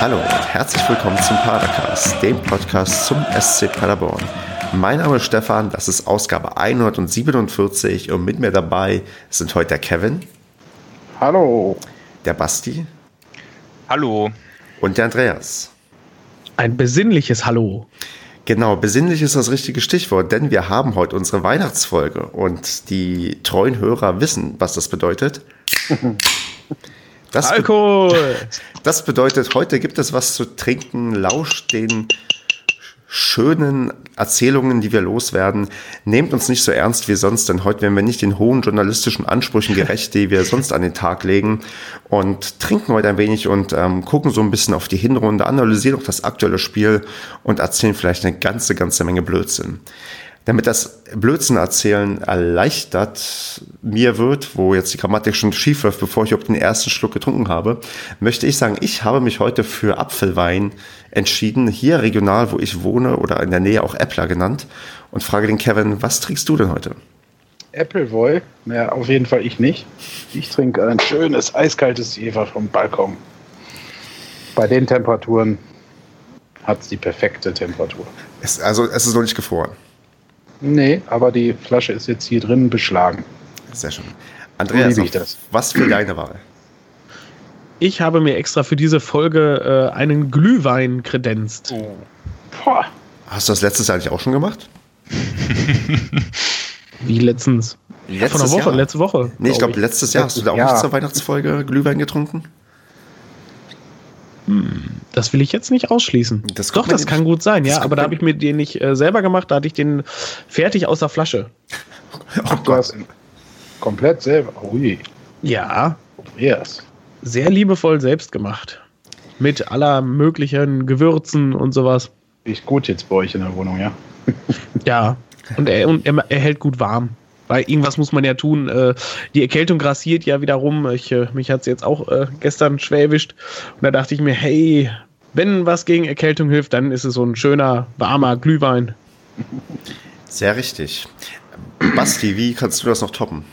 Hallo und herzlich willkommen zum Padercast, dem Podcast zum SC Paderborn. Mein Name ist Stefan, das ist Ausgabe 147 und mit mir dabei sind heute der Kevin. Hallo. Der Basti. Hallo. Und der Andreas. Ein besinnliches Hallo. Genau, besinnlich ist das richtige Stichwort, denn wir haben heute unsere Weihnachtsfolge und die treuen Hörer wissen, was das bedeutet. Das Alkohol! Be das bedeutet, heute gibt es was zu trinken, lauscht den schönen Erzählungen, die wir loswerden. Nehmt uns nicht so ernst wie sonst, denn heute werden wir nicht den hohen journalistischen Ansprüchen gerecht, die wir sonst an den Tag legen. Und trinken heute ein wenig und ähm, gucken so ein bisschen auf die Hinrunde, analysieren auch das aktuelle Spiel und erzählen vielleicht eine ganze, ganze Menge Blödsinn damit das Blödsinn erzählen erleichtert mir wird, wo jetzt die Grammatik schon schief läuft, bevor ich überhaupt den ersten Schluck getrunken habe, möchte ich sagen, ich habe mich heute für Apfelwein entschieden, hier regional, wo ich wohne oder in der Nähe auch Äppler genannt und frage den Kevin, was trinkst du denn heute? Appleboy? Ja, auf jeden Fall ich nicht. Ich trinke ein schönes, eiskaltes Jever vom Balkon. Bei den Temperaturen hat es die perfekte Temperatur. Es, also es ist noch nicht gefroren. Nee, aber die Flasche ist jetzt hier drin beschlagen. Sehr schön. Andreas, was für deine Wahl? Ich habe mir extra für diese Folge äh, einen Glühwein kredenzt. Oh. Boah. Hast du das letztes Jahr eigentlich auch schon gemacht? Wie letztens? Letztes Von der Woche, Jahr? letzte Woche. Nee, ich glaube, letztes Jahr hast du da auch ja. nicht zur Weihnachtsfolge Glühwein getrunken? Das will ich jetzt nicht ausschließen. Das Doch, das kann gut sein, ja, aber da habe ich mir den nicht äh, selber gemacht, da hatte ich den fertig aus der Flasche. Oh Gott. Komplett selber. Ui. Ja. Yes. Sehr liebevoll selbst gemacht. Mit aller möglichen Gewürzen und sowas. Riecht gut jetzt bei euch in der Wohnung, ja? ja. Und er, und er, er hält gut warm weil irgendwas muss man ja tun. Äh, die Erkältung grassiert ja wieder rum. Ich, äh, mich hat es jetzt auch äh, gestern schwer erwischt. Und da dachte ich mir, hey, wenn was gegen Erkältung hilft, dann ist es so ein schöner, warmer Glühwein. Sehr richtig. Basti, wie kannst du das noch toppen?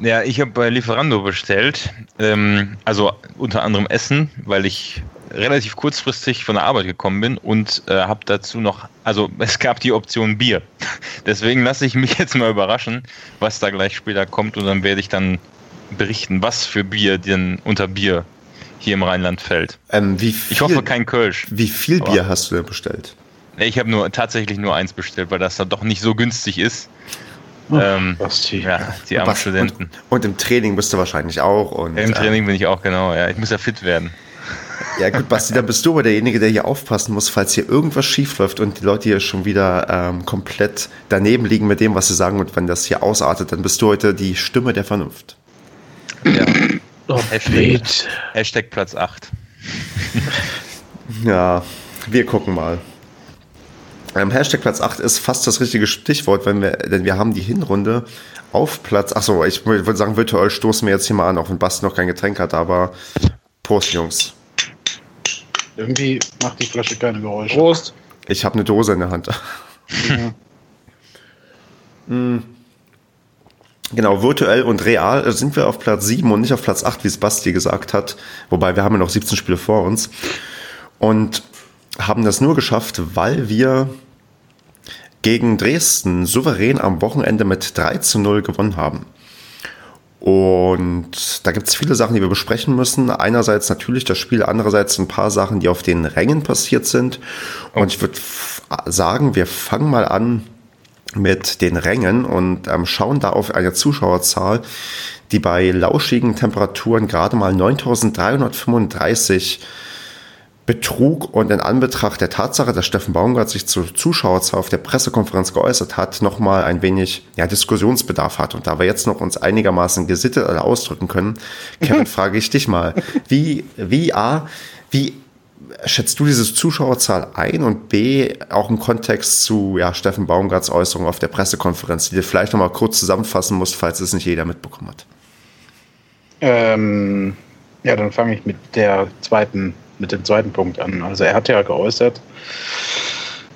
Ja, ich habe bei Lieferando bestellt. Ähm, also unter anderem Essen, weil ich relativ kurzfristig von der Arbeit gekommen bin und äh, habe dazu noch, also es gab die Option Bier. Deswegen lasse ich mich jetzt mal überraschen, was da gleich später kommt und dann werde ich dann berichten, was für Bier denn unter Bier hier im Rheinland fällt. Ähm, viel, ich hoffe kein Kölsch. Wie viel Bier aber, hast du denn bestellt? Ich habe nur tatsächlich nur eins bestellt, weil das da doch nicht so günstig ist. Oh, ähm, ja, die armen Studenten. Und, und, im Training bist du wahrscheinlich auch. Und, Im Training äh, bin ich auch, genau. Ja, ich muss ja fit werden. Ja gut, Basti, dann bist du aber derjenige, der hier aufpassen muss, falls hier irgendwas schief läuft und die Leute hier schon wieder ähm, komplett daneben liegen mit dem, was sie sagen und wenn das hier ausartet, dann bist du heute die Stimme der Vernunft. Ja. Oh, Hashtag, Hashtag Platz 8. ja, wir gucken mal. Ähm, Hashtag Platz 8 ist fast das richtige Stichwort, wenn wir, denn wir haben die Hinrunde auf Platz. Achso, ich würde sagen, virtuell stoßen wir jetzt hier mal an, auch wenn Basti noch kein Getränk hat, aber Prost, Jungs. Irgendwie macht die Flasche keine Geräusche. Prost. Ich habe eine Dose in der Hand. Ja. mm. Genau, virtuell und real sind wir auf Platz 7 und nicht auf Platz 8, wie es Basti gesagt hat. Wobei wir haben ja noch 17 Spiele vor uns. Und haben das nur geschafft, weil wir gegen Dresden souverän am Wochenende mit 3 zu 0 gewonnen haben. Und da gibt es viele Sachen, die wir besprechen müssen. Einerseits natürlich das Spiel, andererseits ein paar Sachen, die auf den Rängen passiert sind. Und ich würde sagen, wir fangen mal an mit den Rängen und ähm, schauen da auf eine Zuschauerzahl, die bei lauschigen Temperaturen gerade mal 9335 betrug und in Anbetracht der Tatsache, dass Steffen Baumgart sich zur Zuschauerzahl auf der Pressekonferenz geäußert hat, nochmal ein wenig ja, Diskussionsbedarf hat. Und da wir jetzt noch uns einigermaßen gesittet ausdrücken können, Kevin, frage ich dich mal, wie, wie, A, wie schätzt du diese Zuschauerzahl ein und B, auch im Kontext zu ja, Steffen Baumgarts Äußerung auf der Pressekonferenz, die du vielleicht nochmal kurz zusammenfassen musst, falls es nicht jeder mitbekommen hat? Ähm, ja, dann fange ich mit der zweiten mit dem zweiten Punkt an. Also er hat ja geäußert,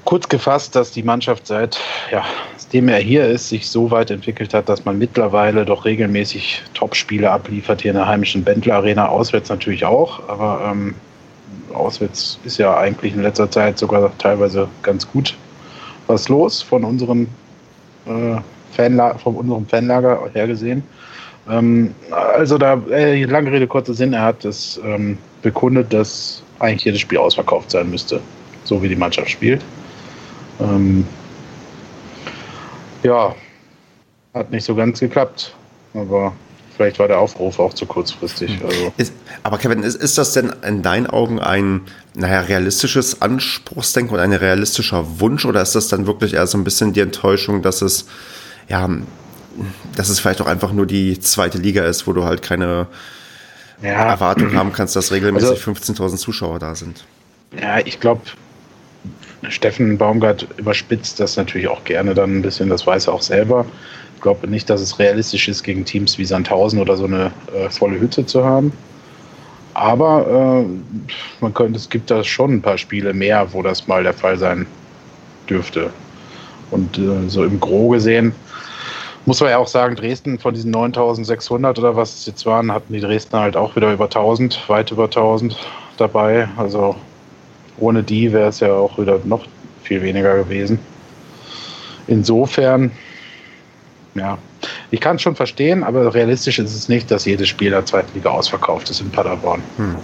kurz gefasst, dass die Mannschaft seit, ja, seitdem er hier ist, sich so weit entwickelt hat, dass man mittlerweile doch regelmäßig Top-Spiele abliefert, hier in der heimischen Bendler Arena, auswärts natürlich auch, aber ähm, auswärts ist ja eigentlich in letzter Zeit sogar teilweise ganz gut was los von unseren äh, Fanla von unserem Fanlager her gesehen. Ähm, also da, äh, lange Rede, kurzer Sinn, er hat es ähm, bekundet, dass eigentlich jedes Spiel ausverkauft sein müsste, so wie die Mannschaft spielt. Ähm, ja, hat nicht so ganz geklappt, aber vielleicht war der Aufruf auch zu kurzfristig. Hm. Also. Ist, aber Kevin, ist, ist das denn in deinen Augen ein naja, realistisches Anspruchsdenken und ein realistischer Wunsch oder ist das dann wirklich eher so ein bisschen die Enttäuschung, dass es ja, dass es vielleicht auch einfach nur die zweite Liga ist, wo du halt keine ja. Erwartung haben kannst, dass regelmäßig also, 15.000 Zuschauer da sind? Ja, ich glaube, Steffen Baumgart überspitzt das natürlich auch gerne dann ein bisschen, das weiß er auch selber. Ich glaube nicht, dass es realistisch ist, gegen Teams wie Sandhausen oder so eine äh, volle Hütte zu haben. Aber äh, man könnte, es gibt da schon ein paar Spiele mehr, wo das mal der Fall sein dürfte. Und äh, so im Gro gesehen muss man ja auch sagen, Dresden von diesen 9600 oder was es jetzt waren, hatten die Dresdner halt auch wieder über 1000, weit über 1000 dabei. Also ohne die wäre es ja auch wieder noch viel weniger gewesen. Insofern, ja, ich kann es schon verstehen, aber realistisch ist es nicht, dass jedes Spiel der zweiten Liga ausverkauft ist in Paderborn. Hm.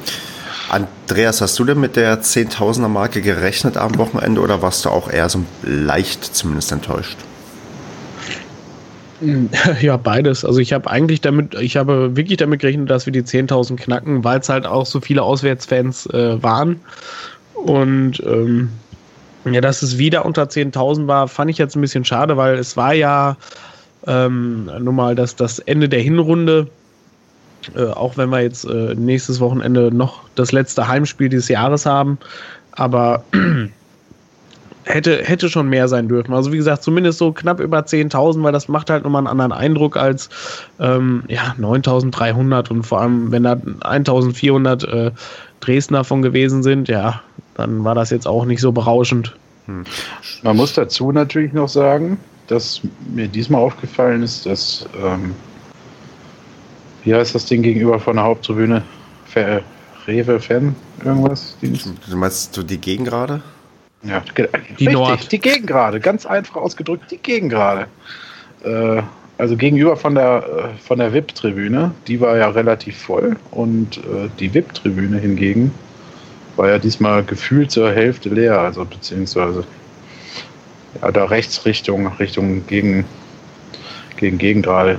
Andreas, hast du denn mit der 10.000er Marke gerechnet am Wochenende oder warst du auch eher so leicht zumindest enttäuscht? Ja, beides. Also ich habe eigentlich damit, ich habe wirklich damit gerechnet, dass wir die 10.000 knacken, weil es halt auch so viele Auswärtsfans äh, waren. Und ähm, ja, dass es wieder unter 10.000 war, fand ich jetzt ein bisschen schade, weil es war ja ähm, nun mal das, das Ende der Hinrunde. Äh, auch wenn wir jetzt äh, nächstes Wochenende noch das letzte Heimspiel dieses Jahres haben. Aber hätte, hätte schon mehr sein dürfen. Also wie gesagt, zumindest so knapp über 10.000, weil das macht halt nochmal einen anderen Eindruck als ähm, ja, 9.300 und vor allem, wenn da 1.400 äh, Dresdner von gewesen sind, ja, dann war das jetzt auch nicht so berauschend. Hm. Man muss dazu natürlich noch sagen, dass mir diesmal aufgefallen ist, dass, ähm, wie heißt das Ding gegenüber von der Haupttribüne? Rewe Fan, irgendwas? Du meinst du die Gegengrade? Ja, die richtig, Nord. die Gegengrade, ganz einfach ausgedrückt, die Gegengrade. Äh, also gegenüber von der, äh, von der VIP-Tribüne, die war ja relativ voll und äh, die VIP-Tribüne hingegen war ja diesmal gefühlt zur Hälfte leer, also beziehungsweise ja, da rechts Richtung, Richtung gegen, gegen Gegengrade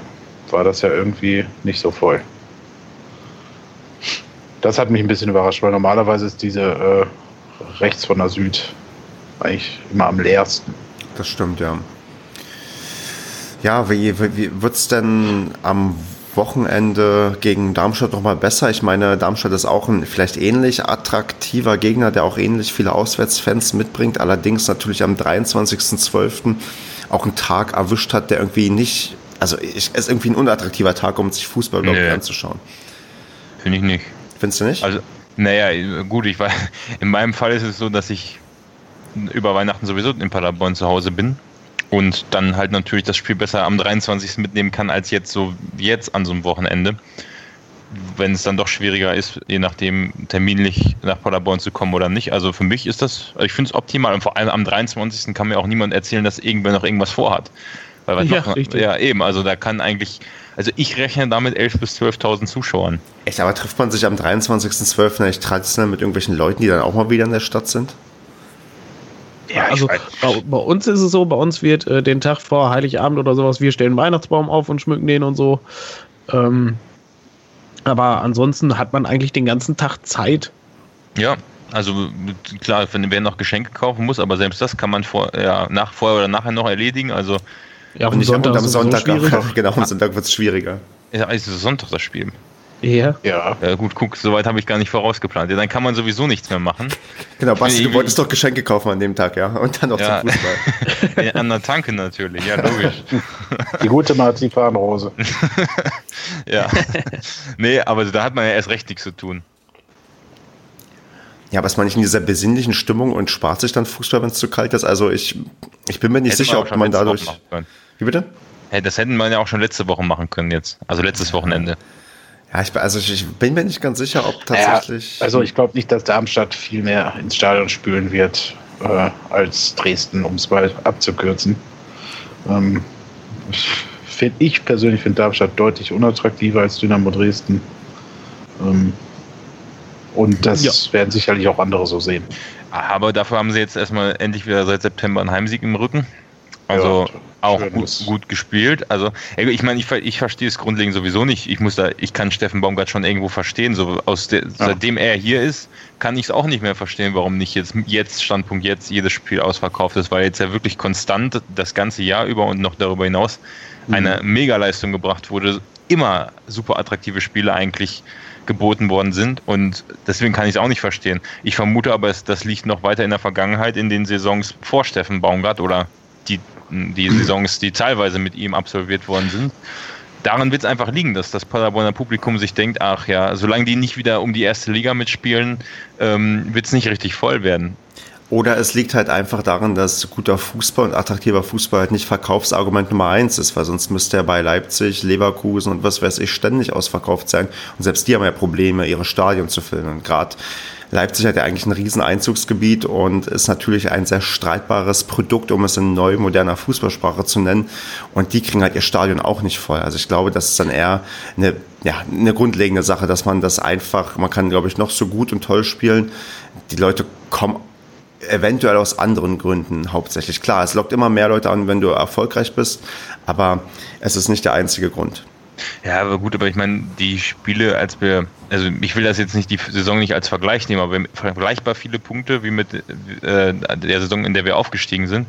war das ja irgendwie nicht so voll. Das hat mich ein bisschen überrascht, weil normalerweise ist diese äh, rechts von der Süd eigentlich immer am leersten. Das stimmt, ja. Ja, wie, wie wird es denn am Wochenende gegen Darmstadt nochmal besser? Ich meine, Darmstadt ist auch ein vielleicht ähnlich attraktiver Gegner, der auch ähnlich viele Auswärtsfans mitbringt. Allerdings natürlich am 23.12. auch einen Tag erwischt hat, der irgendwie nicht, also es ist irgendwie ein unattraktiver Tag, um sich Fußball überhaupt nee. anzuschauen. Finde ich nicht. Findest du nicht? Also, naja, gut, ich war, in meinem Fall ist es so, dass ich über Weihnachten sowieso in Paderborn zu Hause bin und dann halt natürlich das Spiel besser am 23. mitnehmen kann als jetzt so jetzt an so einem Wochenende. Wenn es dann doch schwieriger ist, je nachdem terminlich nach Paderborn zu kommen oder nicht. Also für mich ist das, also ich finde es optimal und vor allem am 23. kann mir auch niemand erzählen, dass irgendwer noch irgendwas vorhat. Weil was ja, noch, ja, eben, also da kann eigentlich, also ich rechne damit 11.000 bis 12.000 Zuschauern. Echt, aber trifft man sich am 23.12. eigentlich traditionell mit irgendwelchen Leuten, die dann auch mal wieder in der Stadt sind? Ja, also bei, bei, uns ist es so, bei uns wird äh, den Tag vor Heiligabend oder sowas, wir stellen Weihnachtsbaum auf und schmücken den und so. Ähm, aber ansonsten hat man eigentlich den ganzen Tag Zeit. Ja, also klar, wenn wer noch Geschenke kaufen muss, aber selbst das kann man vor, ja, nach, vorher oder nachher noch erledigen. Also ja, und, Sonntag am Sonntag, so genau, am Sonntag wird es schwieriger. Ja, ist Sonntag das Spiel. Ja. Ja. ja gut, guck, soweit habe ich gar nicht vorausgeplant. Ja, dann kann man sowieso nichts mehr machen. Genau, Basti, du wolltest doch Geschenke kaufen an dem Tag, ja? Und dann noch ja. zum Fußball. ja, an der Tanke natürlich, ja, logisch. Die gute Marzipanrose. ja. Nee, aber da hat man ja erst recht nichts zu tun. Ja, ist man nicht in dieser besinnlichen Stimmung und spart sich dann Fußball, wenn es zu kalt ist? Also ich, ich bin mir nicht Hätte sicher, ob man dadurch. Wie bitte? Hey, das hätten wir ja auch schon letzte Woche machen können jetzt. Also letztes Wochenende. Ja, ich, also ich bin mir nicht ganz sicher, ob tatsächlich. Ja, also ich glaube nicht, dass Darmstadt viel mehr ins Stadion spülen wird äh, als Dresden, um es mal abzukürzen. Ähm, find, ich persönlich finde Darmstadt deutlich unattraktiver als Dynamo Dresden. Ähm, und das ja. werden sicherlich auch andere so sehen. Aber dafür haben sie jetzt erstmal endlich wieder seit September einen Heimsieg im Rücken. Also ja, auch gut, gut, gespielt. Also ich meine, ich, ich verstehe es grundlegend sowieso nicht. Ich muss da, ich kann Steffen Baumgart schon irgendwo verstehen. So aus der, ja. seitdem er hier ist, kann ich es auch nicht mehr verstehen, warum nicht jetzt jetzt Standpunkt jetzt jedes Spiel ausverkauft ist, weil jetzt ja wirklich konstant das ganze Jahr über und noch darüber hinaus mhm. eine Megaleistung gebracht wurde. Immer super attraktive Spiele eigentlich geboten worden sind und deswegen kann ich es auch nicht verstehen. Ich vermute aber, das liegt noch weiter in der Vergangenheit in den Saisons vor Steffen Baumgart oder die die Saisons, die teilweise mit ihm absolviert worden sind. Daran wird es einfach liegen, dass das Paderborner Publikum sich denkt, ach ja, solange die nicht wieder um die erste Liga mitspielen, ähm, wird es nicht richtig voll werden. Oder es liegt halt einfach daran, dass guter Fußball und attraktiver Fußball halt nicht Verkaufsargument Nummer eins ist, weil sonst müsste er bei Leipzig, Leverkusen und was weiß ich ständig ausverkauft sein. Und selbst die haben ja Probleme, ihre Stadien zu füllen. Und gerade Leipzig hat ja eigentlich ein riesen Einzugsgebiet und ist natürlich ein sehr streitbares Produkt, um es in neu moderner Fußballsprache zu nennen. Und die kriegen halt ihr Stadion auch nicht voll. Also ich glaube, das ist dann eher eine, ja, eine grundlegende Sache, dass man das einfach, man kann, glaube ich, noch so gut und toll spielen. Die Leute kommen eventuell aus anderen Gründen hauptsächlich. Klar, es lockt immer mehr Leute an, wenn du erfolgreich bist, aber es ist nicht der einzige Grund. Ja, aber gut, aber ich meine, die Spiele, als wir, also ich will das jetzt nicht die Saison nicht als Vergleich nehmen, aber wir haben vergleichbar viele Punkte wie mit äh, der Saison, in der wir aufgestiegen sind.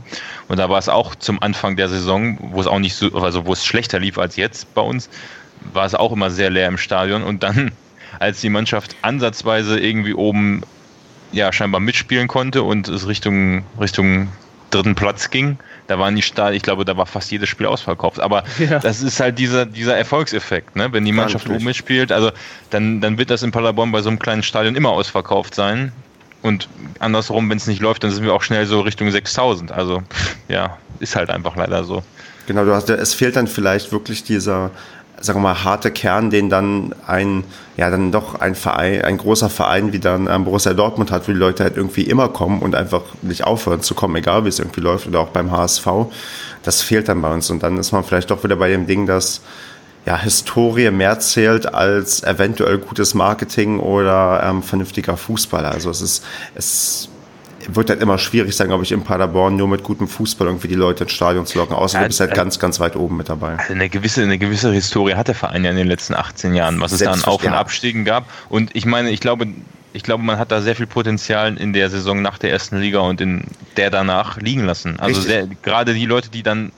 Und da war es auch zum Anfang der Saison, wo es auch nicht so, also wo es schlechter lief als jetzt bei uns, war es auch immer sehr leer im Stadion. Und dann, als die Mannschaft ansatzweise irgendwie oben ja scheinbar mitspielen konnte und es Richtung, Richtung dritten Platz ging, da waren die Stadien, ich glaube, da war fast jedes Spiel ausverkauft. Aber ja. das ist halt dieser, dieser Erfolgseffekt, ne? Wenn die Mannschaft oben mitspielt, also dann, dann wird das in Paderborn bei so einem kleinen Stadion immer ausverkauft sein. Und andersrum, wenn es nicht läuft, dann sind wir auch schnell so Richtung 6000. Also, ja, ist halt einfach leider so. Genau, du hast, es fehlt dann vielleicht wirklich dieser, sagen wir mal, harte Kern, den dann ein, ja, dann doch ein Verein, ein großer Verein wie dann ähm, Borussia Dortmund hat, wo die Leute halt irgendwie immer kommen und einfach nicht aufhören zu kommen, egal wie es irgendwie läuft oder auch beim HSV. Das fehlt dann bei uns und dann ist man vielleicht doch wieder bei dem Ding, dass ja, Historie mehr zählt als eventuell gutes Marketing oder ähm, vernünftiger Fußball. Also es ist, es wird halt immer schwierig sein, glaube ich, in Paderborn nur mit gutem Fußball irgendwie die Leute ins Stadion zu locken. Außer ja, du bist halt äh, ganz, ganz weit oben mit dabei. Also eine gewisse, eine gewisse Historie hat der Verein ja in den letzten 18 Jahren, was es da an Auf- und Abstiegen gab. Und ich meine, ich glaube, ich glaube, man hat da sehr viel Potenzial in der Saison nach der ersten Liga und in der danach liegen lassen. Also sehr, gerade die Leute, die dann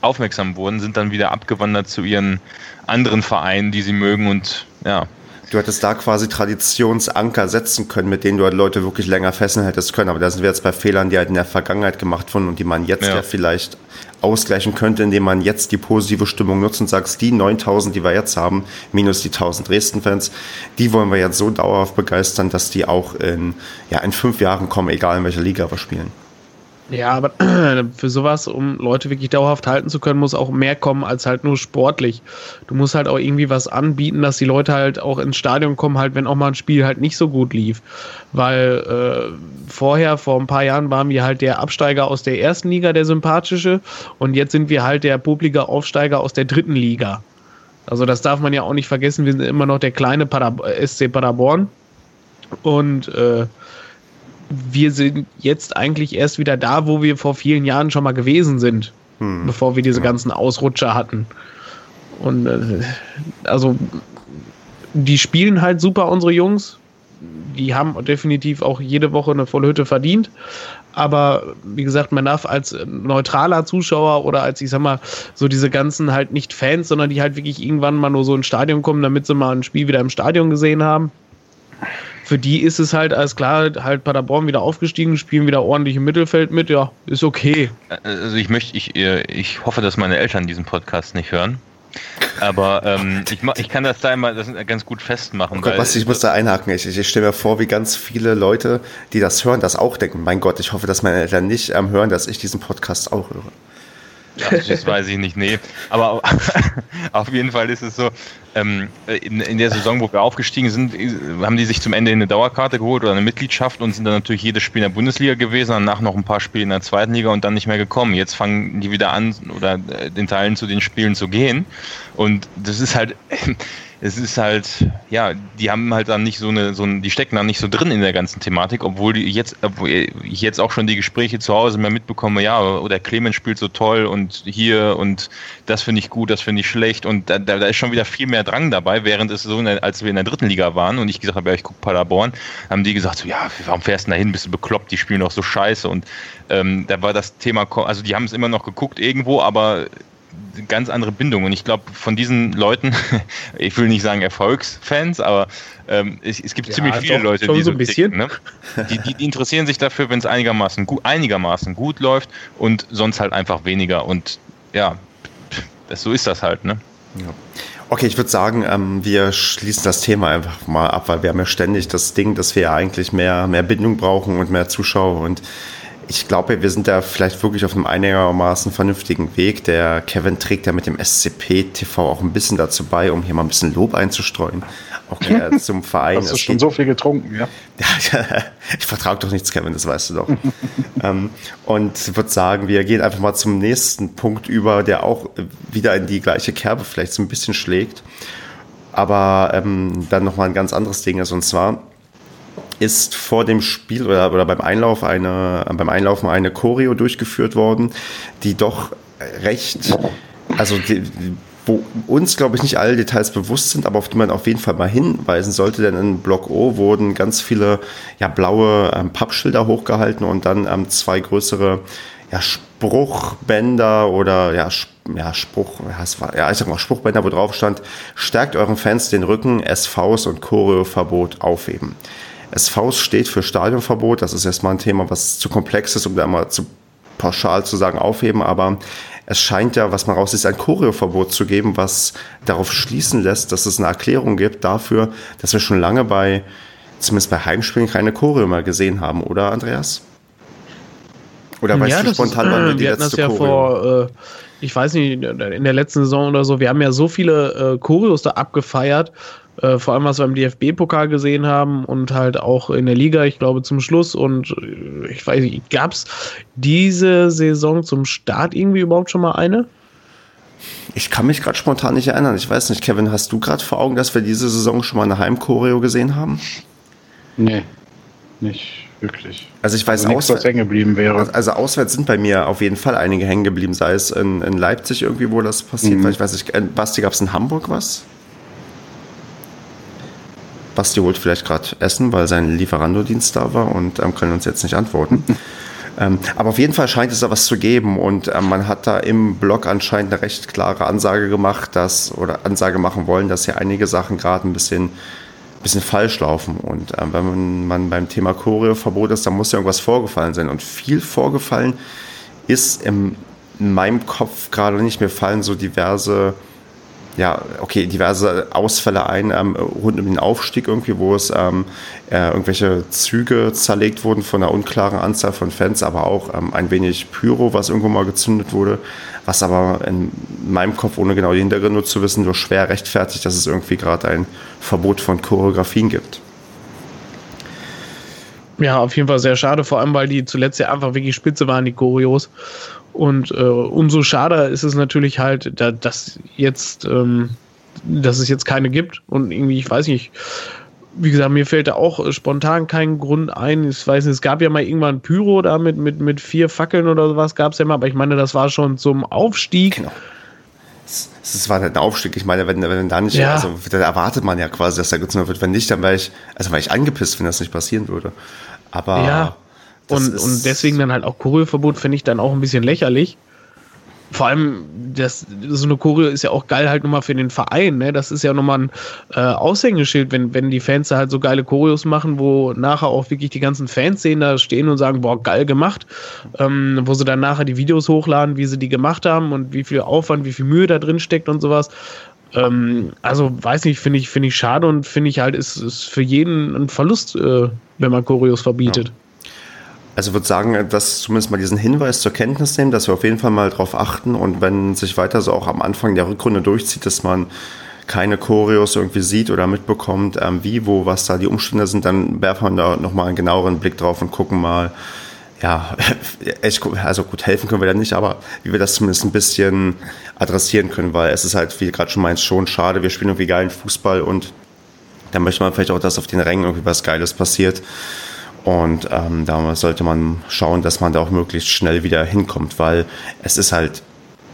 aufmerksam wurden, sind dann wieder abgewandert zu ihren anderen Vereinen, die sie mögen und ja, du hättest da quasi Traditionsanker setzen können, mit denen du halt Leute wirklich länger fesseln hättest können. Aber da sind wir jetzt bei Fehlern, die halt in der Vergangenheit gemacht wurden und die man jetzt ja, ja vielleicht ausgleichen könnte, indem man jetzt die positive Stimmung nutzt und sagst, die 9000, die wir jetzt haben, minus die 1000 Dresden-Fans, die wollen wir jetzt so dauerhaft begeistern, dass die auch in, ja, in fünf Jahren kommen, egal in welcher Liga wir spielen. Ja, aber für sowas, um Leute wirklich dauerhaft halten zu können, muss auch mehr kommen als halt nur sportlich. Du musst halt auch irgendwie was anbieten, dass die Leute halt auch ins Stadion kommen, halt wenn auch mal ein Spiel halt nicht so gut lief. Weil äh, vorher, vor ein paar Jahren, waren wir halt der Absteiger aus der ersten Liga, der sympathische, und jetzt sind wir halt der publige Aufsteiger aus der dritten Liga. Also das darf man ja auch nicht vergessen, wir sind immer noch der kleine Pader SC Paderborn. Und äh, wir sind jetzt eigentlich erst wieder da, wo wir vor vielen Jahren schon mal gewesen sind, hm. bevor wir diese ja. ganzen Ausrutscher hatten. Und äh, also die spielen halt super, unsere Jungs. Die haben definitiv auch jede Woche eine volle Hütte verdient. Aber wie gesagt, man darf als neutraler Zuschauer oder als, ich sag mal, so diese ganzen halt nicht Fans, sondern die halt wirklich irgendwann mal nur so ins Stadion kommen, damit sie mal ein Spiel wieder im Stadion gesehen haben für die ist es halt alles klar, halt Paderborn wieder aufgestiegen, spielen wieder ordentlich im Mittelfeld mit, ja, ist okay. Also ich möchte, ich, äh, ich hoffe, dass meine Eltern diesen Podcast nicht hören. Aber ähm, ich, ich kann das da immer das ganz gut festmachen. Oh Gott, was, ich muss da einhaken. Ich, ich stelle mir vor, wie ganz viele Leute, die das hören, das auch denken. Mein Gott, ich hoffe, dass meine Eltern nicht ähm, hören, dass ich diesen Podcast auch höre. Das weiß ich nicht, nee. Aber auf jeden Fall ist es so, ähm, in, in, der Saison, wo wir aufgestiegen sind, haben die sich zum Ende eine Dauerkarte geholt oder eine Mitgliedschaft und sind dann natürlich jedes Spiel in der Bundesliga gewesen, danach noch ein paar Spiele in der zweiten Liga und dann nicht mehr gekommen. Jetzt fangen die wieder an oder äh, in Teilen zu den Spielen zu gehen. Und das ist halt, es ist halt, ja, die haben halt dann nicht so eine, so ein, die stecken dann nicht so drin in der ganzen Thematik, obwohl die jetzt, obwohl ich jetzt auch schon die Gespräche zu Hause mehr mitbekomme, ja, oder Clemens spielt so toll und hier und das finde ich gut, das finde ich schlecht und da, da, ist schon wieder viel mehr Drang dabei, während es so, als wir in der dritten Liga waren und ich gesagt habe, ja, ich gucke Paderborn, haben die gesagt, so, ja, warum fährst du da hin, bist du bekloppt, die spielen doch so scheiße und ähm, da war das Thema, also die haben es immer noch geguckt irgendwo, aber ganz andere Bindung. Und ich glaube, von diesen Leuten, ich will nicht sagen Erfolgsfans, aber ähm, es, es, gibt ja, ziemlich viele doch, Leute, die so ein bisschen. Ticken, ne? die, die, die, interessieren sich dafür, wenn es einigermaßen gut, einigermaßen gut läuft und sonst halt einfach weniger. Und ja, das, so ist das halt. Ne? Ja. Okay, ich würde sagen, ähm, wir schließen das Thema einfach mal ab, weil wir haben ja ständig das Ding, dass wir ja eigentlich mehr, mehr Bindung brauchen und mehr Zuschauer und ich glaube, wir sind da vielleicht wirklich auf einem einigermaßen vernünftigen Weg. Der Kevin trägt ja mit dem SCP TV auch ein bisschen dazu bei, um hier mal ein bisschen Lob einzustreuen. Auch äh, zum Verein. Hast du schon so viel getrunken, ja? ich vertrage doch nichts, Kevin, das weißt du doch. ähm, und würde sagen, wir gehen einfach mal zum nächsten Punkt über, der auch wieder in die gleiche Kerbe vielleicht so ein bisschen schlägt. Aber ähm, dann nochmal ein ganz anderes Ding ist. Und zwar ist vor dem Spiel oder, oder beim, Einlauf eine, beim Einlaufen eine Choreo durchgeführt worden, die doch recht, also die, wo uns, glaube ich, nicht alle Details bewusst sind, aber auf die man auf jeden Fall mal hinweisen sollte, denn in Block O wurden ganz viele ja, blaue ähm, Pappschilder hochgehalten und dann ähm, zwei größere ja, Spruchbänder oder ja, ja Spruch, ja, es war, ja, ich sag mal Spruchbänder, wo drauf stand, stärkt euren Fans den Rücken, SVs und Choreoverbot aufheben. SV steht für Stadionverbot. Das ist erstmal ein Thema, was zu komplex ist, um da mal zu pauschal zu sagen aufheben, aber es scheint ja, was man raus ist, ein Choreoverbot zu geben, was darauf schließen lässt, dass es eine Erklärung gibt dafür, dass wir schon lange bei, zumindest bei Heimspielen, keine Choreo mehr gesehen haben, oder Andreas? Oder weißt ja, du spontan, wann wir die wir hatten letzte das ja Choreo? vor, äh, ich weiß nicht, in der letzten Saison oder so, wir haben ja so viele äh, Choreos da abgefeiert äh, vor allem, was wir im DFB-Pokal gesehen haben und halt auch in der Liga, ich glaube, zum Schluss. Und äh, ich weiß nicht, gab es diese Saison zum Start irgendwie überhaupt schon mal eine? Ich kann mich gerade spontan nicht erinnern. Ich weiß nicht, Kevin, hast du gerade vor Augen, dass wir diese Saison schon mal eine Heimchoreo gesehen haben? Nee, nicht wirklich. Also ich weiß, also nichts, was hängen geblieben wäre. Also auswärts sind bei mir auf jeden Fall einige hängen geblieben, sei es in, in Leipzig irgendwie, wo das passiert, mhm. weil ich weiß nicht, Basti, gab es in Hamburg was? Basti holt vielleicht gerade Essen, weil sein Lieferando-Dienst da war und ähm, kann uns jetzt nicht antworten. ähm, aber auf jeden Fall scheint es da was zu geben und ähm, man hat da im Blog anscheinend eine recht klare Ansage gemacht, dass oder Ansage machen wollen, dass hier einige Sachen gerade ein bisschen bisschen falsch laufen. Und ähm, wenn man, man beim Thema Choreoverbot ist, dann muss ja irgendwas vorgefallen sein. Und viel vorgefallen ist im, in meinem Kopf gerade nicht. Mir fallen so diverse ja, okay, diverse Ausfälle ein ähm, rund um den Aufstieg irgendwie, wo es ähm, äh, irgendwelche Züge zerlegt wurden von einer unklaren Anzahl von Fans, aber auch ähm, ein wenig Pyro, was irgendwo mal gezündet wurde, was aber in meinem Kopf, ohne genau die Hintergründe zu wissen, nur schwer rechtfertigt, dass es irgendwie gerade ein Verbot von Choreografien gibt. Ja, auf jeden Fall sehr schade, vor allem weil die zuletzt ja einfach wirklich spitze waren, die Choreos. Und äh, umso schade ist es natürlich halt, da, dass jetzt, ähm, dass es jetzt keine gibt. Und irgendwie, ich weiß nicht, wie gesagt, mir fällt da auch spontan kein Grund ein. Ich weiß nicht, es gab ja mal irgendwann Pyro da mit, mit, mit vier Fackeln oder sowas gab es ja mal, aber ich meine, das war schon zum Aufstieg. Genau. Es war ein Aufstieg. Ich meine, wenn, wenn da nicht, ja. also da erwartet man ja quasi, dass da gezündet wird. Wenn nicht, dann wäre ich, also wäre ich angepisst, wenn das nicht passieren würde. Aber ja. Und, und deswegen dann halt auch Choreoverbot finde ich dann auch ein bisschen lächerlich. Vor allem, das, so eine Choreo ist ja auch geil halt nochmal für den Verein, ne? Das ist ja nochmal ein äh, Aushängeschild, wenn, wenn die Fans da halt so geile Choreos machen, wo nachher auch wirklich die ganzen Fans sehen, da stehen und sagen, boah, geil gemacht. Ähm, wo sie dann nachher die Videos hochladen, wie sie die gemacht haben und wie viel Aufwand, wie viel Mühe da drin steckt und sowas. Ähm, also, weiß nicht, finde ich, finde ich schade und finde ich halt, ist, ist für jeden ein Verlust, äh, wenn man Choreos verbietet. Ja. Also würde sagen, dass zumindest mal diesen Hinweis zur Kenntnis nehmen, dass wir auf jeden Fall mal darauf achten und wenn sich weiter so auch am Anfang der Rückrunde durchzieht, dass man keine Choreos irgendwie sieht oder mitbekommt, ähm, wie, wo, was da die Umstände sind, dann werfen wir da nochmal einen genaueren Blick drauf und gucken mal, ja, echt, also gut, helfen können wir da nicht, aber wie wir das zumindest ein bisschen adressieren können, weil es ist halt, wie gerade schon meinst, schon schade, wir spielen irgendwie geilen Fußball und da möchte man vielleicht auch, dass auf den Rängen irgendwie was Geiles passiert. Und ähm, da sollte man schauen, dass man da auch möglichst schnell wieder hinkommt, weil es ist halt,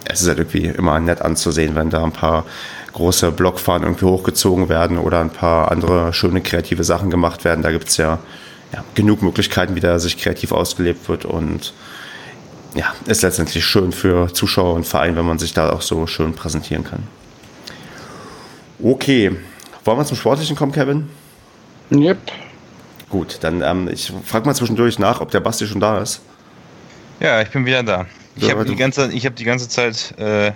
es ist halt irgendwie immer nett anzusehen, wenn da ein paar große Blockfahren irgendwie hochgezogen werden oder ein paar andere schöne kreative Sachen gemacht werden. Da gibt es ja, ja genug Möglichkeiten, wie da sich kreativ ausgelebt wird und ja, ist letztendlich schön für Zuschauer und Verein, wenn man sich da auch so schön präsentieren kann. Okay, wollen wir zum Sportlichen kommen, Kevin? Yep. Gut, dann ähm, ich frage mal zwischendurch nach, ob der Basti schon da ist. Ja, ich bin wieder da. Ich habe die, ganze, hab die ganze Zeit äh,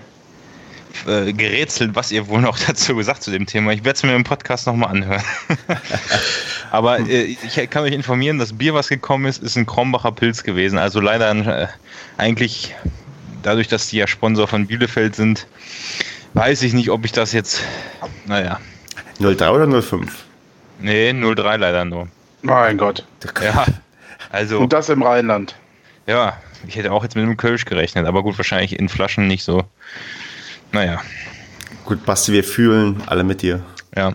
äh, gerätselt, was ihr wohl noch dazu gesagt zu dem Thema. Ich werde es mir im Podcast nochmal anhören. Aber äh, ich kann euch informieren, das Bier, was gekommen ist, ist ein Krombacher Pilz gewesen. Also leider äh, eigentlich, dadurch, dass die ja Sponsor von Bielefeld sind, weiß ich nicht, ob ich das jetzt, naja. 03 oder 05? Nee, 03 leider nur. Mein Gott. Ja, also. Und das im Rheinland. Ja, ich hätte auch jetzt mit einem Kölsch gerechnet, aber gut, wahrscheinlich in Flaschen nicht so. Naja. Gut, Basti, wir fühlen alle mit dir. Ja.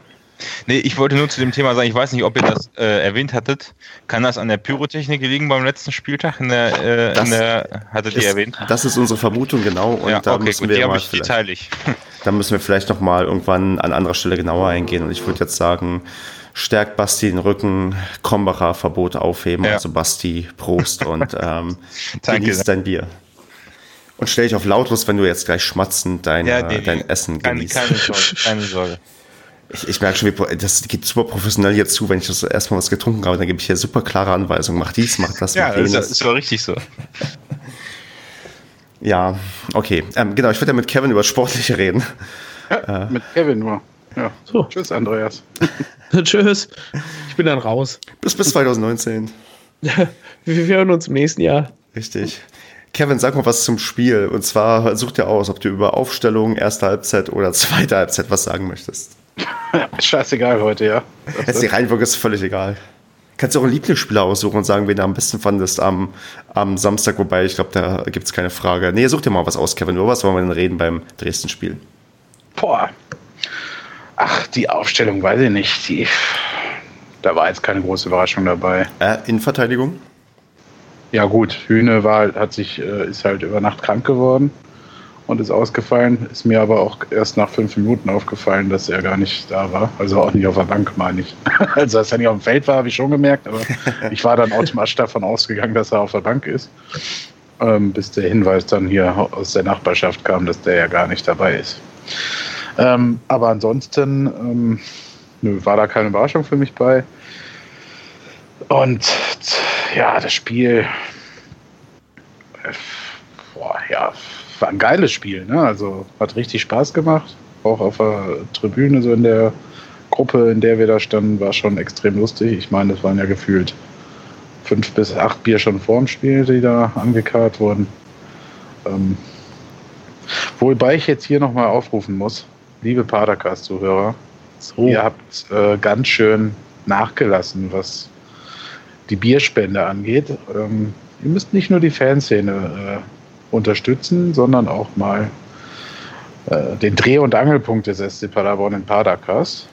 Nee, ich wollte nur zu dem Thema sagen, ich weiß nicht, ob ihr das äh, erwähnt hattet. Kann das an der Pyrotechnik liegen beim letzten Spieltag? In der, äh, das in der, hattet ist, ihr erwähnt? Das ist unsere Vermutung, genau. Und ja, da okay, müssen gut, wir die mal habe ich, die teile ich. Da müssen wir vielleicht noch mal irgendwann an anderer Stelle genauer eingehen. Und ich würde jetzt sagen, stärkt Basti den Rücken, Kombacher Verbot aufheben, Ja. also Basti, Prost und ähm, Danke. genieß dein Bier. Und stell dich auf lautlos, wenn du jetzt gleich schmatzend dein, Ja, äh, nee, dein. Essen Keine, genießt. keine Sorge, keine Sorge. Ich, ich merke schon, wie, das geht super professionell jetzt zu, wenn ich das erstmal was getrunken habe, dann gebe ich hier super klare Anweisungen. Mach dies, mach das, Ja, mach das ist, jenes. ist doch richtig so. Ja, okay. Ähm, genau, ich würde ja mit Kevin über Sportliche reden. Mit Kevin nur. Ja. So. Tschüss, Andreas. Tschüss. Ich bin dann raus. Bis bis 2019. Wir hören uns im nächsten Jahr. Richtig. Kevin, sag mal was zum Spiel. Und zwar such dir aus, ob du über Aufstellung, erste Halbzeit oder zweite Halbzeit was sagen möchtest. Scheißegal heute, ja. Jetzt die Reihenfolge ist völlig egal. Kannst du auch einen Lieblingsspieler aussuchen und sagen, wen du am besten fandest am, am Samstag, wobei ich glaube, da gibt es keine Frage. Nee, such dir mal was aus, Kevin. Über was wollen wir denn reden beim Dresden-Spiel? Boah. Ach, die Aufstellung weiß ich nicht. Die, da war jetzt keine große Überraschung dabei. Äh, Innenverteidigung? Ja gut, Hühne war, hat sich, äh, ist halt über Nacht krank geworden und ist ausgefallen. Ist mir aber auch erst nach fünf Minuten aufgefallen, dass er gar nicht da war. Also auch nicht auf der Bank, meine ich. Also dass er nicht auf dem Feld war, habe ich schon gemerkt, aber ich war dann automatisch davon ausgegangen, dass er auf der Bank ist. Ähm, bis der Hinweis dann hier aus der Nachbarschaft kam, dass der ja gar nicht dabei ist. Ähm, aber ansonsten ähm, nö, war da keine Überraschung für mich bei. Und ja, das Spiel, äh, boah, ja, war ein geiles Spiel. Ne? Also hat richtig Spaß gemacht. Auch auf der Tribüne, so in der Gruppe, in der wir da standen, war schon extrem lustig. Ich meine, es waren ja gefühlt fünf bis acht Bier schon vorm Spiel, die da angekarrt wurden. Ähm, wobei ich jetzt hier nochmal aufrufen muss, liebe Padercast-Zuhörer, So. Ihr habt äh, ganz schön nachgelassen, was die Bierspende angeht. Ähm, ihr müsst nicht nur die Fanszene äh, unterstützen, sondern auch mal äh, den Dreh- und Angelpunkt des SC Paderborn in Padercast.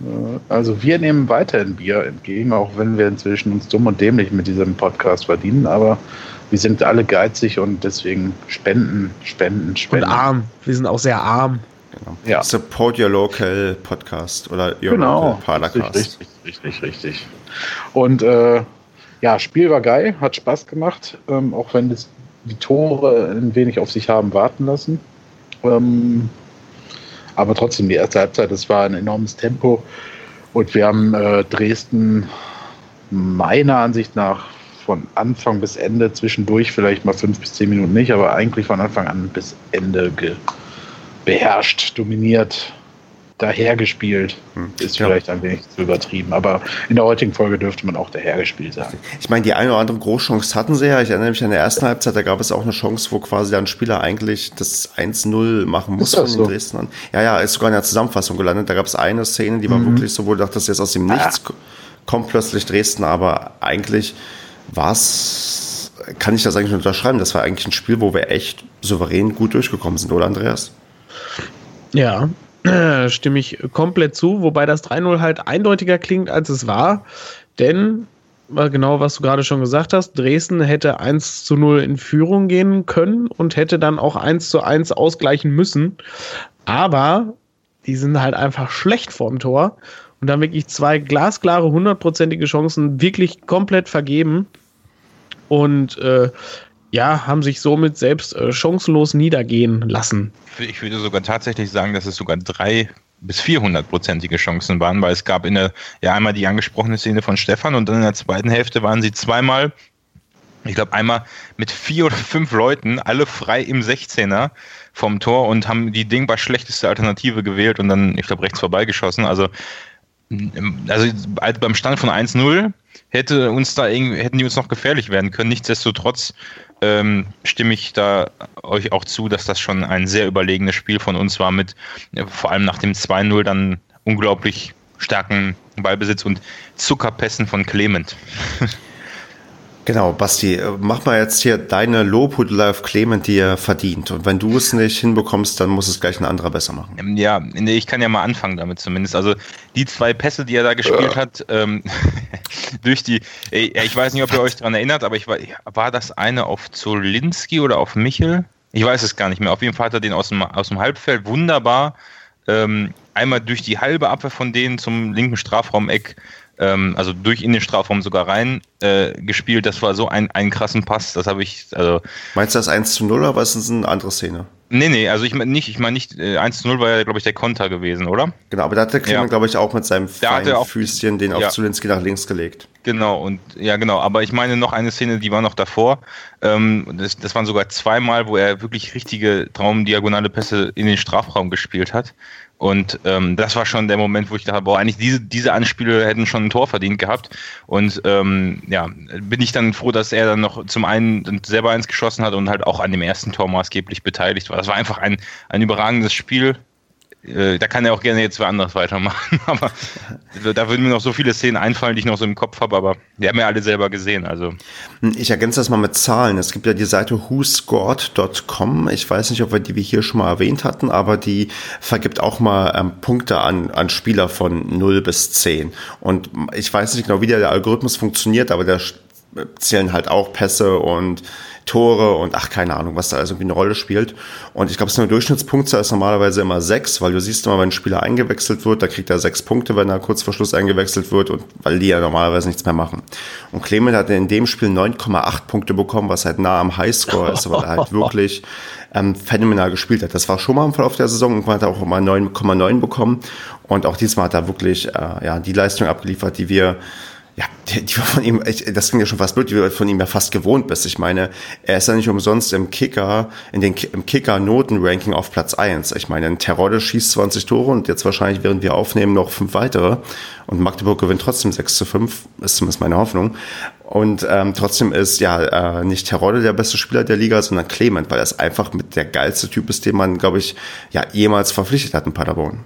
Äh, also wir nehmen weiterhin Bier entgegen, auch wenn wir inzwischen uns dumm und dämlich mit diesem Podcast verdienen, aber wir sind alle geizig und deswegen spenden, spenden, Und spenden. arm. Wir sind auch sehr arm. Genau. Ja. Support your local podcast oder your Genau, local Paracast. richtig, richtig, richtig, richtig. Und äh, ja, Spiel war geil, hat Spaß gemacht, ähm, auch wenn das, die Tore ein wenig auf sich haben warten lassen. Ähm, aber trotzdem, die erste Halbzeit, das war ein enormes Tempo. Und wir haben äh, Dresden meiner Ansicht nach von Anfang bis Ende, zwischendurch vielleicht mal fünf bis zehn Minuten nicht, aber eigentlich von Anfang an bis Ende beherrscht, dominiert. dahergespielt. Hm. Ist ja. vielleicht ein wenig zu übertrieben, aber in der heutigen Folge dürfte man auch dahergespielt sagen. Ich meine, die eine oder andere Großchance hatten sie ja. Ich erinnere mich an der ersten Halbzeit, da gab es auch eine Chance, wo quasi der Spieler eigentlich das 1-0 machen muss von so? den Dresdnern. Ja, ja, ist sogar in der Zusammenfassung gelandet. Da gab es eine Szene, die war mhm. wirklich so, wo du dachtest, jetzt aus dem Nichts ah. kommt plötzlich Dresden, aber eigentlich war es, kann ich das eigentlich unterschreiben. Das war eigentlich ein Spiel, wo wir echt souverän gut durchgekommen sind, oder Andreas? Ja, stimme ich komplett zu, wobei das 3-0 halt eindeutiger klingt, als es war. Denn, genau was du gerade schon gesagt hast, Dresden hätte 1 zu 0 in Führung gehen können und hätte dann auch 1 zu 1 ausgleichen müssen. Aber die sind halt einfach schlecht vorm Tor und dann wirklich zwei glasklare, hundertprozentige Chancen wirklich komplett vergeben. Und äh, ja, haben sich somit selbst äh, chancenlos niedergehen lassen. Ich würde sogar tatsächlich sagen, dass es sogar drei bis 400-prozentige Chancen waren, weil es gab in der, ja einmal die angesprochene Szene von Stefan und dann in der zweiten Hälfte waren sie zweimal, ich glaube einmal mit vier oder fünf Leuten, alle frei im 16er vom Tor und haben die denkbar schlechteste Alternative gewählt und dann, ich glaube, rechts vorbeigeschossen. Also, also beim Stand von 1-0 hätte uns da hätten die uns noch gefährlich werden können. Nichtsdestotrotz ähm, stimme ich da euch auch zu, dass das schon ein sehr überlegenes Spiel von uns war, mit äh, vor allem nach dem 2-0 dann unglaublich starken Ballbesitz und Zuckerpässen von Clement. Genau, Basti, äh, mach mal jetzt hier deine Lobhudelei auf Clement, die er verdient. Und wenn du es nicht hinbekommst, dann muss es gleich ein anderer besser machen. Ähm, ja, nee, ich kann ja mal anfangen damit zumindest. Also die zwei Pässe, die er da gespielt ja. hat, ähm, durch die, ich weiß nicht, ob ihr euch daran erinnert, aber ich war, war das eine auf Zolinski oder auf Michel? Ich weiß es gar nicht mehr. Auf jeden Fall hat er den aus dem, aus dem Halbfeld wunderbar ähm, einmal durch die halbe Abwehr von denen zum linken Strafraumeck ähm, also durch in den Strafraum sogar rein äh, gespielt. Das war so ein, ein krassen Pass, das habe ich, also. Meinst du das 1 zu 0 oder was ist eine andere Szene? Nee, nee, also ich meine nicht, ich meine nicht, äh, 1 zu 0 war ja, glaube ich, der Konter gewesen, oder? Genau, aber da hat der Kliman, ja. glaube ich, auch mit seinem feinen Füßchen den auf Zulinski nach links gelegt. Genau, und ja, genau, aber ich meine noch eine Szene, die war noch davor. Ähm, das, das waren sogar zweimal, wo er wirklich richtige traumdiagonale Pässe in den Strafraum gespielt hat. Und ähm, das war schon der Moment, wo ich dachte, boah, eigentlich diese, diese Anspiele hätten schon ein Tor verdient gehabt. Und ähm, ja, bin ich dann froh, dass er dann noch zum einen selber eins geschossen hat und halt auch an dem ersten Tor maßgeblich beteiligt war. Das war einfach ein, ein überragendes Spiel. Äh, da kann er auch gerne jetzt wer anderes weitermachen. aber da würden mir noch so viele Szenen einfallen, die ich noch so im Kopf habe, aber die haben ja alle selber gesehen. Also. Ich ergänze das mal mit Zahlen. Es gibt ja die Seite whoscored.com. Ich weiß nicht, ob wir die wir hier schon mal erwähnt hatten, aber die vergibt auch mal ähm, Punkte an, an Spieler von 0 bis 10. Und ich weiß nicht genau, wie der Algorithmus funktioniert, aber da zählen halt auch Pässe und Tore und ach, keine Ahnung, was da also irgendwie eine Rolle spielt. Und ich glaube, so eine Durchschnittspunktzahl ist normalerweise immer sechs, weil du siehst immer, wenn ein Spieler eingewechselt wird, da kriegt er sechs Punkte, wenn er kurz vor Schluss eingewechselt wird und weil die ja normalerweise nichts mehr machen. Und Clement hat in dem Spiel 9,8 Punkte bekommen, was halt nah am Highscore ist, weil er halt wirklich ähm, phänomenal gespielt hat. Das war schon mal im Verlauf der Saison und man hat auch mal 9,9 bekommen. Und auch diesmal hat er wirklich äh, ja, die Leistung abgeliefert, die wir ja, die, die von ihm, ich, das klingt ja schon fast blöd, die du von ihm ja fast gewohnt bist. Ich meine, er ist ja nicht umsonst im Kicker, in den im Kicker-Noten-Ranking auf Platz eins. Ich meine, ein Terodde schießt 20 Tore und jetzt wahrscheinlich, während wir aufnehmen, noch fünf weitere. Und Magdeburg gewinnt trotzdem 6 zu 5, ist zumindest meine Hoffnung. Und ähm, trotzdem ist ja äh, nicht Terodde der beste Spieler der Liga, sondern Clement, weil er es einfach mit der geilste Typ ist, den man, glaube ich, ja jemals verpflichtet hat in Paderborn.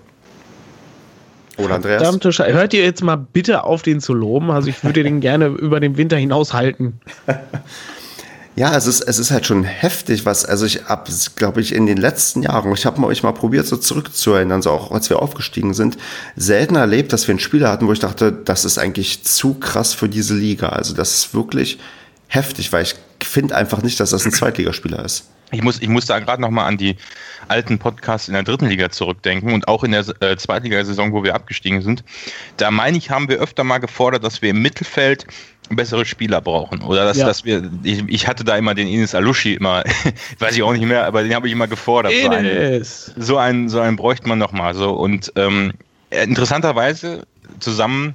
Oder Andreas? Verdammte Scheiße. Hört ihr jetzt mal bitte auf, den zu loben? Also ich würde den gerne über den Winter hinaus halten. Ja, es ist, es ist halt schon heftig, was, also ich habe, glaube ich, in den letzten Jahren, ich habe euch mal probiert, so zurückzuerinnern, so auch als wir aufgestiegen sind, selten erlebt, dass wir einen Spieler hatten, wo ich dachte, das ist eigentlich zu krass für diese Liga. Also das ist wirklich heftig, weil ich finde einfach nicht, dass das ein Zweitligaspieler ist. Ich muss, ich muss da gerade noch mal an die alten Podcasts in der dritten Liga zurückdenken und auch in der äh, Zweitligasaison, wo wir abgestiegen sind. Da meine ich, haben wir öfter mal gefordert, dass wir im Mittelfeld bessere Spieler brauchen. Oder dass, ja. dass wir, ich, ich, hatte da immer den Ines Alushi immer, weiß ich auch nicht mehr, aber den habe ich immer gefordert. So einen, so einen, so einen bräuchte man noch mal so. Und ähm, interessanterweise zusammen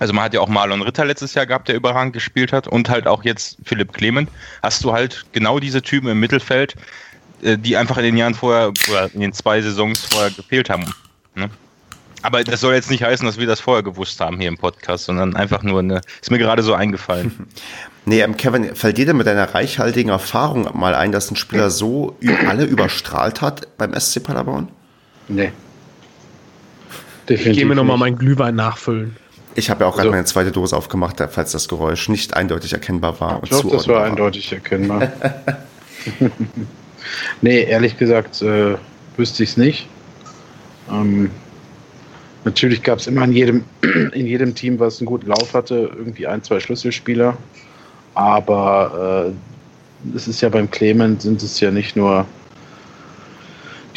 also man hat ja auch Marlon Ritter letztes Jahr gehabt, der überragend gespielt hat und halt auch jetzt Philipp Clement. Hast du halt genau diese Typen im Mittelfeld, äh, die einfach in den Jahren vorher oder in den zwei Saisons vorher gefehlt haben. Ne? Aber das soll jetzt nicht heißen, dass wir das vorher gewusst haben hier im Podcast, sondern einfach nur eine, ist mir gerade so eingefallen. Nee, ähm, Kevin, fällt dir denn mit deiner reichhaltigen Erfahrung mal ein, dass ein Spieler so alle überstrahlt hat beim SC Paderborn? Nee. Definitiv ich gehe mir nochmal meinen Glühwein nachfüllen. Ich habe ja auch gerade also, meine zweite Dose aufgemacht, falls das Geräusch nicht eindeutig erkennbar war. Ich glaube, das war eindeutig erkennbar. nee, ehrlich gesagt, äh, wüsste ich es nicht. Ähm, natürlich gab es immer in jedem, in jedem Team, was einen guten Lauf hatte, irgendwie ein, zwei Schlüsselspieler. Aber äh, es ist ja beim Clement sind es ja nicht nur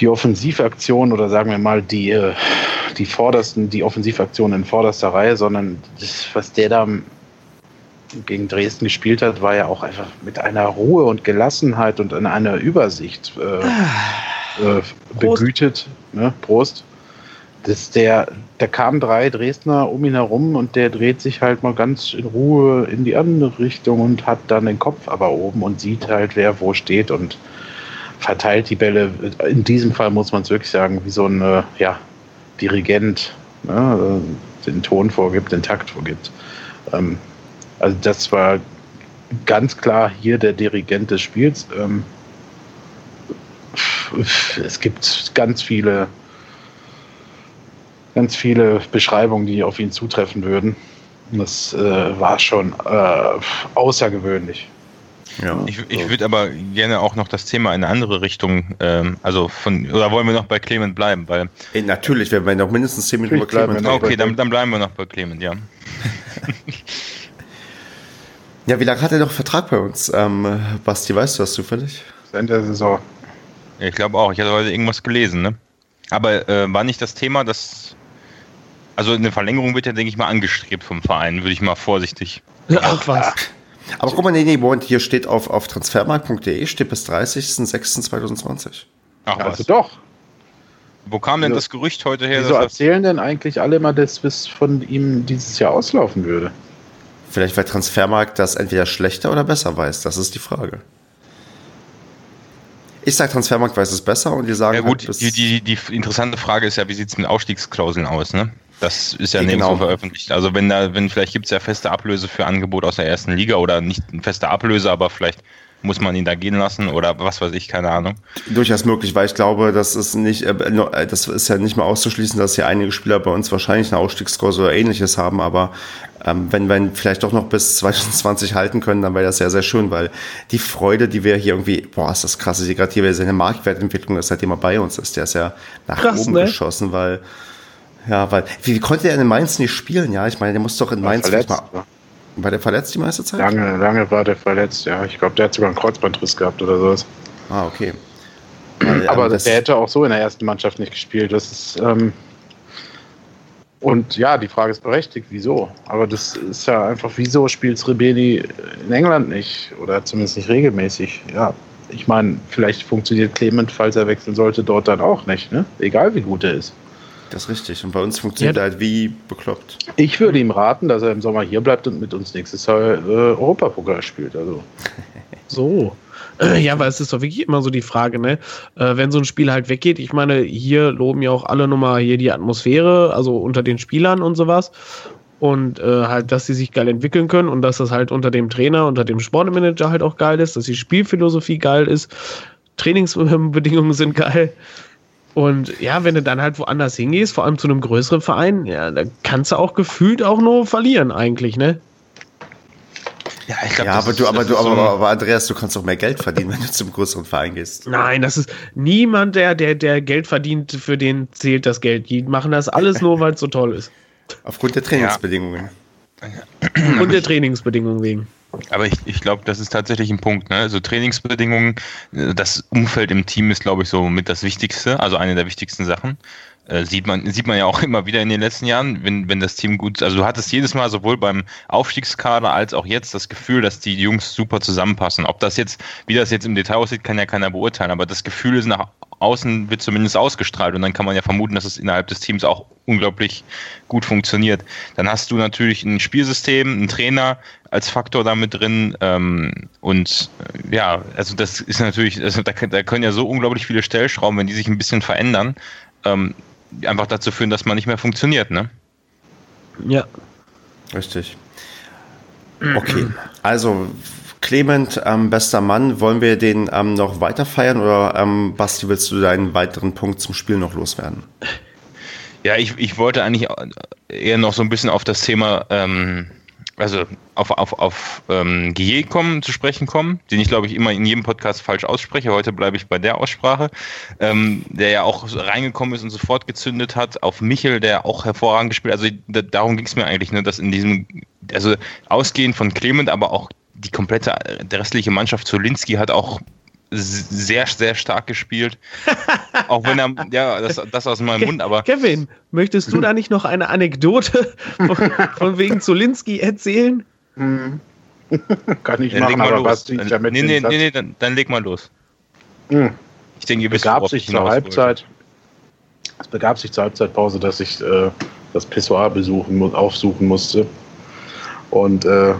die Offensivaktionen oder sagen wir mal die, äh, die vordersten, die Offensivaktionen in vorderster Reihe, sondern das, was der da gegen Dresden gespielt hat, war ja auch einfach mit einer Ruhe und Gelassenheit und einer Übersicht äh, ah. äh, begütet. Ne? Prost. Das der, da kamen drei Dresdner um ihn herum und der dreht sich halt mal ganz in Ruhe in die andere Richtung und hat dann den Kopf aber oben und sieht halt, wer wo steht und verteilt die Bälle. In diesem Fall muss man es wirklich sagen, wie so ein äh, ja, Dirigent ne, den Ton vorgibt, den Takt vorgibt. Ähm, also das war ganz klar hier der Dirigent des Spiels. Ähm, es gibt ganz viele ganz viele Beschreibungen, die auf ihn zutreffen würden. Das äh, war schon äh, außergewöhnlich. Ja, ich, ich würde aber gerne auch noch das Thema in eine andere Richtung, ähm, also von, oder wollen wir noch bei Clement bleiben? Weil, hey, natürlich, wir werden noch mindestens 10 Minuten bei Clement bleiben. Okay, dann, dann bleiben wir noch bei Clement, ja. ja, wie lange hat er noch Vertrag bei uns? Ähm, Basti, weißt du das zufällig? Ende der Saison. Ich glaube auch, ich hatte heute irgendwas gelesen, ne? Aber äh, war nicht das Thema, dass also eine Verlängerung wird ja, denke ich mal, angestrebt vom Verein, würde ich mal vorsichtig. Ach was. Aber guck mal, nee, nee, Moment, hier steht auf, auf transfermarkt.de, steht bis 30.06.2020. Ach was. Also doch. Wo kam denn das Gerücht heute her? Wieso erzählen denn eigentlich alle mal, dass es von ihm dieses Jahr auslaufen würde? Vielleicht, weil Transfermarkt das entweder schlechter oder besser weiß. Das ist die Frage. Ich sage Transfermarkt weiß es besser und die sagen. Ja, gut, halt, die, die, die interessante Frage ist ja, wie sieht es mit Ausstiegsklauseln aus, ne? Das ist ja, ja nirgendwo genau. veröffentlicht. Also wenn da, wenn vielleicht gibt es ja feste Ablöse für Angebot aus der ersten Liga oder nicht feste Ablöse, aber vielleicht muss man ihn da gehen lassen oder was weiß ich, keine Ahnung. Durchaus möglich, weil ich glaube, das ist nicht, äh, äh, das ist ja nicht mal auszuschließen, dass hier einige Spieler bei uns wahrscheinlich eine Ausstiegskurse oder ähnliches haben, aber ähm, wenn wir ihn vielleicht doch noch bis 2020 halten können, dann wäre das sehr, sehr schön, weil die Freude, die wir hier irgendwie, boah, ist das krass, ich sehe gerade hier seine Marktwertentwicklung, das seitdem er bei uns ist, der ist ja nach Krass, oben ne? geschossen, weil ja, weil, wie, wie konnte er in Mainz nicht spielen? Ja, ich meine, der muss doch in Mainz verletzt, mal. War der verletzt die meiste Zeit? Lange, lange war der verletzt, ja. Ich glaube, der hat sogar einen Kreuzbandriss gehabt oder sowas. Ah, okay. Weil, Aber ähm, der hätte auch so in der ersten Mannschaft nicht gespielt. Das ist, ähm, und ja, die Frage ist berechtigt, wieso? Aber das ist ja einfach, wieso spielt Rebeni in England nicht? Oder zumindest nicht regelmäßig? Ja, ich meine, vielleicht funktioniert Clement, falls er wechseln sollte, dort dann auch nicht, ne? Egal wie gut er ist. Das ist richtig. Und bei uns funktioniert ja, er halt wie bekloppt. Ich würde ihm raten, dass er im Sommer hier bleibt und mit uns nächstes Jahr äh, Europapokal spielt. Also. so. Äh, ja, weil es ist doch wirklich immer so die Frage, ne? Äh, wenn so ein Spiel halt weggeht, ich meine, hier loben ja auch alle nochmal hier die Atmosphäre, also unter den Spielern und sowas. Und äh, halt, dass sie sich geil entwickeln können und dass das halt unter dem Trainer, unter dem Sportmanager halt auch geil ist, dass die Spielphilosophie geil ist, Trainingsbedingungen sind geil. Und ja, wenn du dann halt woanders hingehst, vor allem zu einem größeren Verein, ja, da kannst du auch gefühlt auch nur verlieren eigentlich, ne? Ja, ich glaub, ja aber du, aber du, aber, aber, Andreas, du kannst doch mehr Geld verdienen, wenn du zum größeren Verein gehst. Nein, das ist niemand, der, der, der Geld verdient, für den zählt das Geld. Die machen das alles nur, weil es so toll ist. Aufgrund der Trainingsbedingungen. Ja. Und der Trainingsbedingungen wegen. Aber ich, ich glaube, das ist tatsächlich ein Punkt. Ne? Also Trainingsbedingungen, äh, das Umfeld im Team ist, glaube ich, so mit das Wichtigste, also eine der wichtigsten Sachen. Äh, sieht man, sieht man ja auch immer wieder in den letzten Jahren, wenn, wenn das Team gut, also du hattest jedes Mal sowohl beim Aufstiegskader als auch jetzt das Gefühl, dass die Jungs super zusammenpassen. Ob das jetzt, wie das jetzt im Detail aussieht, kann ja keiner beurteilen, aber das Gefühl ist nach außen wird zumindest ausgestrahlt und dann kann man ja vermuten, dass es innerhalb des Teams auch unglaublich gut funktioniert. Dann hast du natürlich ein Spielsystem, einen Trainer als Faktor damit drin ähm, und äh, ja, also das ist natürlich, also da, da können ja so unglaublich viele Stellschrauben, wenn die sich ein bisschen verändern, ähm, einfach dazu führen, dass man nicht mehr funktioniert, ne? Ja. Richtig. Okay, also Clement, ähm, bester Mann, wollen wir den ähm, noch weiter feiern oder ähm, Basti, willst du deinen weiteren Punkt zum Spiel noch loswerden? Ja, ich, ich wollte eigentlich eher noch so ein bisschen auf das Thema, ähm, also auf, auf, auf ähm, Guillet kommen, zu sprechen kommen, den ich glaube ich immer in jedem Podcast falsch ausspreche. Heute bleibe ich bei der Aussprache, ähm, der ja auch reingekommen ist und sofort gezündet hat. Auf Michel, der auch hervorragend gespielt Also da, darum ging es mir eigentlich, ne, dass in diesem, also ausgehend von Clement, aber auch die komplette, der restliche Mannschaft, Zolinski hat auch sehr, sehr stark gespielt. Auch wenn er, ja, das, das aus meinem Mund, aber. Kevin, möchtest du da nicht noch eine Anekdote von, von wegen Zolinski erzählen? Hm. Kann ich Dann machen, aber los. was Dann, damit nee, nee, nee, nee, dann, dann leg mal los. Hm. Ich denke, ihr wisst, begab sich ich zur. Halbzeit. Es begab sich zur Halbzeitpause, dass ich äh, das Pissoir besuchen, aufsuchen musste. Und äh,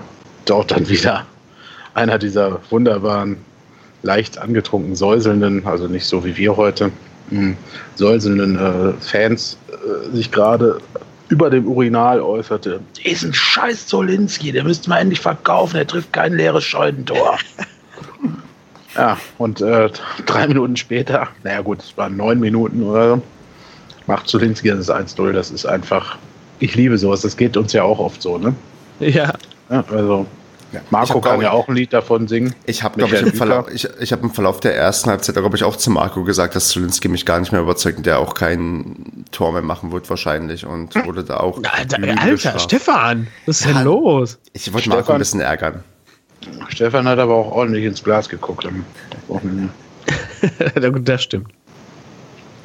dort dann wieder einer dieser wunderbaren, leicht angetrunken säuselnden, also nicht so wie wir heute, mh, säuselnden äh, Fans äh, sich gerade über dem Urinal äußerte. Diesen scheiß Zolinski, der müsste man endlich verkaufen, der trifft kein leeres Scheunentor. Ja, und äh, drei Minuten später, naja gut, es waren neun Minuten oder so, macht Zulinski das 1-0. Das ist einfach, ich liebe sowas, das geht uns ja auch oft so, ne? Ja. Ja, also, Marco kann ja auch ein Lied davon singen. Ich habe, glaube ich, im Verlauf, ich, ich hab im Verlauf der ersten Halbzeit, glaube ich, auch zu Marco gesagt, dass Zulinski mich gar nicht mehr überzeugt und der auch kein Tor mehr machen wird wahrscheinlich und wurde da auch Alter, Alter. Stefan, was ist Ja. denn los? Ich wollte Marco ein bisschen ärgern. Stefan hat aber auch ordentlich ins Glas geguckt am Wochenende. Das stimmt.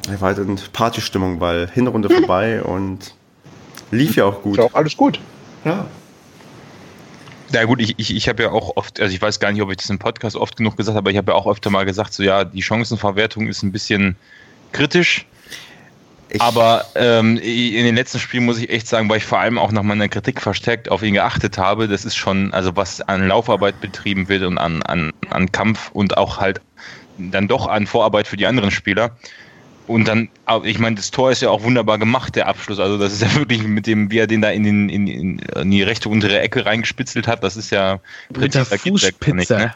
Er war halt in Partystimmung, weil Hinrunde vorbei und lief ja auch gut. Ist ja auch alles gut. Ja. Ja gut, ich, ich, ich habe ja auch oft, also ich weiß gar nicht, ob ich das im Podcast oft genug gesagt habe, aber ich habe ja auch öfter mal gesagt, so ja, die Chancenverwertung ist ein bisschen kritisch. Ich, Aber ähm, in den letzten Spielen muss ich echt sagen, weil ich vor allem auch nach meiner Kritik verstärkt auf ihn geachtet habe, das ist schon, also was an Laufarbeit betrieben wird und an, an, an Kampf und auch halt dann doch an Vorarbeit für die anderen Spieler. Und dann, ich meine, das Tor ist ja auch wunderbar gemacht, der Abschluss. Also das ist ja wirklich mit dem, wie er den da in, den, in, in, in die rechte untere Ecke reingespitzelt hat, das ist ja präziser gar nicht, ne?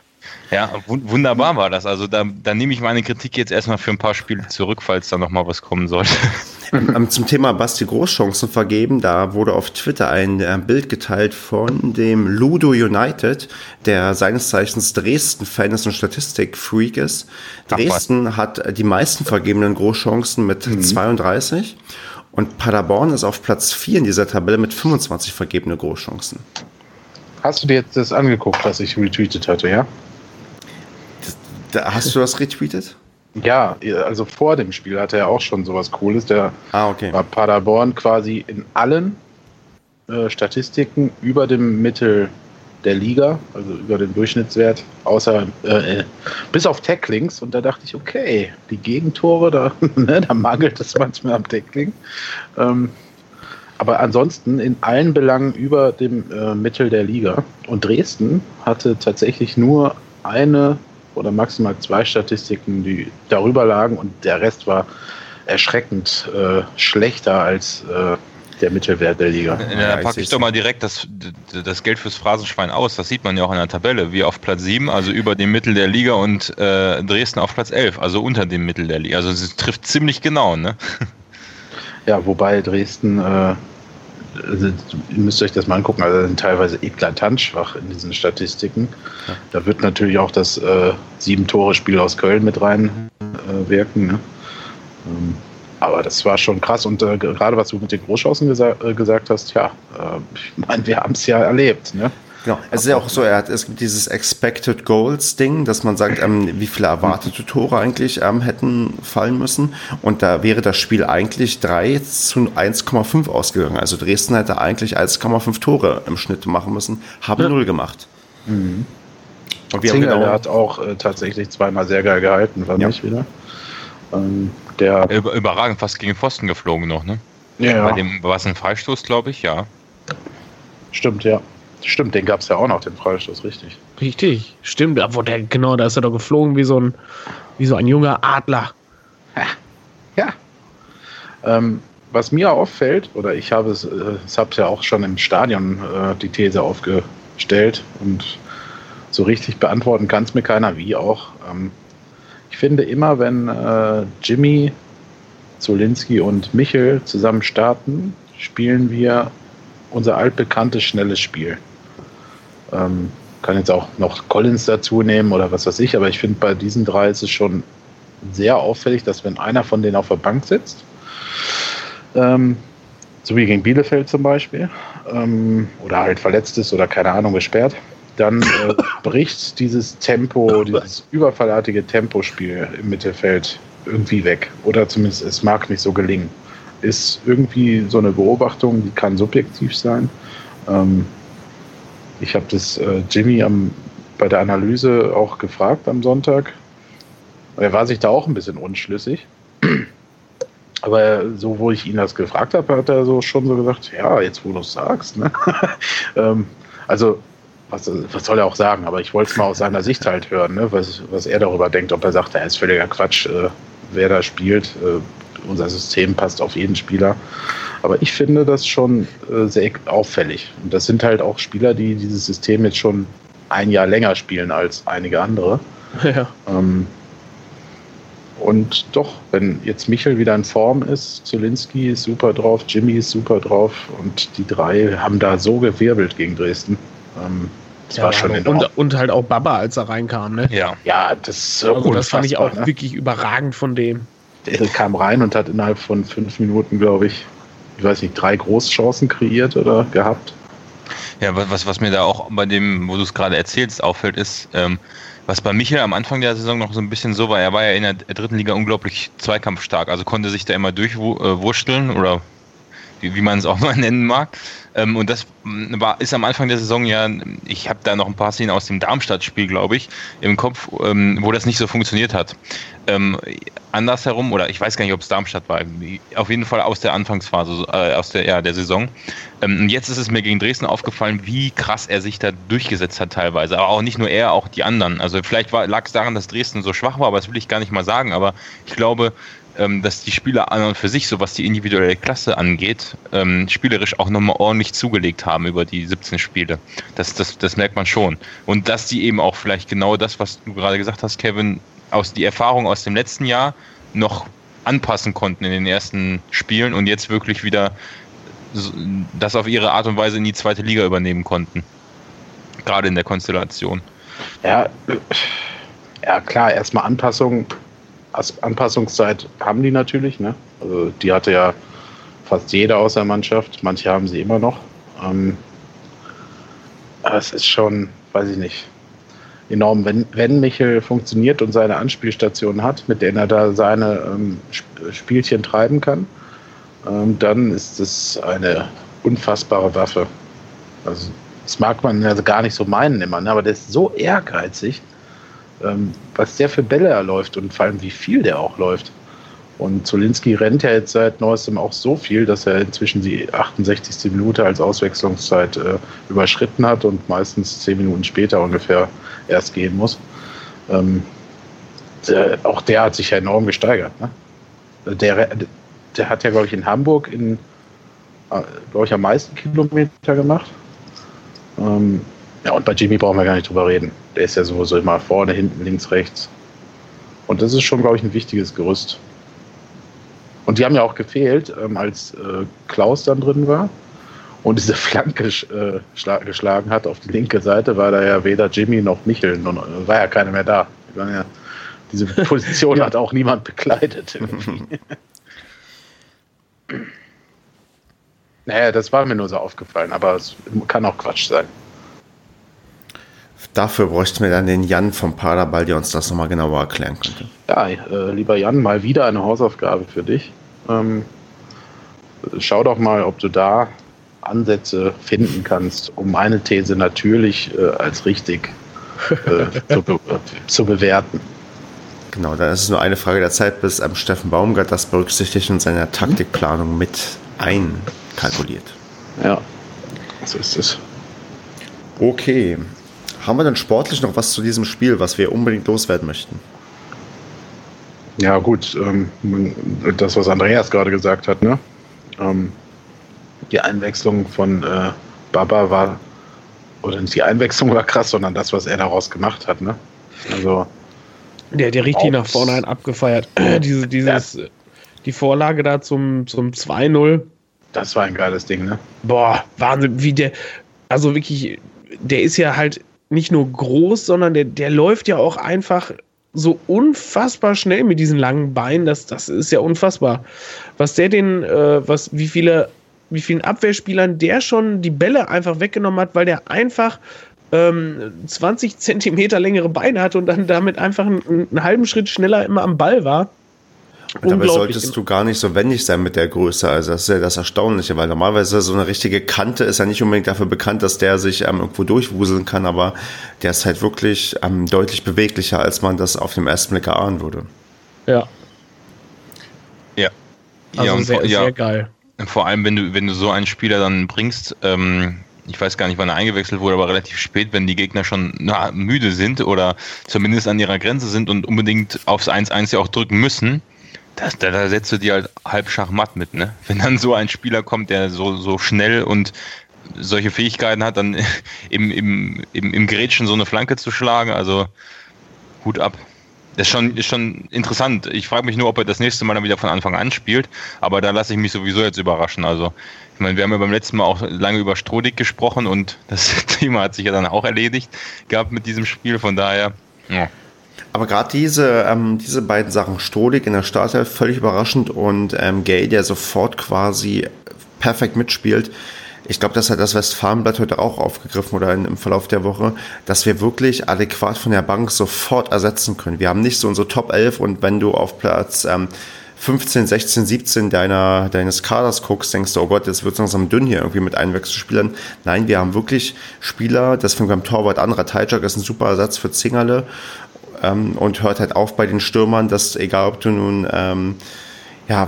Ja, wun- wunderbar war das. Also da, da nehme ich meine Kritik jetzt erstmal für ein paar Spiele zurück, falls da nochmal was kommen sollte. Ähm, zum Thema Basti Großchancen vergeben, da wurde auf Twitter ein äh, Bild geteilt von dem Ludo United, der seines Zeichens Dresden-Fan ist und Statistik-Freak ist. Dresden hat die meisten vergebenen Großchancen mit 32 und Paderborn ist auf Platz 4 in dieser Tabelle mit 25 vergebene Großchancen. Hast du dir jetzt das angeguckt, was ich retweetet hatte, ja? Da, hast du das retweetet? Ja, also vor dem Spiel hatte er auch schon sowas Cooles. Der Ah, okay. war Paderborn quasi in allen äh, Statistiken über dem Mittel der Liga, also über den Durchschnittswert, außer äh, bis auf Tacklings. Und da dachte ich, okay, die Gegentore, da, ne, da mangelt es manchmal am Tackling. Ähm, aber ansonsten in allen Belangen über dem äh, Mittel der Liga. Und Dresden hatte tatsächlich nur eine oder maximal zwei Statistiken, die darüber lagen und der Rest war erschreckend äh, schlechter als äh, der Mittelwert der Liga. Ja, da packe ich doch mal direkt das, das Geld fürs Phrasenschwein aus. Das sieht man ja auch in der Tabelle. Wir auf Platz 7, also über dem Mittel der Liga und äh, Dresden auf Platz 11, also unter dem Mittel der Liga. Also es trifft ziemlich genau, ne? Ja, wobei Dresden, äh, also, ihr müsst euch das mal angucken, also sind teilweise eklatant schwach in diesen Statistiken. Da wird natürlich auch das äh, Sieben-Tore-Spiel aus Köln mit rein äh, wirken. Ne? Ähm, aber das war schon krass und äh, gerade was du mit den Großchancen gesa äh, gesagt hast, ja, äh, ich meine, wir haben es ja erlebt. Ne? Genau. Es ist ja auch so, er hat, es gibt dieses Expected Goals Ding, dass man sagt, ähm, wie viele erwartete Tore eigentlich ähm, hätten fallen müssen. Und da wäre das Spiel eigentlich 3 zu 1,5 ausgegangen. Also Dresden hätte eigentlich 1,5 Tore im Schnitt machen müssen, haben Ja. null gemacht. Und wir haben Zinger, genau, der hat auch äh, tatsächlich zweimal sehr geil gehalten, fand Ja. ich wieder. Ähm, der, Über, überragend fast gegen Pfosten geflogen noch, ne? ja, Bei dem war es ein Freistoß, glaube ich, ja. stimmt, ja. Stimmt, den gab es ja auch noch, den Freistoß, richtig. Richtig, stimmt. Aber der, genau, da ist er doch geflogen wie so ein, wie so ein junger Adler. Ja. Ähm, was mir auffällt, oder ich habe es, äh, es habe ja auch schon im Stadion äh, die These aufgestellt und so richtig beantworten kann es mir keiner, wie auch. Ähm, ich finde immer, wenn äh, Jimmy, Zolinski und Michel zusammen starten, spielen wir unser altbekanntes schnelles Spiel. Ähm, kann jetzt auch noch Collins dazu nehmen oder was weiß ich, aber ich finde, bei diesen drei ist es schon sehr auffällig, dass wenn einer von denen auf der Bank sitzt, ähm, so wie gegen Bielefeld zum Beispiel, ähm, oder halt verletzt ist oder keine Ahnung gesperrt, dann äh, bricht dieses Tempo, dieses überfallartige Tempospiel im Mittelfeld irgendwie weg. Oder zumindest es mag nicht so gelingen. Ist irgendwie so eine Beobachtung, die kann subjektiv sein. Ähm, ich habe das äh, Jimmy am, bei der Analyse auch gefragt am Sonntag. Er war sich da auch ein bisschen unschlüssig. Aber so, wo ich ihn das gefragt habe, hat er so schon so gesagt, ja, jetzt wo du es sagst. Ne? ähm, also, was, was, soll er auch sagen? Aber ich wollte es mal aus seiner Sicht halt hören, ne? was, was er darüber denkt, ob er sagt, er ist völliger Quatsch, äh, wer da spielt. Äh, unser System passt auf jeden Spieler. Aber ich finde das schon äh, sehr auffällig. Und das sind halt auch Spieler, die dieses System jetzt schon ein Jahr länger spielen als einige andere. Ja. Ähm, und doch, wenn jetzt Michel wieder in Form ist, Zulinski ist super drauf, Jimmy ist super drauf und die drei haben da so gewirbelt gegen Dresden. Ähm, das ja, war schon enorm. Und, und, halt auch Baba, als er reinkam, ne? Ja, ja das, also das fand ich auch ne? wirklich überragend von dem. Der kam rein und hat innerhalb von fünf Minuten, glaube ich, ich weiß nicht, drei Großchancen kreiert oder gehabt. Ja, was, was mir da auch bei dem, wo du es gerade erzählst, auffällt, ist, ähm, was bei Michael am Anfang der Saison noch so ein bisschen so war, er war ja in der dritten Liga unglaublich zweikampfstark, also konnte sich da immer durchwursteln oder wie, wie man es auch mal nennen mag. Ähm, und das war, ist am Anfang der Saison ja, ich habe da noch ein paar Szenen aus dem Darmstadt-Spiel, glaube ich, im Kopf, ähm, wo das nicht so funktioniert hat. Ähm, andersherum, oder ich weiß gar nicht, ob es Darmstadt war, auf jeden Fall aus der Anfangsphase, äh, aus der, ja, der Saison. Ähm, jetzt ist es mir gegen Dresden aufgefallen, wie krass er sich da durchgesetzt hat teilweise. Aber auch nicht nur er, auch die anderen. Also vielleicht lag es daran, dass Dresden so schwach war, aber das will ich gar nicht mal sagen. Aber ich glaube, ähm, dass die Spieler an und für sich, so was die individuelle Klasse angeht, ähm, spielerisch auch nochmal ordentlich zugelegt haben über die 17 Spiele. Das, das, das merkt man schon. Und dass die eben auch vielleicht genau das, was du gerade gesagt hast, Kevin, aus die Erfahrung aus dem letzten Jahr noch anpassen konnten in den ersten Spielen und jetzt wirklich wieder das auf ihre Art und Weise in die zweite Liga übernehmen konnten. Gerade in der Konstellation. Ja, ja klar, erstmal Anpassung Anpassungszeit haben die natürlich. Ne? Also die hatte ja fast jeder aus der Mannschaft. Manche haben sie immer noch. Ähm, es ist schon, weiß ich nicht, enorm. Wenn, wenn Michel funktioniert und seine Anspielstation hat, mit denen er da seine ähm, Spielchen treiben kann, ähm, dann ist es eine unfassbare Waffe. Also, das mag man also gar nicht so meinen immer, ne? aber der ist so ehrgeizig ähm, was der für Bälle er läuft und vor allem wie viel der auch läuft. Und Zolinski rennt ja jetzt seit neuestem auch so viel, dass er inzwischen die 68. Minute als Auswechslungszeit äh, überschritten hat und meistens zehn Minuten später ungefähr erst gehen muss. Ähm, der, auch der hat sich ja enorm gesteigert. Ne? Der, der hat ja, glaube ich, in Hamburg in, äh, glaube ich, am meisten Kilometer gemacht. Ähm, ja, und bei Jimmy brauchen wir gar nicht drüber reden. Der ist ja sowieso immer vorne, hinten, links, rechts. Und das ist schon, glaube ich, ein wichtiges Gerüst. Und die haben ja auch gefehlt, ähm, als äh, Klaus dann drin war und diese Flanke äh, geschlagen hat auf die linke Seite, war da ja weder Jimmy noch Michel, äh, war ja keiner mehr da. Ja, diese Position ja. hat auch niemand bekleidet. naja, das war mir nur so aufgefallen, aber es kann auch Quatsch sein. Dafür bräuchten wir dann den Jan vom Paderball, der uns das nochmal genauer erklären könnte. Ja, äh, lieber Jan, mal wieder eine Hausaufgabe für dich. Ähm, schau doch mal, ob du da Ansätze finden kannst, um meine These natürlich äh, als richtig äh, zu, be zu, bewerten. Genau, da ist es nur eine Frage der Zeit, bis ähm, Steffen Baumgart das berücksichtigt und seine Taktikplanung mit einkalkuliert. Ja, so ist es. Okay, haben wir denn sportlich noch was zu diesem Spiel, was wir unbedingt loswerden möchten? Ja, gut, ähm, das, was Andreas gerade gesagt hat, ne? Ähm, die Einwechslung von äh, Baba war, oder nicht die Einwechslung war krass, sondern das, was er daraus gemacht hat, ne? Also. Der hat ja richtig nach vorne abgefeiert. Diese, dieses, ja. die Vorlage da zum, zum 2-0. Das war ein geiles Ding, ne? Boah, Wahnsinn, wie der, also wirklich, der ist ja halt nicht nur groß, sondern der, der läuft ja auch einfach so unfassbar schnell mit diesen langen Beinen. Das, das ist ja unfassbar. Was der den, äh, was, wie viele, wie vielen Abwehrspielern der schon die Bälle einfach weggenommen hat, weil der einfach ähm, 20 Zentimeter längere Beine hatte und dann damit einfach einen, einen halben Schritt schneller immer am Ball war. Dabei solltest du gar nicht so wendig sein mit der Größe. Also das ist ja das Erstaunliche, weil normalerweise so eine richtige Kante ist ja nicht unbedingt dafür bekannt, dass der sich ähm, irgendwo durchwuseln kann, aber der ist halt wirklich ähm, deutlich beweglicher, als man das auf dem ersten Blick erahnen würde. Ja. Ja. Also ja, und sehr, ja, sehr geil. Vor allem, wenn du, wenn du so einen Spieler dann bringst, ähm, ich weiß gar nicht, wann er eingewechselt wurde, aber relativ spät, wenn die Gegner schon na, müde sind oder zumindest an ihrer Grenze sind und unbedingt aufs 1-1 ja auch drücken müssen, das, da, da setzt du dir halt halb Schachmatt mit, ne? Wenn dann so ein Spieler kommt, der so, so schnell und solche Fähigkeiten hat, dann im, im, im, im Gerätschen so eine Flanke zu schlagen, also Hut ab. Das ist schon, ist schon interessant. Ich frage mich nur, ob er das nächste Mal dann wieder von Anfang an spielt, aber da lasse ich mich sowieso jetzt überraschen. Also, ich meine, wir haben ja beim letzten Mal auch lange über Strodig gesprochen und das Thema hat sich ja dann auch erledigt gehabt mit diesem Spiel, von daher, ja. Aber gerade diese, ähm, diese beiden Sachen, Stolik in der Startelf, völlig überraschend und ähm, Gay, der sofort quasi perfekt mitspielt. Ich glaube, das hat das Westfalenblatt heute auch aufgegriffen oder in, im Verlauf der Woche, dass wir wirklich adäquat von der Bank sofort ersetzen können. Wir haben nicht so unsere Top 11 und wenn du auf Platz ähm, 15, 16, 17 deiner, deines Kaders guckst, denkst du, oh Gott, jetzt wird es langsam dünn hier irgendwie mit Einwechselspielern. Nein, wir haben wirklich Spieler, das fängt beim Torwart an, Ratajczak ist ein super Ersatz für Zingerle ähm, und hört halt auf bei den Stürmern, dass egal ob du nun ähm, ja,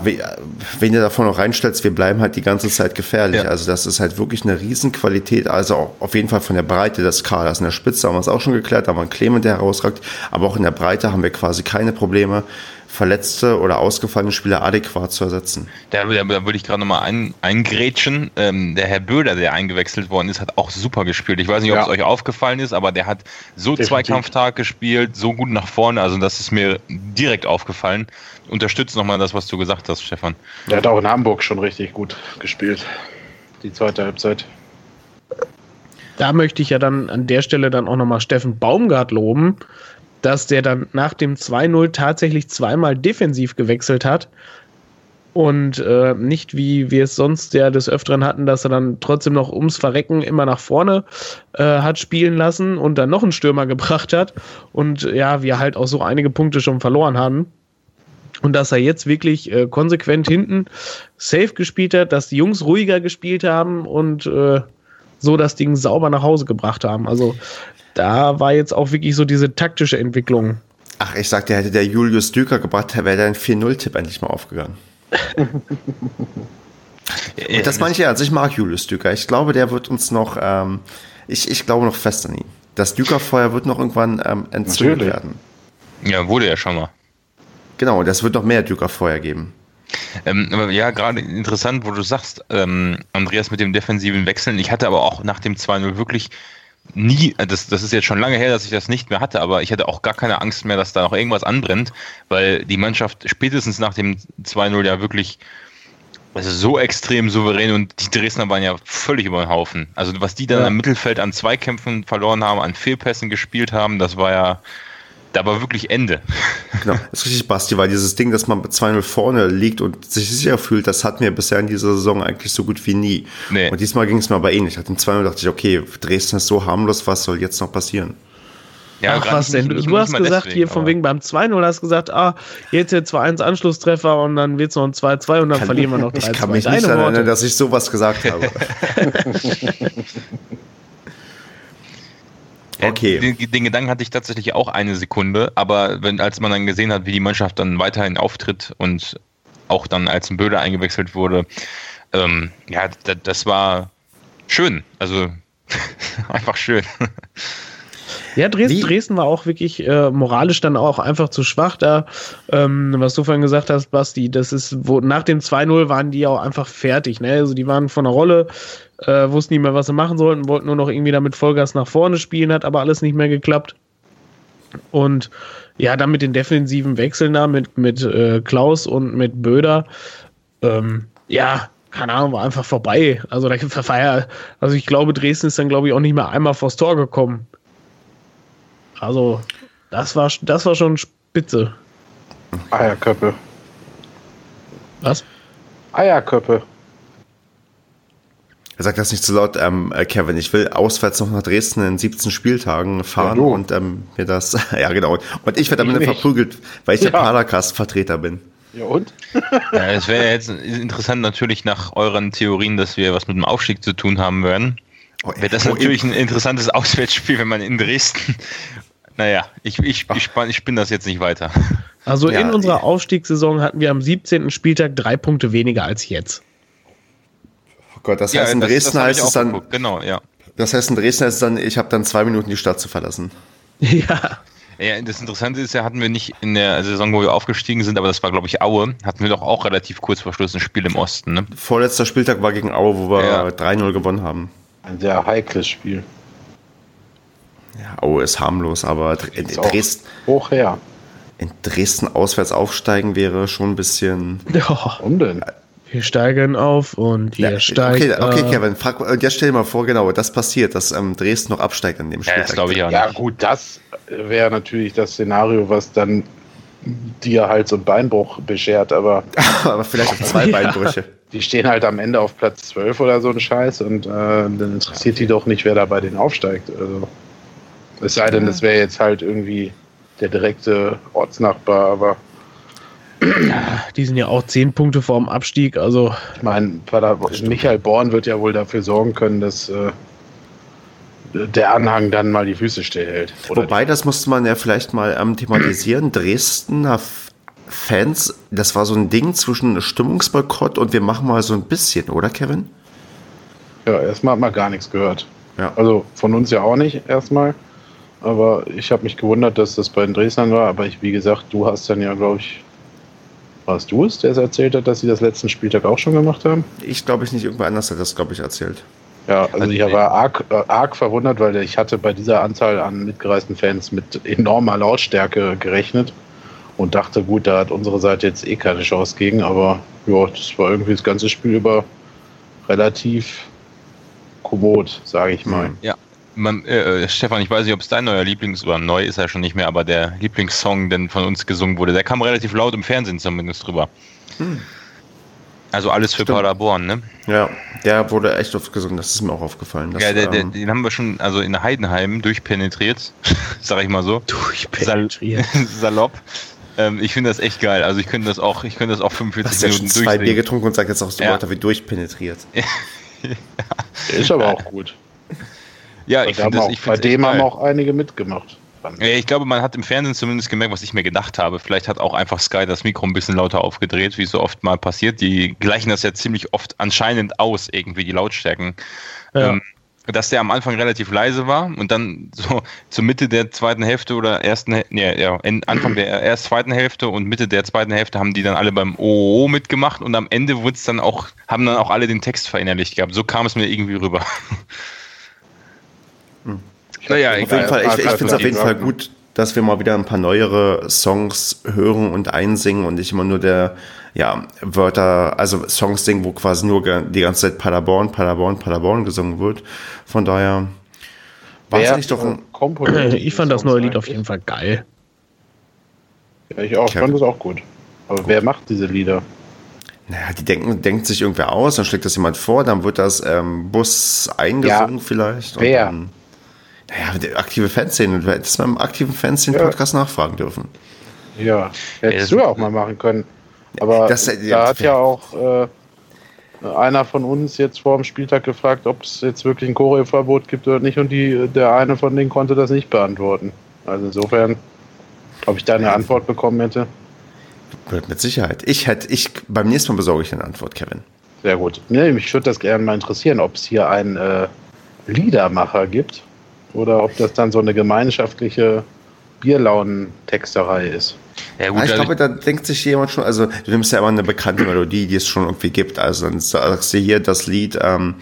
wenn ihr davon noch reinstellst, wir bleiben halt die ganze Zeit gefährlich. Ja. Also das ist halt wirklich eine Riesenqualität. Also auf jeden Fall von der Breite des Kaders. In der Spitze haben wir es auch schon geklärt, da haben wir einen Clement, der herausragt. Aber auch in der Breite haben wir quasi keine Probleme verletzte oder ausgefallene Spieler adäquat zu ersetzen. Da, da, da würde ich gerade nochmal ein, eingrätschen. Ähm, der Herr Böder, der eingewechselt worden ist, hat auch super gespielt. Ich weiß nicht, ob ja. es euch aufgefallen ist, aber der hat so Definitiv. Zweikampftag gespielt, so gut nach vorne. Also das ist mir direkt aufgefallen. Unterstützt nochmal das, was du gesagt hast, Stefan. Der hat auch in Hamburg schon richtig gut gespielt. Die zweite Halbzeit. Da möchte ich ja dann an der Stelle dann auch nochmal Steffen Baumgart loben, dass der dann nach dem 2-0 tatsächlich zweimal defensiv gewechselt hat und äh, nicht wie wir es sonst ja des Öfteren hatten, dass er dann trotzdem noch ums Verrecken immer nach vorne äh, hat spielen lassen und dann noch einen Stürmer gebracht hat und ja, wir halt auch so einige Punkte schon verloren haben. Und dass er jetzt wirklich äh, konsequent hinten safe gespielt hat, dass die Jungs ruhiger gespielt haben und äh, so das Ding sauber nach Hause gebracht haben. Also da war jetzt auch wirklich so diese taktische Entwicklung. Ach, ich sagte, hätte der Julius Düker gebracht, wäre dein 4-0-Tipp endlich mal aufgegangen. Und das meine ich ja, also ich mag Julius Düker. Ich glaube, der wird uns noch, ähm, ich, ich glaube noch fest an ihn. Das Düker-Feuer wird noch irgendwann ähm, entzündet Natürlich. werden. Ja, wurde ja schon mal. Genau, das wird noch mehr Düker-Feuer geben. Ähm, aber ja, gerade interessant, wo du sagst, ähm, Andreas mit dem defensiven Wechseln. Ich hatte aber auch nach dem 2-0 wirklich nie, das, das ist jetzt schon lange her, dass ich das nicht mehr hatte, aber ich hatte auch gar keine Angst mehr, dass da noch irgendwas anbrennt, weil die Mannschaft spätestens nach dem 2-0 ja wirklich also so extrem souverän und die Dresdner waren ja völlig über den Haufen. Also was die dann ja. im Mittelfeld an Zweikämpfen verloren haben, an Fehlpässen gespielt haben, das war ja da war wirklich Ende. Genau, das ist richtig, Basti, weil dieses Ding, dass man 2-0 vorne liegt und sich sicher fühlt, das hatten wir bisher in dieser Saison eigentlich so gut wie nie. Nee. Und diesmal ging es mir aber ähnlich. Nach dem 2-0 dachte ich, okay, Dresden ist so harmlos, was soll jetzt noch passieren? Ja, Ach, was denn? Nicht, du hast gesagt, deswegen, hier von wegen beim 2-0 hast gesagt, ah, jetzt hier 2-1 Anschlusstreffer und dann wird es noch ein 2-2 und dann kann, verlieren wir noch 3-2. Ich kann mich nicht erinnern, dass ich sowas gesagt habe. Okay. Den, den, Gedanken hatte ich tatsächlich auch eine Sekunde, aber wenn, als man dann gesehen hat, wie die Mannschaft dann weiterhin auftritt und auch dann als ein Böder eingewechselt wurde, ähm, ja, das war schön. Also einfach schön. Ja, Dresden, Dresden war auch wirklich äh, moralisch dann auch einfach zu schwach da. Ähm, was du vorhin gesagt hast, Basti, das ist, wo nach dem 2-0 waren die auch einfach fertig. Ne? Also die waren von der Rolle, äh, wussten nicht mehr, was sie machen sollten, wollten nur noch irgendwie damit Vollgas nach vorne spielen, hat aber alles nicht mehr geklappt. Und ja, dann mit den defensiven Wechseln da, mit, mit äh, Klaus und mit Böder, ähm, ja, keine Ahnung, war einfach vorbei. Also da also ich glaube, Dresden ist dann, glaube ich, auch nicht mehr einmal vors Tor gekommen. Also, das war, das war schon spitze. Eierköppe. Was? Eierköppe. Er sagt das nicht zu laut, ähm, äh, Kevin. Ich will auswärts noch nach Dresden in 17 Spieltagen fahren Ja, und ähm, mir das, ja genau. Und ich werde am Ende verprügelt, weil ich der Ja. Paracast-Vertreter bin. Ja und? Ja, es wäre jetzt interessant natürlich nach euren Theorien, dass wir was mit dem Aufstieg zu tun haben werden. Oh, Wäre das oh, natürlich ein interessantes Auswärtsspiel, wenn man in Dresden. Naja, ich, ich, ich, ich spinne das jetzt nicht weiter. Also Ja, in unserer Aufstiegssaison hatten wir am 17. Spieltag drei Punkte weniger als jetzt. Gott, das heißt in das- Dresden das heißt es dann, geguckt, Genau, ja. das heißt in Dresden heißt es dann, ich habe dann zwei Minuten die Stadt zu verlassen. ja. Ja, das Interessante ist ja, hatten wir nicht in der Saison, wo wir aufgestiegen sind, aber das war, glaube ich, Aue, hatten wir doch auch relativ kurz vor Schluss ein Spiel im Osten. Ne? Vorletzter Spieltag war gegen Aue, wo wir Ja. 3-0 gewonnen haben. Ein sehr heikles Spiel. Ja, Aue ist harmlos, aber in, in, Dresden, Hoch her. in Dresden auswärts aufsteigen wäre schon ein bisschen. ja. Warum denn? Wir steigen auf und ihr Ja, steigt okay, okay. Kevin, frag, und jetzt stell dir mal vor, genau, das passiert, dass ähm, Dresden noch absteigt an dem Ja, Spieltag. das glaube ich auch Ja, nicht. gut, das wäre natürlich das Szenario, was dann dir halt so einen Beinbruch beschert, aber aber vielleicht auch zwei Ja. Beinbrüche. die stehen halt am Ende auf Platz 12 oder so ein Scheiß und äh, dann interessiert die doch nicht, wer da bei denen aufsteigt. Also, es sei denn, das wäre jetzt halt irgendwie der direkte Ortsnachbar, aber Die sind ja auch zehn Punkte vorm Abstieg. Also ich meine, Michael Born wird ja wohl dafür sorgen können, dass äh, der Anhang dann mal die Füße stillhält. Oder Wobei, das musste man ja vielleicht mal ähm, thematisieren. Dresdner F- Fans, das war so ein Ding zwischen Stimmungsboykott und wir machen mal so ein bisschen, oder Kevin? Ja, erstmal hat man gar nichts gehört. Ja. Also von uns ja auch nicht erstmal. Aber ich habe mich gewundert, dass das bei den Dresdnern war. Aber ich, wie gesagt, du hast dann ja, glaube ich, warst du es, der es erzählt hat, dass sie das letzten Spieltag auch schon gemacht haben? Ich glaube ich nicht, irgendwer anders hat das, glaube ich, erzählt. Ja, also Also ich war arg, arg verwundert, weil ich hatte bei dieser Anzahl an mitgereisten Fans mit enormer Lautstärke gerechnet und dachte, gut, da hat unsere Seite jetzt eh keine Chance gegen, aber ja, das war irgendwie das ganze Spiel über relativ kommod, sage ich mal. Hm. Man, äh, Stefan, ich weiß nicht, ob es dein neuer Lieblings- oder neu ist er schon nicht mehr, aber der Lieblingssong, der von uns gesungen wurde, der kam relativ laut im Fernsehen zumindest drüber. Also alles für Stimmt. Paderborn, ne? Ja, der wurde echt oft gesungen, das ist mir auch aufgefallen. Das, ja, der, der, ähm, den haben wir schon also in Heidenheim durchpenetriert, sag ich mal so. durchpenetriert. Salopp. Ähm, ich finde das echt geil. Also ich könnte das auch, ich könnte das auch 45 hast ja schon Minuten zwei Bier getrunken und sagt jetzt auch so Ja. Wörter wie durchpenetriert. Der ist aber auch gut. Ja, Bei ich dem finde das, ich bei dem haben auch einige mitgemacht. Ja, ich glaube, man hat im Fernsehen zumindest gemerkt, was ich mir gedacht habe. Vielleicht hat auch einfach Sky das Mikro ein bisschen lauter aufgedreht, wie so oft mal passiert. Die gleichen das ja ziemlich oft anscheinend aus, irgendwie die Lautstärken. Ja. Ähm, dass der am Anfang relativ leise war und dann so zur Mitte der zweiten Hälfte oder ersten, nee, ja, Anfang der erst zweiten Hälfte und Mitte der zweiten Hälfte haben die dann alle beim OO mitgemacht und am Ende wurde es dann auch, haben dann auch alle den Text verinnerlicht gehabt. So kam es mir irgendwie rüber. Naja, Auf egal. jeden Fall, ich, ich finde es auf jeden Fall gut, dass wir mal wieder ein paar neuere Songs hören und einsingen und nicht immer nur der, ja, Wörter, also Songs singen, wo quasi nur die ganze Zeit Paderborn, Paderborn, Paderborn gesungen wird. Von daher war es nicht doch ein, Komponent Ich fand das neue Songs Lied auf jeden Fall geil. Ja, ich auch. Ich fand das auch gut. Aber wer macht diese Lieder? naja, die denken, denkt sich irgendwer aus, dann schlägt das jemand vor, dann wird das ähm, Bus eingesungen Ja. vielleicht. und Wer? Dann, naja, die aktive Fanszene, du hättest beim aktiven Fanszene-Podcast nachfragen dürfen. Ja, hättest das- du ja auch mal machen können. Aber Das- da ja, hat ja auch äh, einer von uns jetzt vor dem Spieltag gefragt, ob es jetzt wirklich ein Choreoverbot gibt oder nicht. Und die, der eine von denen konnte das nicht beantworten. Also insofern, ob ich da eine Antwort bekommen hätte. Mit Sicherheit. Ich hätte, ich, beim nächsten Mal besorge ich eine Antwort, Kevin. Sehr gut. Nee, mich würde das gerne mal interessieren, ob es hier einen äh, Liedermacher gibt, oder ob das dann so eine gemeinschaftliche Bierlaunen-Texterei ist. Ja, gut, ja, ich also glaube, da denkt sich jemand schon, also du nimmst ja immer eine bekannte Melodie, die es schon irgendwie gibt. Also dann sagst du hier das Lied, ähm,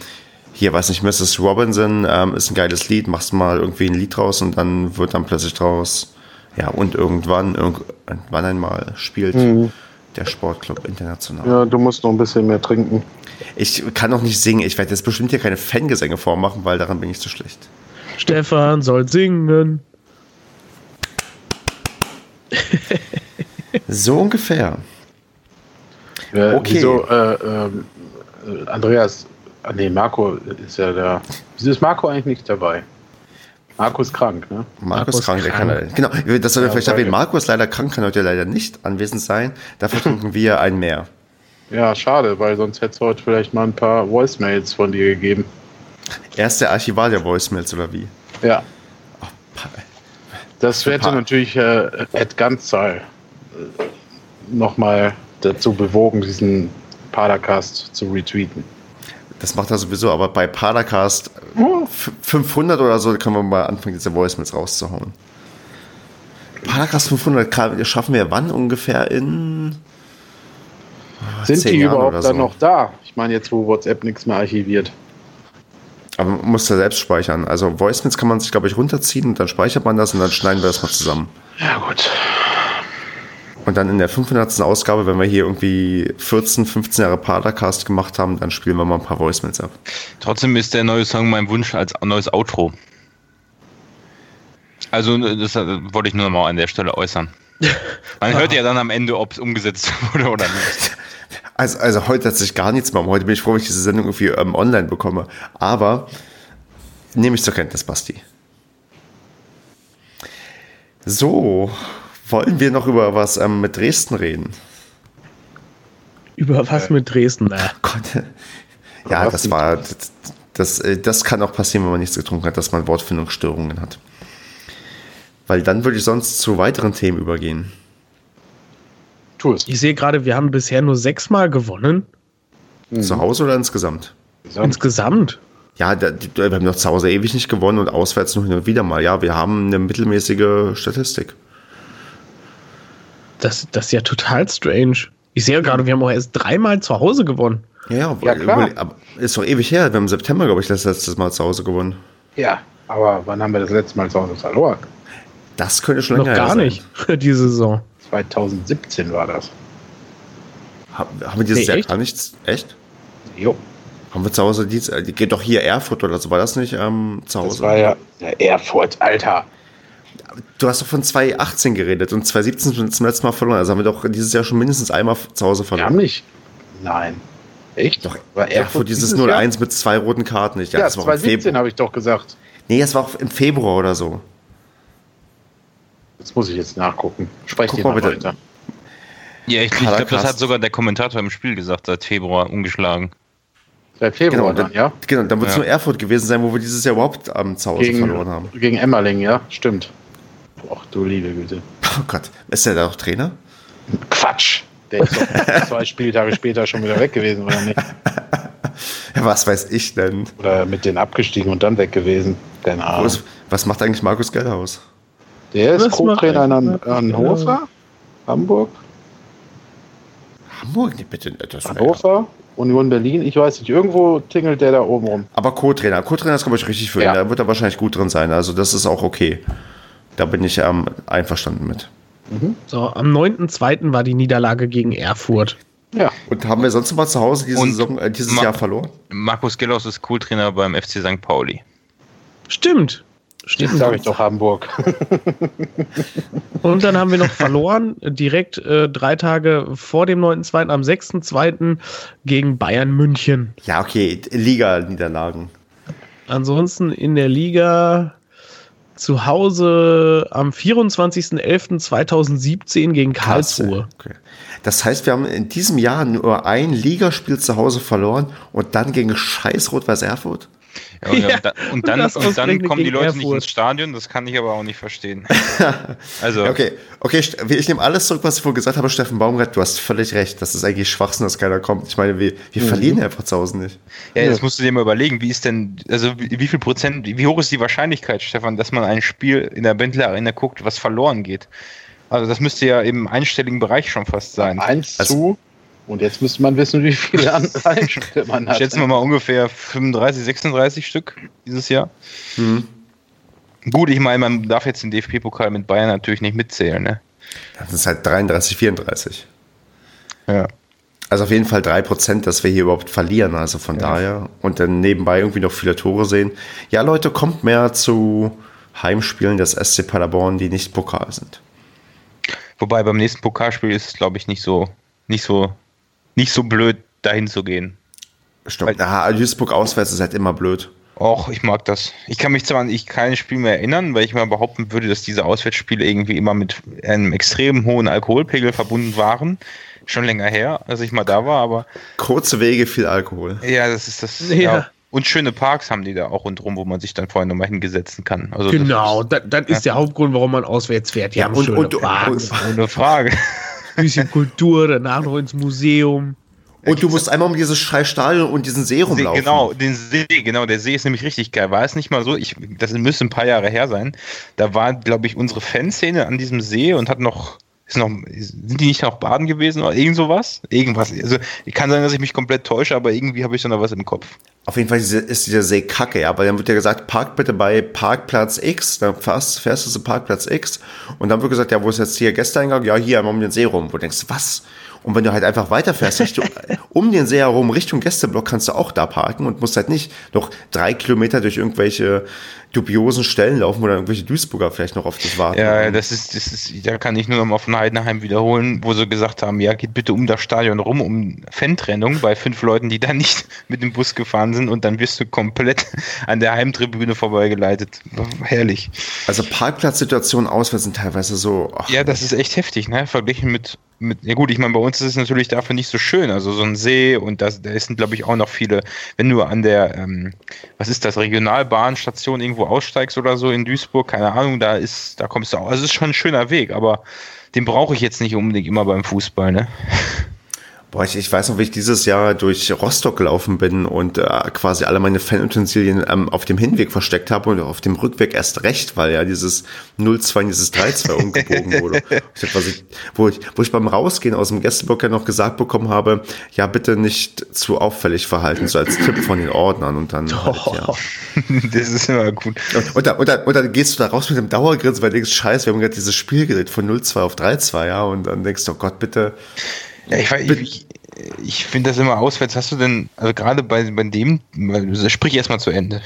hier weiß nicht, Mrs. Robinson ähm, ist ein geiles Lied, machst mal irgendwie ein Lied draus und dann wird dann plötzlich draus, ja, und irgendwann, irgendwann einmal spielt mhm. der Sportclub international. Ja, du musst noch ein bisschen mehr trinken. Ich kann noch nicht singen. Ich werde jetzt bestimmt hier keine Fangesänge vormachen, weil daran bin ich zu schlecht. Stefan soll singen. so ungefähr. Äh, okay. Wieso, äh, äh, Andreas, ah, nee, Marco ist ja da. Wieso ist Marco eigentlich nicht dabei? Marco ist krank, ne? Marco ist krank, krank. der kann Genau, das soll ja, vielleicht erwähnen. Marco ist leider krank, kann heute leider nicht anwesend sein. Dafür trinken wir ein mehr. Ja, schade, weil sonst hätte es heute vielleicht mal ein paar Voicemails von dir gegeben. Er ist der Archivar der Voicemails, oder wie? Ja. Oh, das hätte natürlich äh, Ed Ganzzahl äh, nochmal dazu bewogen, diesen Padercast zu retweeten. Das macht er sowieso, aber bei Padercast oh. 500 oder so können wir mal anfangen, diese Voicemails rauszuhauen. Padercast 500 schaffen wir wann ungefähr in. Sind die Jahren überhaupt so. dann noch da? Ich meine, jetzt, wo WhatsApp nichts mehr archiviert. Aber man muss ja selbst speichern. Also Voicemails kann man sich, glaube ich, runterziehen und dann speichert man das und dann schneiden wir das mal zusammen. Ja, gut. Und dann in der 500. Ausgabe, wenn wir hier irgendwie 14, 15 Jahre Padercast gemacht haben, dann spielen wir mal ein paar Voicemails ab. Trotzdem ist der neue Song mein Wunsch als neues Outro. Also, das wollte ich nur noch mal an der Stelle äußern. Man hört ja dann am Ende, ob es umgesetzt wurde oder nicht. Also, also heute hat sich gar nichts mehr. Heute bin ich froh, wenn ich diese Sendung irgendwie ähm, online bekomme. Aber nehme ich zur Kenntnis, Basti. So, wollen wir noch über was ähm, mit Dresden reden? Über was mit Dresden? Gott. Ja, das war. Das, das, äh, das kann auch passieren, wenn man nichts getrunken hat, dass man Wortfindungsstörungen hat. Weil dann würde ich sonst zu weiteren Themen übergehen. Tu es. Ich sehe gerade, wir haben bisher nur sechsmal gewonnen. Mhm. Zu Hause oder insgesamt? Insgesamt. Ja, da, wir haben doch zu Hause ewig nicht gewonnen und auswärts nur hin und wieder mal. Ja, wir haben eine mittelmäßige Statistik. Das, das ist ja total strange. Ich sehe gerade, wir haben auch erst dreimal zu Hause gewonnen. Ja, ja, klar. Aber ist doch ewig her. Wir haben im September, glaube ich, das letzte Mal zu Hause gewonnen. Ja, aber wann haben wir das letzte Mal zu Hause verloren? Das könnte schon länger Noch gar nicht, diese Saison. 2017 war das. Haben, wir dieses nee, Jahr gar nichts? Echt? Jo. Haben wir zu Hause, die, die geht doch hier Erfurt oder so, war das nicht ähm, zu Hause? Das war ja, ja Erfurt, Alter. Du hast doch von 2018 geredet und 2017 schon zum letzten Mal verloren. Also haben wir doch dieses Jahr schon mindestens einmal zu Hause verloren. Wir haben nicht. Nein. Echt? Doch, war Erfurt dieses 0-1 mit zwei roten Karten. Ich, ja, ja 2017 habe ich doch gesagt. Nee, das war auch im Februar oder so. Das muss ich jetzt nachgucken. Sprecht ihr mal bitte. weiter. Ja, ich, ich glaube, das hat sogar der Kommentator im Spiel gesagt, seit Februar ungeschlagen. Seit Februar genau, dann, ja? Genau, dann wird es ja. nur Erfurt gewesen sein, wo wir dieses Jahr überhaupt am ähm, Zuhause gegen, verloren haben. Gegen Emmerling, ja, stimmt. Ach du liebe Güte. Oh Gott, ist der da auch Trainer? Quatsch! Der ist doch zwei Spieltage später schon wieder weg gewesen, oder nicht? Ja, was weiß ich denn? Oder mit denen abgestiegen und dann weg gewesen. Keine Ahnung. Was, was macht eigentlich Markus Geldhaus? Der ist Co-Trainer an Hannover, Hamburg. Hamburg? Nee, bitte. Das Hannover, Union Berlin, ich weiß nicht, irgendwo tingelt der da oben rum. Aber Co-Trainer, Co-Trainer ist, glaube ich, richtig für ihn. Ja. Da wird er wahrscheinlich gut drin sein. Also, das ist auch okay. Da bin ich ähm, einverstanden mit. Mhm. So, am 9.2. war die Niederlage gegen Erfurt. Ja. Und haben wir sonst mal zu Hause diese Saison, äh, dieses Ma Jahr verloren? Markus Gellos ist Co-Trainer beim FC St. Pauli. Stimmt. Stimmt, sage ich doch Hamburg. Und dann haben wir noch verloren, direkt äh, drei Tage vor dem 9.2., am 6.2. gegen Bayern München. Ja, okay, Liga-Niederlagen. Ansonsten in der Liga zu Hause am 24.11.2017 gegen Karlsruhe. Okay. Das heißt, wir haben in diesem Jahr nur ein Ligaspiel zu Hause verloren und dann gegen Scheiß Rot-Weiß Erfurt? Ja, und, Ja, da, und und dann, das und dann kommen die Leute nicht Erfurt. ins Stadion, das kann ich aber auch nicht verstehen. Also, Okay, okay, ich nehme alles zurück, was ich vorhin gesagt habe, Steffen Baumgart, du hast völlig recht. Das ist eigentlich Schwachsinn, dass keiner kommt. Ich meine, wir, wir verlieren einfach zu Hause nicht. ja, das musst du dir mal überlegen, wie ist denn, also wie, wie viel Prozent, wie hoch ist die Wahrscheinlichkeit, Stefan, dass man ein Spiel in der Bentley Arena guckt, was verloren geht? Also das müsste ja im einstelligen Bereich schon fast sein. Eins Also- zu. Und jetzt müsste man wissen, wie viele andere Heimspiele man hat. Schätzen wir mal ungefähr 35, 36 Stück dieses Jahr. Hm. Gut, ich meine, man darf jetzt den DFB-Pokal mit Bayern natürlich nicht mitzählen, ne? Das ist halt 33, 34. Ja. Also auf jeden Fall drei Prozent, dass wir hier überhaupt verlieren. Also von daher. Und dann nebenbei irgendwie noch viele Tore sehen. Ja, Leute, kommt mehr zu Heimspielen des SC Paderborn, die nicht Pokal sind. Wobei beim nächsten Pokalspiel ist es, glaube ich, nicht so, nicht so, nicht so blöd, dahin zu gehen. Stimmt. Ja, Duisburg auswärts ist halt immer blöd. Och, ich mag das. Ich kann mich zwar an ich kein Spiel mehr erinnern, weil ich mal behaupten würde, dass diese Auswärtsspiele irgendwie immer mit einem extrem hohen Alkoholpegel verbunden waren. Schon länger her, als ich mal da war, aber Kurze Wege, viel Alkohol. ja, das ist das. Ja. Ja. Und schöne Parks haben die da auch rundherum, wo man sich dann vorher nochmal hingesetzen kann. Also das Genau, das, das ist der Hauptgrund, warum man auswärts fährt. Die Ja, haben und- schöne und- Parks, ist ohne Frage. Bisschen Kultur, danach noch ins Museum. Und du musst einmal um dieses scheiß Stadion und diesen See See, rumlaufen. genau, den See, genau, der See ist nämlich richtig geil. War es nicht mal so, ich, das müsste ein paar Jahre her sein. Da war, glaube ich, unsere Fanszene an diesem See und hat noch, ist noch, sind die nicht noch baden gewesen oder irgend sowas? Irgendwas. Also, kann sein, dass ich mich komplett täusche, aber irgendwie habe ich da noch was im Kopf. Auf jeden Fall ist dieser See kacke, ja, weil dann wird ja gesagt, park bitte bei Parkplatz X, dann fährst, fährst du zu Parkplatz X und dann wird gesagt, ja, wo ist jetzt hier Gästeeingang? Ja, hier einmal um den See rum. Wo du denkst, was? Und wenn du halt einfach weiterfährst, Richtung, um den See herum, Richtung Gästeblock, kannst du auch da parken und musst halt nicht noch drei Kilometer durch irgendwelche dubiosen Stellen laufen, dann irgendwelche Duisburger vielleicht noch auf dich warten. Ja, das ist, das ist, da kann ich nur noch mal von Heidenheim wiederholen, wo sie gesagt haben, ja, geht bitte um das Stadion rum, um Fantrennung bei fünf Leuten, die da nicht mit dem Bus gefahren sind und dann wirst du komplett an der Heimtribüne vorbeigeleitet. Herrlich. Also Parkplatzsituationen auswärts sind teilweise so, ach, Ja, das ist echt heftig, ne? Verglichen mit, mit ja gut, ich meine, bei uns ist es natürlich dafür nicht so schön. Also so ein See und das, da sind, glaube ich, auch noch viele, wenn du an der, ähm, was ist das, Regionalbahnstation irgendwo aussteigst oder so in Duisburg, keine Ahnung, da ist, da kommst du auch. Also es ist schon ein schöner Weg, aber den brauche ich jetzt nicht unbedingt immer beim Fußball, ne? Boah, ich, ich weiß noch, wie ich dieses Jahr durch Rostock gelaufen bin und äh, quasi alle meine Fanutensilien ähm, auf dem Hinweg versteckt habe und auf dem Rückweg erst recht, weil ja dieses 0-2 in dieses 3-2 umgebogen wurde. Ich, hab, was ich, wo, ich, wo ich beim Rausgehen aus dem Gästeblock ja noch gesagt bekommen habe, ja, bitte nicht zu auffällig verhalten, so als Tipp von den Ordnern und dann halt, ja. das ist immer gut. Und, und, dann, und, dann, und dann gehst du da raus mit dem Dauergrinsen, weil du denkst, scheiße, wir haben gerade dieses Spiel gedreht von 0-2 auf 3-2, ja, und dann denkst du, oh Gott, bitte, Ja, ich, ich, ich finde das immer auswärts. Hast du denn, also gerade bei, bei dem, sprich erstmal zu Ende.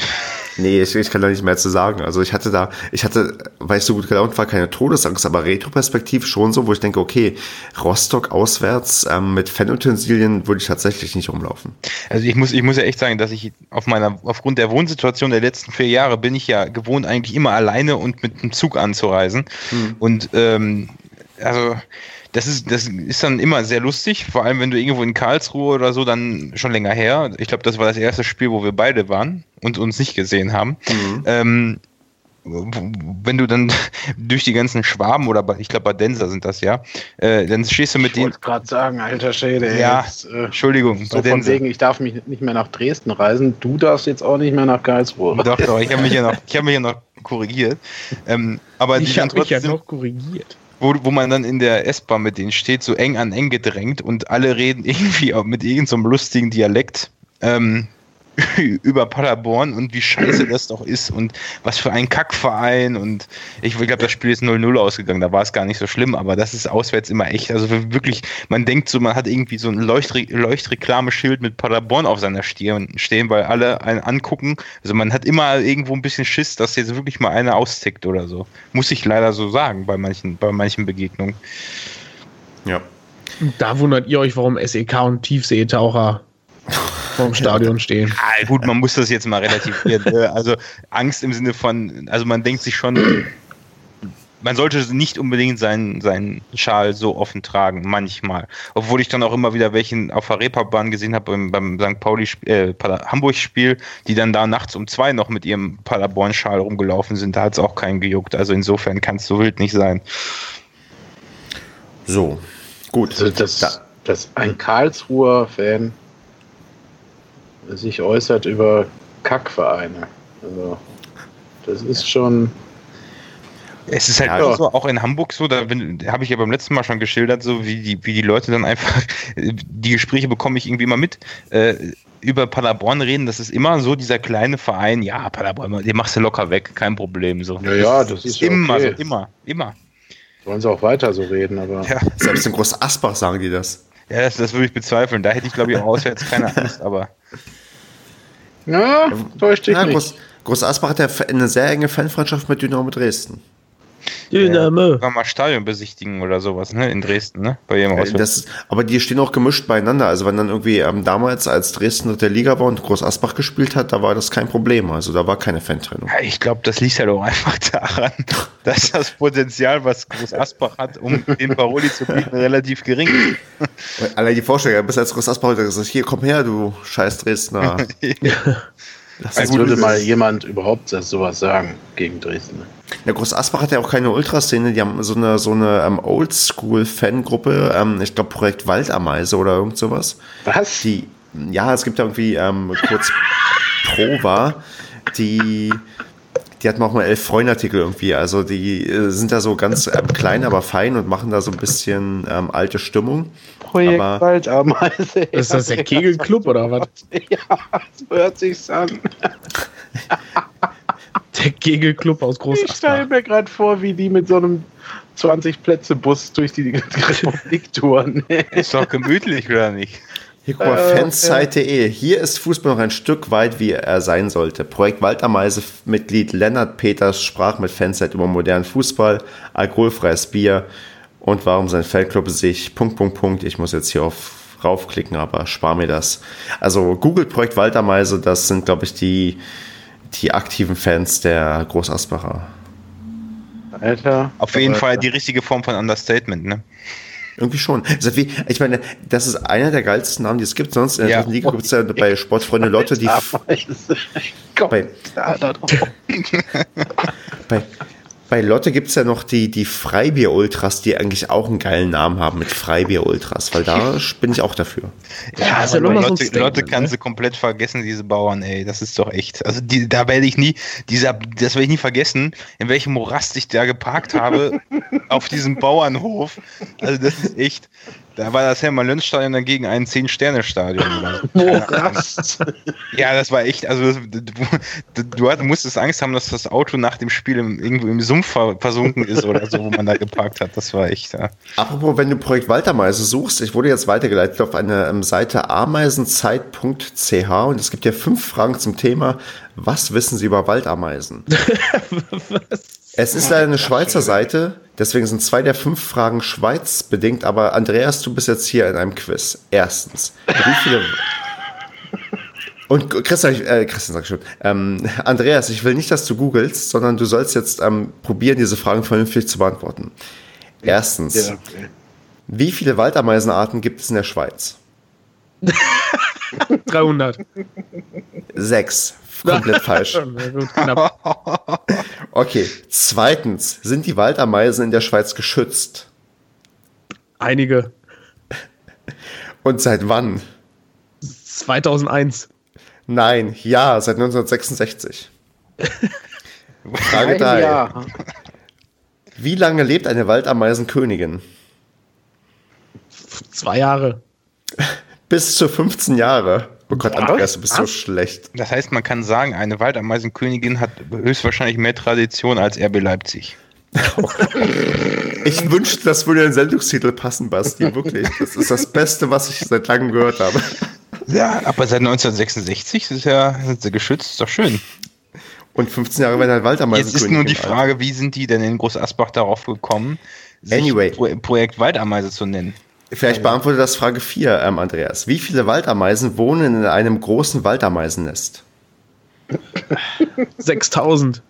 Nee, ich, ich kann da nicht mehr zu sagen. Also ich hatte da, ich hatte, weil ich so gut gelaunt war, keine Todesangst, aber retroperspektiv schon so, wo ich denke, okay, Rostock auswärts ähm, mit Fanutensilien würde ich tatsächlich nicht rumlaufen. Also ich muss, ich muss ja echt sagen, dass ich auf meiner, aufgrund der Wohnsituation der letzten vier Jahre bin ich ja gewohnt, eigentlich immer alleine und mit dem Zug anzureisen. Und ähm, also das ist, das ist dann immer sehr lustig, vor allem wenn du irgendwo in Karlsruhe oder so, dann schon länger her. Ich glaube, das war das erste Spiel, wo wir beide waren und uns nicht gesehen haben. Ähm, w- wenn du dann durch die ganzen Schwaben oder ich glaube Badenser sind das ja, äh, dann stehst du mit Ich denen. wollte gerade sagen, alter Schäde. Ja, jetzt, äh, Entschuldigung, so von wegen, ich darf mich nicht mehr nach Dresden reisen. Du darfst jetzt auch nicht mehr nach Karlsruhe. Doch, doch, ich habe mich ja noch, ich habe mich ja noch korrigiert. Ähm, aber Ich habe mich ja noch korrigiert. Wo, wo man dann in der S-Bahn mit denen steht, so eng an eng gedrängt und alle reden irgendwie auch mit irgendeinem so lustigen Dialekt. Ähm, über Paderborn und wie scheiße das doch ist und was für ein Kackverein und ich glaube, das Spiel ist 0-0 ausgegangen, da war es gar nicht so schlimm, aber das ist auswärts immer echt, also wirklich, man denkt so, man hat irgendwie so ein Leuchtre Leuchtreklameschild mit Paderborn auf seiner Stirn stehen, weil alle einen angucken, also man hat immer irgendwo ein bisschen Schiss, dass jetzt wirklich mal einer austickt oder so, muss ich leider so sagen bei manchen, bei manchen Begegnungen. Ja. Da wundert ihr euch, warum SEK und Tiefseetaucher vorm Stadion stehen. Ah, gut, man muss das jetzt mal relativieren. ne? Also Angst im Sinne von, also man denkt sich schon, man sollte nicht unbedingt seinen, seinen Schal so offen tragen, manchmal. Obwohl ich dann auch immer wieder welchen auf der Reeperbahn gesehen habe beim, beim St. Pauli äh, Hamburg-Spiel, die dann da nachts um zwei noch mit ihrem Paderborn-Schal rumgelaufen sind. Da hat es auch keinen gejuckt. Also insofern kann es so wild nicht sein. So, gut. Also das, da. dass ein Karlsruher Fan sich äußert über Kackvereine. Also, das ist schon. Es ist halt ja, so, auch in Hamburg so, da habe ich ja beim letzten Mal schon geschildert, so wie die, wie die Leute dann einfach, die Gespräche bekomme ich irgendwie immer mit, äh, über Paderborn reden, das ist immer so dieser kleine Verein, ja, Paderborn, den machst du locker weg, kein Problem. So. Ja, ja, das, das ist, immer okay. so, immer, immer. Wollen sie auch weiter so reden, aber. Ja. Selbst in Groß Asbach sagen die das. Ja, das, das würde ich bezweifeln. Da hätte ich, glaube ich, auch auswärts keine Angst, aber. Ja, täuscht dich ja, nicht. Groß, Groß Asbach hat ja eine sehr enge Fanfreundschaft mit Dynamo Dresden. Dynamo. Ja, mal Stadion besichtigen oder sowas, ne? In Dresden, ne? Bei jedem ja, das, Aber die stehen auch gemischt beieinander. Also wenn dann irgendwie ähm, damals, als Dresden der Liga war und Groß Asbach gespielt hat, da war das kein Problem. Also da war keine Fantrennung. Ja, ich glaube, das liegt ja doch einfach daran, dass das Potenzial, was Groß Asbach hat, um den Paroli zu bieten, relativ gering ist. Allein die Vorstellung, bis als Groß Asbach gesagt, hier komm her, du scheiß Dresdner. Das Als würde mal jemand überhaupt sowas sagen gegen Dresden. Ja, Groß Asbach hat ja auch keine Ultraszene, die haben so eine, so eine ähm, Oldschool-Fangruppe, ähm, ich glaube Projekt Waldameise oder irgend sowas. Was? Die, ja, es gibt ja irgendwie ähm, kurz Prova, die die hatten auch mal elf Freundartikel irgendwie. Also die äh, sind da so ganz ähm, klein, aber fein und machen da so ein bisschen ähm, alte Stimmung. Projekt aber, Waldameise. Ist das der Kegelclub oder was? Ja, so hört sich's an. der Kegelclub aus Groß. Ich stelle mir gerade vor, wie die mit so einem 20-Plätze-Bus durch die Republik touren. Ist doch gemütlich, oder nicht? Hier, guck mal, äh, fanzeit.de. Hier ist Fußball noch ein Stück weit, wie er sein sollte. Projekt Waldameise-Mitglied Lennart Peters sprach mit Fanzeit über modernen Fußball, alkoholfreies Bier und warum sein Fanclub sich, Punkt, Punkt, Punkt, ich muss jetzt hier auf raufklicken, aber spar mir das. Also Google Projekt Waldameise, das sind, glaube ich, die, die aktiven Fans der Großasbacher. Alter. Auf jeden Fall die richtige Form von Understatement, ne? Irgendwie schon. Also wie, ich meine, das ist einer der geilsten Namen, die es gibt. Sonst in der ja. Liga gibt es ja bei Sportfreunde Lotte, die. bei, bei, bei Lotte gibt es ja noch die, die Freibier-Ultras, die eigentlich auch einen geilen Namen haben mit Freibier-Ultras, weil da bin ich auch dafür. Ja, ja also Lotte, so Lotte kann ne? sie komplett vergessen, diese Bauern, ey. Das ist doch echt. Also die, da werde ich nie, dieser, das werde ich nie vergessen, in welchem Morast ich da geparkt habe auf diesem Bauernhof. Also das ist echt. Da war das Hermann-Löns-Stadion dagegen ein Zehn-Sterne-Stadion. Morast. ja, das war echt, also du, du, du, musstest Angst haben, dass das Auto nach dem Spiel im, irgendwo im Sumpf versunken ist oder so, wo man da geparkt hat. Das war echt, ja. Apropos, wenn du Projekt Waldameise suchst, ich wurde jetzt weitergeleitet auf eine um, Seite ameisenzeit.ch und es gibt ja fünf Fragen zum Thema, was wissen Sie über Waldameisen? was? Es ist leider eine Schweizer Seite, deswegen sind zwei der fünf Fragen Schweiz bedingt, aber Andreas, du bist jetzt hier in einem Quiz. Erstens, wie viele. Und Christian, äh, Christian sag ich schon. Ähm, Andreas, ich will nicht, dass du googelst, sondern du sollst jetzt ähm, probieren, diese Fragen vernünftig zu beantworten. Erstens, ja, okay. wie viele Waldameisenarten gibt es in der Schweiz? 300. Sechs. Komplett falsch. okay, zweitens, sind die Waldameisen in der Schweiz geschützt? Einige. Und seit wann? 2001. Nein, ja, seit 1966. Frage 3. Wie lange lebt eine Waldameisenkönigin? Zwei Jahre. Bis zu 15 Jahre. Oh Gott, Andreas, du bist so schlecht. Das heißt, man kann sagen, eine Waldameisenkönigin hat höchstwahrscheinlich mehr Tradition als RB Leipzig. ich wünschte, das würde in den Sendungstitel passen, Basti. Wirklich. Das ist das Beste, was ich seit langem gehört habe. Ja, aber seit 1966 ist ja sind sie geschützt, ist doch schön. Und 15 Jahre werden halt Waldameisenkönigin. Jetzt ist nur die Frage, wie sind die denn in Groß Asbach darauf gekommen, sich anyway. Projekt Waldameise zu nennen? Vielleicht beantwortet das Frage 4, ähm, Andreas. Wie viele Waldameisen wohnen in einem großen Waldameisennest? 6000.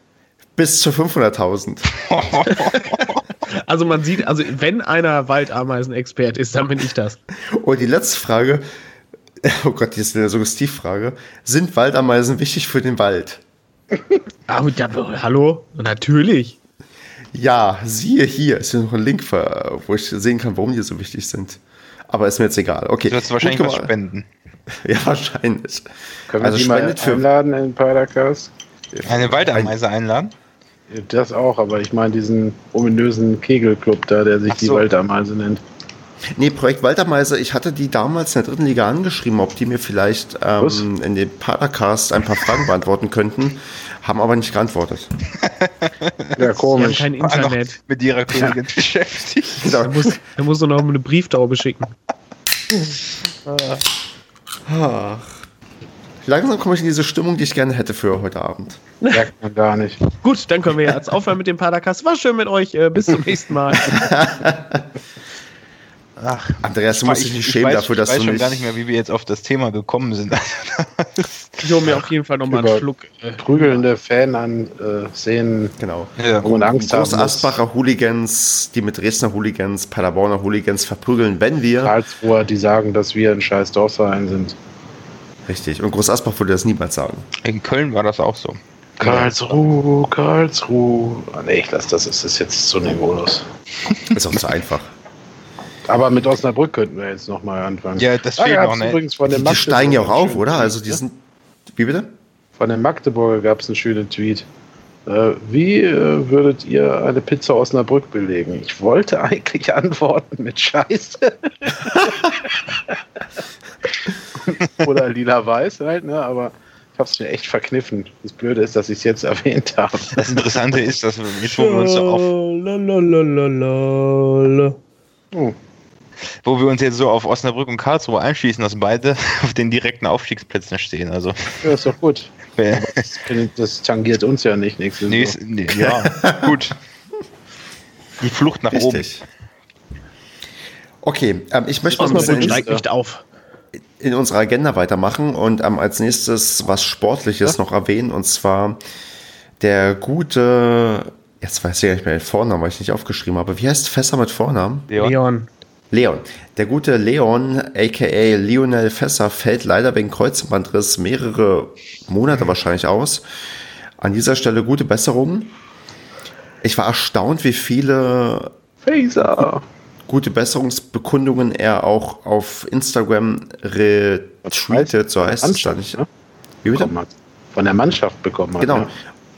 Bis zu 500.000. Also man sieht, also wenn einer Waldameisen-Expert ist, dann bin ich das. Und die letzte Frage, oh Gott, die ist eine Suggestivfrage. Sind Waldameisen wichtig für den Wald? Ah, ja, hallo? Natürlich. Ja, siehe hier, ist hier noch ein Link, wo ich sehen kann, warum die so wichtig sind. Aber ist mir jetzt egal. Okay. Du wirst wahrscheinlich was spenden. Ja, wahrscheinlich. Können wir Also die mal spendet für- einladen in Paracast? Eine Waldameise einladen? Das auch, aber ich meine diesen ominösen Kegelclub da, der sich Ach die so. Waldameise nennt. Nee, Projekt Waltermeise, ich hatte die damals in der dritten Liga angeschrieben, ob die mir vielleicht ähm, in dem Padercast ein paar Fragen beantworten könnten, haben aber nicht geantwortet. Ja, haben komisch. kein War noch Internet. mit ihrer Königin beschäftigt. Da muss, da muss noch eine Brieftaube schicken. Ach. Langsam komme ich in diese Stimmung, die ich gerne hätte für heute Abend. Merkt man gar nicht. Gut, dann können wir jetzt aufhören mit dem Padercast. War schön mit euch. Äh, bis zum nächsten Mal. Ach, Andreas, du musst dich nicht schämen weiß, dafür, dass ich weiß du schon nicht. gar nicht mehr, wie wir jetzt auf das Thema gekommen sind. Ich hole mir auf jeden Fall nochmal einen Schluck. Äh, Prügelnde Fan an äh, Szenen, Genau. ja. wo man Angst muss. Asbacher Hooligans, die mit Dresdner Hooligans, Paderborner Hooligans verprügeln, wenn wir. Karlsruher, die sagen, dass wir ein scheiß Dorfverein sind. Richtig. Und Groß Asbach würde das niemals sagen. In Köln war das auch so. Karlsruhe, Karlsruhe. Ah, nee, ich lass das, es ist jetzt zu niveaulos. Ist auch zu einfach. Aber mit Osnabrück könnten wir jetzt nochmal anfangen. Ja, das Ah, fehlt noch, hab's ne? übrigens von den Die steigen ja auch auf, oder? Also die Tweet, sind. Wie bitte? ne? Von den Magdeburger gab es einen schönen Tweet. Äh, wie äh, würdet ihr eine Pizza Osnabrück belegen? Ich wollte eigentlich antworten mit Scheiße. Oder lila-weiß halt, ne? aber ich habe es mir echt verkniffen. Das Blöde ist, dass ich es jetzt erwähnt habe. Das Interessante ist, dass wir jetzt, wo wir uns so auf, Lalalala. Oh, wo wir uns jetzt so auf Osnabrück und Karlsruhe einschließen, dass beide auf den direkten Aufstiegsplätzen stehen. Also, ja, ist doch gut. äh, Das, das tangiert uns ja nicht. Nichts. nee, ist- nee, ja, gut. Die Flucht nach oben. Richtig. Okay, ähm, ich möchte mal ein Osnabrück bisschen steigt nicht auf. in unserer Agenda weitermachen und ähm, als nächstes was Sportliches noch erwähnen und zwar der gute, jetzt weiß ich gar nicht mehr den Vornamen, weil ich nicht aufgeschrieben habe. Wie heißt Fässer mit Vornamen? Ja. Leon. Leon. Der gute Leon, aka Lionel Fässer, fällt leider wegen Kreuzbandriss mehrere Monate wahrscheinlich aus. An dieser Stelle gute Besserung. Ich war erstaunt, wie viele Phaser. gute Besserungsbekundungen er auch auf Instagram retweetet, so heißt es da nicht. ne? Wie bitte? Von der Mannschaft bekommen hat. Genau. Ja.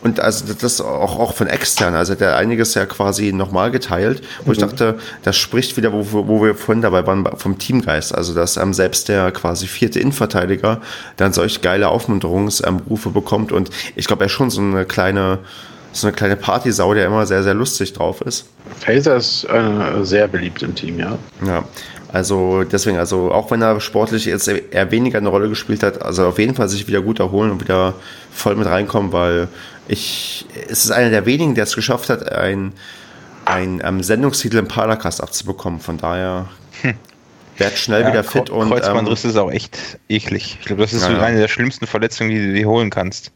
Und also das auch, auch von extern, also der einiges ja quasi nochmal geteilt, wo ich dachte, das spricht wieder, wo, wir- wo wir vorhin dabei waren, vom Teamgeist. Also dass ähm, selbst der quasi vierte Innenverteidiger dann solch geile Aufmunterungsrufe bekommt. Und ich glaube, er ist schon so eine kleine, so eine kleine Partysau, der immer sehr, sehr lustig drauf ist. Phaser ist äh, sehr beliebt im Team, ja. Ja, also deswegen, also auch wenn er sportlich jetzt eher weniger eine Rolle gespielt hat, also auf jeden Fall sich wieder gut erholen und wieder voll mit reinkommen, weil ich, es ist einer der wenigen, der es geschafft hat, ein, ein ähm, Sendungstitel im Paracast abzubekommen. Von daher werd schnell wieder fit und ähm, Kreuzbandriss ist auch echt eklig. Ich glaube, das ist Ja, ja. eine der schlimmsten Verletzungen, die du dir holen kannst.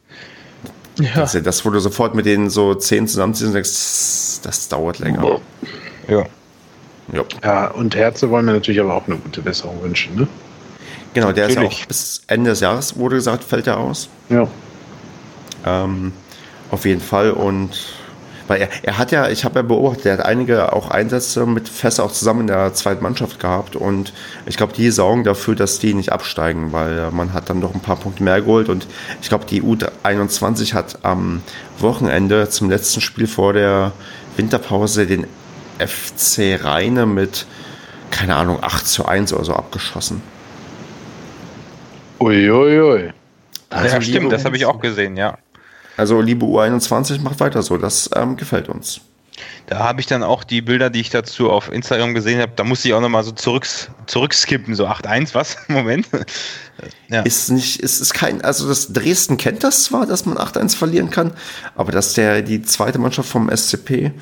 Ja. das, das, wo du sofort mit denen so zehn zusammenziehst und denkst, das, dauert länger. Ja. Ja. Ja, und Herze wollen wir natürlich aber auch eine gute Besserung wünschen, ne? Genau, der ist ja Natürlich. auch bis Ende des Jahres, wurde gesagt, fällt er aus. Ja. Ähm, auf jeden Fall. Und weil er, er hat ja, ich habe ja beobachtet, er hat einige auch Einsätze mit Fässer auch zusammen in der zweiten Mannschaft gehabt. Und ich glaube, die sorgen dafür, dass die nicht absteigen, weil äh, man hat dann doch ein paar Punkte mehr geholt. Und ich glaube, die U21 hat am Wochenende zum letzten Spiel vor der Winterpause den FC Rheine mit, keine Ahnung, 8 zu 1 oder so abgeschossen. Uiuiui. Also, ja, liebe- stimmt, das habe ich auch gesehen, ja. Also, liebe U21, macht weiter so. Das ähm, gefällt uns. Da habe ich dann auch die Bilder, die ich dazu auf Instagram gesehen habe, da musste ich auch nochmal so zurück, zurückskippen, so 8-1, was? Moment. Ja. Ist nicht, ist, ist kein, also das Dresden kennt das zwar, dass man 8-1 verlieren kann, aber dass der, die zweite Mannschaft vom SCP,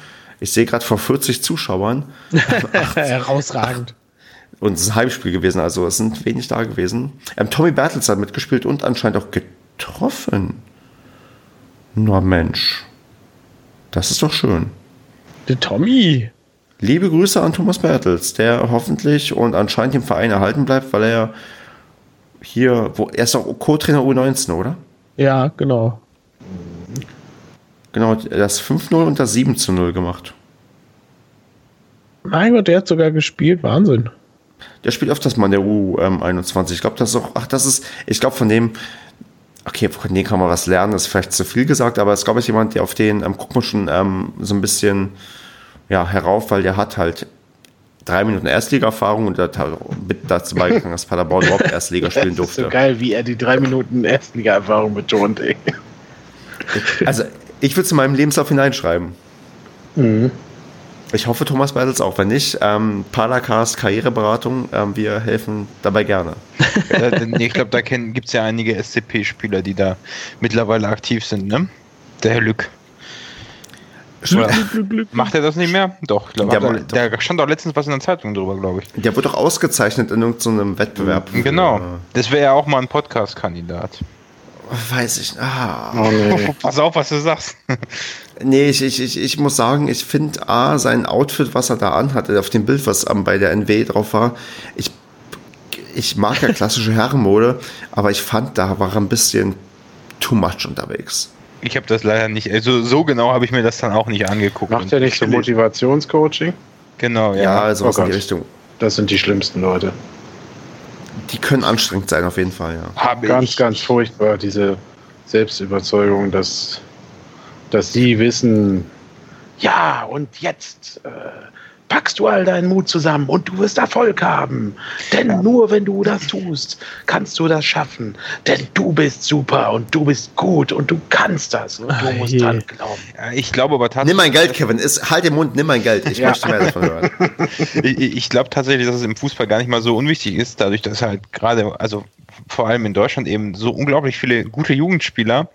ich sehe gerade vor 40 Zuschauern Herausragend. und es ist ein Heimspiel gewesen, also es sind wenig da gewesen. Ähm, Tommy Bertels hat mitgespielt und anscheinend auch getroffen. Nur Mensch. Das ist doch schön. Der Tommy. Liebe Grüße an Thomas Bertels, der hoffentlich und anscheinend im Verein erhalten bleibt, weil er hier, wo, er ist auch Co-Trainer U19, oder? Ja, genau. Genau, das 5-0 und das 7-0 gemacht. Mein Gott, der hat sogar gespielt. Wahnsinn. Der spielt öfters mal in der U21. Ich glaube, das ist auch, ach, das ist, ich glaube, von dem, okay, von dem kann man was lernen, das ist vielleicht zu viel gesagt, aber es glaube ich, jemand, der auf den, ähm, guckt man schon ähm, so ein bisschen, ja, herauf, weil der hat halt drei Minuten Erstliga-Erfahrung und hat halt mit dazu beigetragen, dass Paderborn überhaupt Erstliga spielen Das ist durfte. so geil, wie er die drei Minuten Erstliga-Erfahrung betont, ey. Also, ich würde es in meinem Lebenslauf hineinschreiben. Ich hoffe, Thomas Beitels auch. Wenn nicht, ähm, Palacast Karriereberatung, ähm, wir helfen dabei gerne. Nee, ich glaube, da gibt es ja einige SCP-Spieler, die da mittlerweile aktiv sind, ne? Der Herr Lück. Oder Glück, Glück. macht er das nicht mehr? Doch, ich glaube, Der der, der stand doch letztens was in der Zeitung drüber, glaube ich. Der wird doch ausgezeichnet in irgendeinem Wettbewerb. Genau. Äh, Das wäre ja auch mal ein Podcast-Kandidat. weiß ich. Ah. Oh nee. Pass auf, was du sagst. Nee, ich, ich, ich, ich muss sagen, ich finde A, sein Outfit, was er da anhatte, auf dem Bild, was bei der NW drauf war, ich, ich mag ja klassische Herrenmode, aber ich fand, da war er ein bisschen too much unterwegs. Ich habe das leider nicht, also so genau habe ich mir das dann auch nicht angeguckt. Macht er nicht so. Motivationscoaching? Genau, Ja, ja. also Oh was in die. Richtung. Das sind die schlimmsten Leute. Die können anstrengend sein, auf jeden Fall, ja. Habe Ganz, ich, ganz furchtbar, diese Selbstüberzeugung, dass, dass sie wissen, ja, und jetzt äh, packst du all deinen Mut zusammen und du wirst Erfolg haben. Denn nur wenn du das tust, kannst du das schaffen. Denn du bist super und du bist gut und du kannst das und du Ah, musst je. dran glauben. Ja, ich glaube aber Nimm tatsächlich. mein Geld, Kevin. Ist, halt den Mund, nimm mein Geld. Ich Ja. möchte mehr davon hören. Ich, ich glaube tatsächlich, dass es im Fußball gar nicht mal so unwichtig ist, dadurch, dass halt gerade, also vor allem in Deutschland eben so unglaublich viele gute Jugendspieler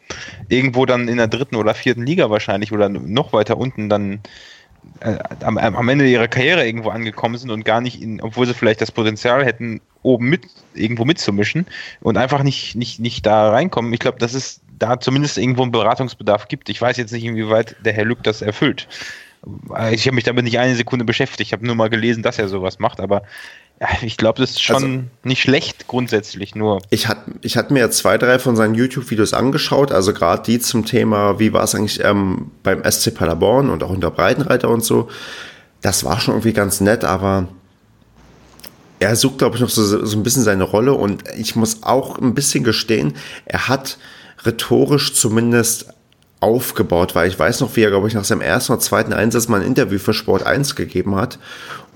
irgendwo dann in der dritten oder vierten Liga wahrscheinlich oder noch weiter unten dann äh, am, am Ende ihrer Karriere irgendwo angekommen sind und gar nicht, in, obwohl sie vielleicht das Potenzial hätten, oben mit irgendwo mitzumischen und einfach nicht, nicht, nicht da reinkommen. Ich glaube, dass es da zumindest irgendwo einen Beratungsbedarf gibt. Ich weiß jetzt nicht, inwieweit der Herr Lück das erfüllt. Äh, Ich habe mich damit nicht eine Sekunde beschäftigt. Ich habe nur mal gelesen, dass er sowas macht, aber ich glaube, das ist schon Also- nicht schlecht grundsätzlich. Nur Ich hatte ich hatte mir zwei, drei von seinen YouTube-Videos angeschaut, also gerade die zum Thema, wie war es eigentlich ähm, beim SC Paderborn und auch unter Breitenreiter und so. Das war schon irgendwie ganz nett, aber er sucht, glaube ich, noch so, so ein bisschen seine Rolle und ich muss auch ein bisschen gestehen, er hat rhetorisch zumindest aufgebaut, weil ich weiß noch, wie er, glaube ich, nach seinem ersten oder zweiten Einsatz mal ein Interview für Sport 1 gegeben hat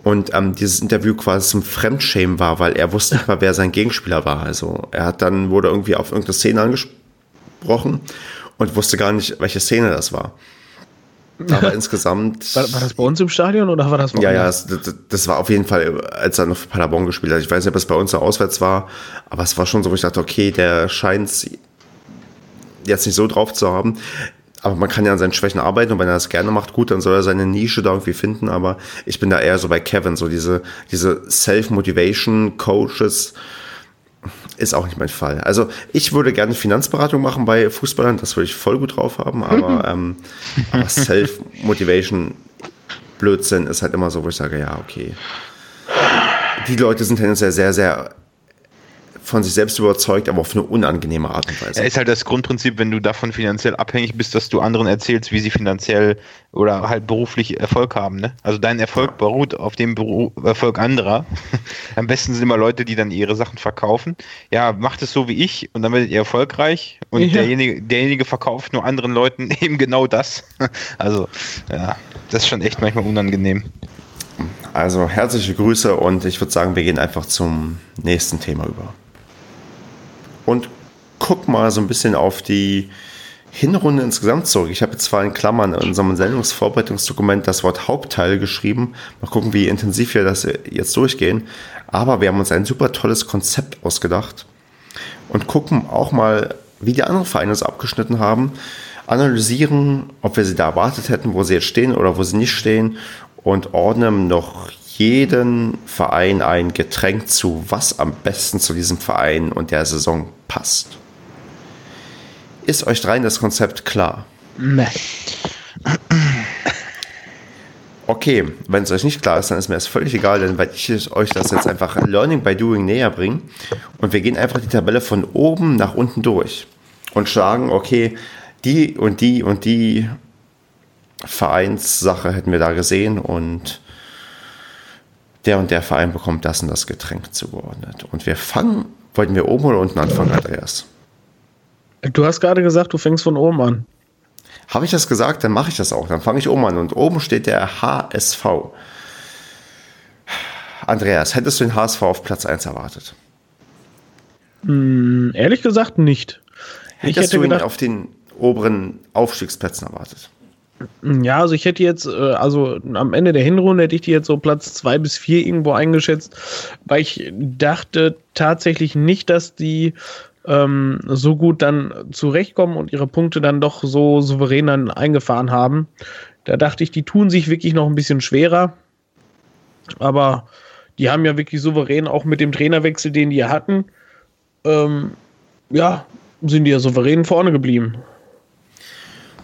und ähm, dieses Interview quasi zum Fremdschämen war, weil er wusste nicht mal, wer sein Gegenspieler war. Also er hat dann, wurde irgendwie auf irgendeine Szene angesprochen und wusste gar nicht, welche Szene das war. Aber insgesamt. War, war das bei uns im Stadion oder war das Ja, ja, das, das- das war auf jeden Fall, als er noch für Paderborn gespielt hat. Ich weiß nicht, ob es bei uns so auswärts war, aber es war schon so, wo ich dachte, okay, der scheint jetzt nicht so drauf zu haben. Aber man kann ja an seinen Schwächen arbeiten und wenn er das gerne macht, gut, dann soll er seine Nische da irgendwie finden. Aber ich bin da eher so bei Kevin, so diese, diese Self-Motivation-Coaches ist auch nicht mein Fall. Also ich würde gerne Finanzberatung machen bei Fußballern, das würde ich voll gut drauf haben, aber, ähm, aber Self-Motivation, Blödsinn ist halt immer so, wo ich sage, ja, okay. Die Leute sind tendenziell sehr, sehr von sich selbst überzeugt, aber auf eine unangenehme Art und Weise. Ja, ist halt das Grundprinzip, wenn du davon finanziell abhängig bist, dass du anderen erzählst, wie sie finanziell oder halt beruflich Erfolg haben. Ne? Also dein Erfolg beruht auf dem Beru Erfolg anderer. Am besten sind immer Leute, die dann ihre Sachen verkaufen. Ja, macht es so wie ich und dann werdet ihr erfolgreich und Ja. derjenige, derjenige verkauft nur anderen Leuten eben genau das. Also, ja, das ist schon echt manchmal unangenehm. Also herzliche Grüße und ich würde sagen, wir gehen einfach zum nächsten Thema über. Und guck mal so ein bisschen auf die Hinrunde insgesamt zurück. Ich habe jetzt zwar in Klammern in unserem Sendungsvorbereitungsdokument das Wort Hauptteil geschrieben. Mal gucken, wie intensiv wir das jetzt durchgehen. Aber wir haben uns ein super tolles Konzept ausgedacht und gucken auch mal, wie die anderen Vereine es abgeschnitten haben, analysieren, ob wir sie da erwartet hätten, wo sie jetzt stehen oder wo sie nicht stehen und ordnen noch jeden Verein ein Getränk zu, was am besten zu diesem Verein und der Saison passt. Ist euch dreien das Konzept klar? Nee. Okay, wenn es euch nicht klar ist, dann ist mir das völlig egal, dann werde ich euch das jetzt einfach Learning by Doing näher bringen. Und wir gehen einfach die Tabelle von oben nach unten durch und sagen, okay, die und die und die Vereinssache hätten wir da gesehen und der und der Verein bekommt das und das Getränk zugeordnet. Und wir fangen, wollten wir oben oder unten anfangen, Andreas? Du hast gerade gesagt, du fängst von oben an. Habe ich das gesagt, dann mache ich das auch. Dann fange ich oben an. Und oben steht der HSV. Andreas, hättest du den HSV auf Platz 1 erwartet? Hm, ehrlich gesagt nicht. Hättest ich hätte du ihn gedacht, auf den oberen Aufstiegsplätzen erwartet? Ja, also ich hätte jetzt, äh, also am Ende der Hinrunde hätte ich die jetzt so Platz zwei bis vier irgendwo eingeschätzt, weil ich dachte tatsächlich nicht, dass die ähm, so gut dann zurechtkommen und ihre Punkte dann doch so souverän dann eingefahren haben. Da dachte ich, die tun sich wirklich noch ein bisschen schwerer. Aber die haben ja wirklich souverän auch mit dem Trainerwechsel, den die hatten, ähm, ja, sind die ja souverän vorne geblieben.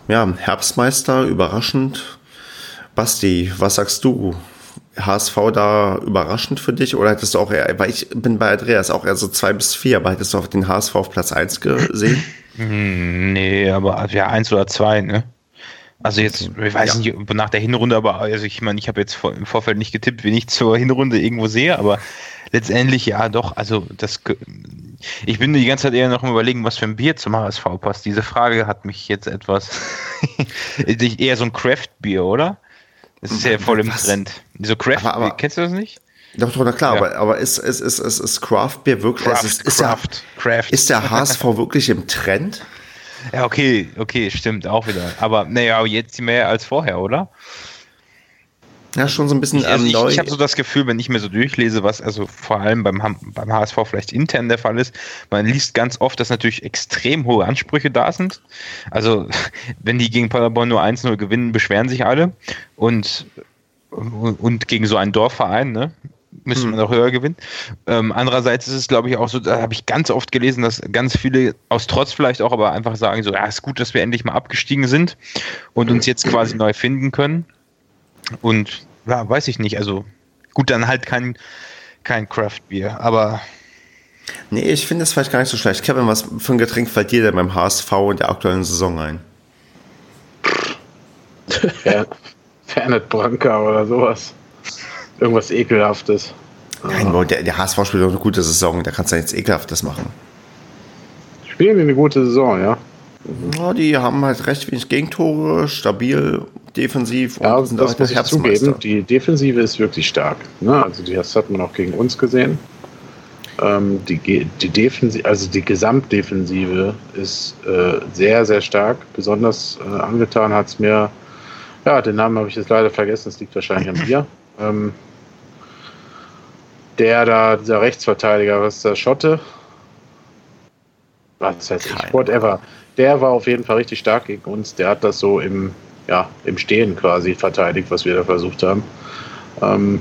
Ja, Herbstmeister, überraschend. Basti, was sagst du? HSV da überraschend für dich oder hättest du auch eher, weil ich bin bei Andreas auch eher so zwei bis vier, aber hättest du auch den HSV auf Platz eins gesehen? Hm, nee, aber ja, eins oder zwei, ne? Also jetzt, ich weiß ja. nicht, nach der Hinrunde, aber also ich meine, ich habe jetzt im Vorfeld nicht getippt, wenn ich zur Hinrunde irgendwo sehe, aber letztendlich ja doch, also das ich bin die ganze Zeit eher noch im überlegen, was für ein Bier zum HSV passt. Diese Frage hat mich jetzt etwas eher so ein Craft-Bier, oder? Das ist ja voll im Was? Trend. So Craft, aber, aber, kennst du das nicht? Doch, doch, na klar, ja. aber, aber ist, ist, ist, ist, ist Craft Beer wirklich, Craft, ist, ist, Craft, der, Craft. ist der HSV wirklich im Trend? Ja, okay, okay, stimmt, auch wieder. Aber naja, jetzt mehr als vorher, oder? Ja, schon so ein bisschen ich, also ähm, ich, ich habe so das Gefühl, wenn ich mir so durchlese, was also vor allem beim, beim HSV vielleicht intern der Fall ist, man liest ganz oft, dass natürlich extrem hohe Ansprüche da sind. Also wenn die gegen Paderborn nur 1-0 gewinnen, beschweren sich alle. Und, und gegen so einen Dorfverein, ne? müsste hm. man noch höher gewinnen. Ähm, andererseits ist es, glaube ich, auch so, da habe ich ganz oft gelesen, dass ganz viele aus Trotz vielleicht auch, aber einfach sagen so, ja, ist gut, dass wir endlich mal abgestiegen sind und uns jetzt quasi neu finden können. Und ja, weiß ich nicht. Also gut, dann halt kein, kein Craft-Bier, aber. Nee, ich finde das vielleicht gar nicht so schlecht. Kevin, was für ein Getränk fällt dir denn beim HSV in der aktuellen Saison ein? Fernet Branca oder sowas. Irgendwas Ekelhaftes. Nein, ah. der, der HSV spielt doch eine gute Saison, da kannst du nichts Ekelhaftes machen. Spielen die eine gute Saison, ja? Ja, die haben halt recht wenig Gegentore, stabil, defensiv. Ja, und das muss ich zugeben, die Defensive ist wirklich stark. Ne? Also das hat man auch gegen uns gesehen. Ähm, die, die Defensive, also die Gesamtdefensive ist äh, sehr, sehr stark. Besonders äh, angetan hat es mir, ja, den Namen habe ich jetzt leider vergessen, es liegt wahrscheinlich an mir. Ähm, der da, dieser Rechtsverteidiger, was ist der Schotte? Was heißt ich, whatever der war auf jeden Fall richtig stark gegen uns. Der hat das so im, ja, im Stehen quasi verteidigt, was wir da versucht haben. Ähm,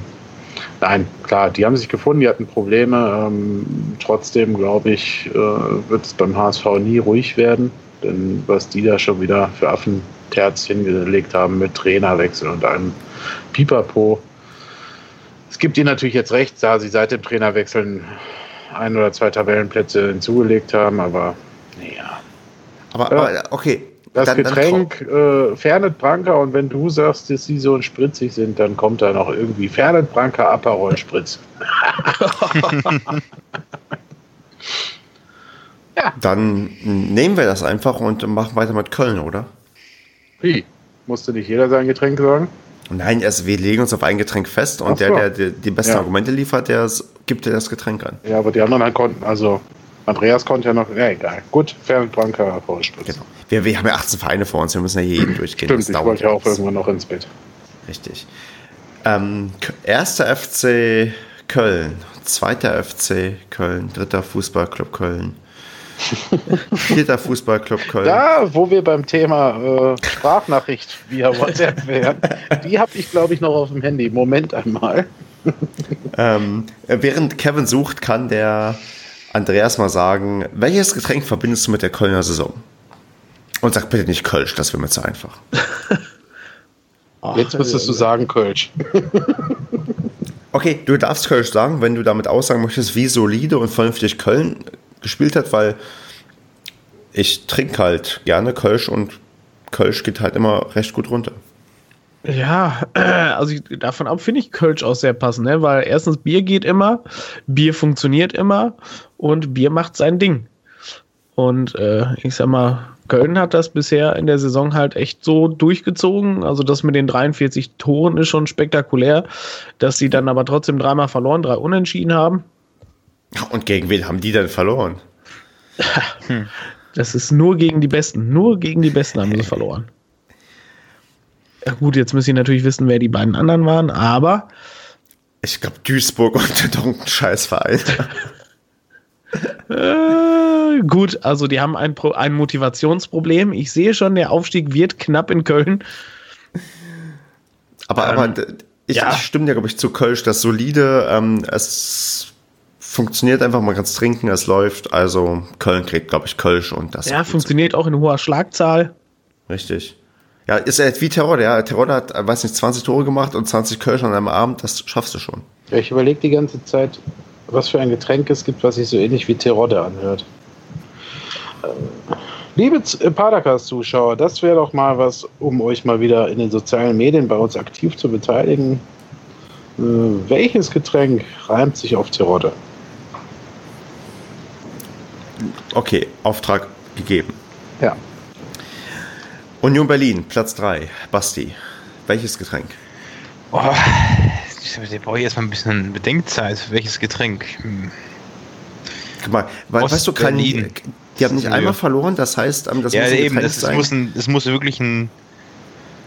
nein, klar, die haben sich gefunden, die hatten Probleme. Ähm, trotzdem, glaube ich, äh, wird es beim HSV nie ruhig werden. Denn was die da schon wieder für Affenterz hingelegt haben mit Trainerwechsel und einem Pipapo. Es gibt ihnen natürlich jetzt recht, da sie seit dem Trainerwechsel ein oder zwei Tabellenplätze hinzugelegt haben, aber naja, aber, aber okay. Das dann, Getränk dann äh, Fernet Branca und wenn du sagst, dass sie so spritzig sind, dann kommt da noch irgendwie Fernet Branca Aperol Spritz. ja. Dann nehmen wir das einfach und machen weiter mit Köln, oder? Wie? Musste nicht jeder sein Getränk sagen? Nein, also wir legen uns auf ein Getränk fest und so. der, der, die besten ja. Argumente liefert, der gibt dir das Getränk an. Ja, aber die anderen konnten, also Andreas konnte ja noch, ja egal. Gut, Fern Branca Vorspitz. Genau. Wir, wir haben ja 18 Vereine vor uns, wir müssen ja jeden durchgehen. Stimmt, das ich wollte ja auch irgendwann noch ins Bett. Richtig. Ähm, erster FC Köln, zweiter FC Köln, dritter Fußballclub Köln. Vierter Fußballclub Köln. Da, wo wir beim Thema äh, Sprachnachricht via WhatsApp wären, die habe ich, glaube ich, noch auf dem Handy. Moment einmal. ähm, während Kevin sucht, kann der Andreas mal sagen, welches Getränk verbindest du mit der Kölner Saison? Und sag bitte nicht Kölsch, das wäre mir zu einfach. Jetzt müsstest du sagen Kölsch. Okay, du darfst Kölsch sagen, wenn du damit aussagen möchtest, wie solide und vernünftig Köln gespielt hat, weil ich trinke halt gerne Kölsch und Kölsch geht halt immer recht gut runter. Ja, also ich, davon ab finde ich Kölsch auch sehr passend, ne? weil erstens Bier geht immer, Bier funktioniert immer und Bier macht sein Ding. Und äh, ich sag mal, Köln hat das bisher in der Saison halt echt so durchgezogen. Also das mit den 43 Toren ist schon spektakulär, dass sie dann aber trotzdem dreimal verloren, drei Unentschieden haben. Und gegen wen haben die denn verloren? Das ist nur gegen die Besten. Nur gegen die Besten haben sie verloren. Ja gut, jetzt müssen sie natürlich wissen, wer die beiden anderen waren, aber Ich glaube, Duisburg und ein Scheißverein. gut, also die haben ein, Pro ein Motivationsproblem. Ich sehe schon, der Aufstieg wird knapp in Köln. Aber, Ähm, aber ich, ja. ich stimme dir, glaube ich, zu Kölsch, das solide, ähm, es funktioniert einfach, man kann es trinken, es läuft. Also Köln kriegt, glaube ich, Kölsch und das Ja, funktioniert auch in hoher Schlagzahl. so. Richtig. Ja, ist er wie Terror, ja. Terror hat, äh, weiß nicht, 20 Tore gemacht und 20 Kölsch an einem Abend, das schaffst du schon. Ja, ich überlege die ganze Zeit, was für ein Getränk es gibt, was sich so ähnlich wie Terodde anhört. Liebe äh, Padercast-Zuschauer, das wäre doch mal was, um euch mal wieder in den sozialen Medien bei uns aktiv zu beteiligen. Äh, welches Getränk reimt sich auf Terodde? Okay, Auftrag gegeben. Ja. Union Berlin, Platz 3. Basti, welches Getränk? Oh, da brauche ich erstmal ein bisschen Bedenkzeit. Welches Getränk? Hm. Guck mal, weil, weißt du, kein, Ostberlin. Die haben nicht einmal verloren, das heißt, ähm, das Ja, muss ein eben, Getränk das, sein. muss ein, das muss wirklich ein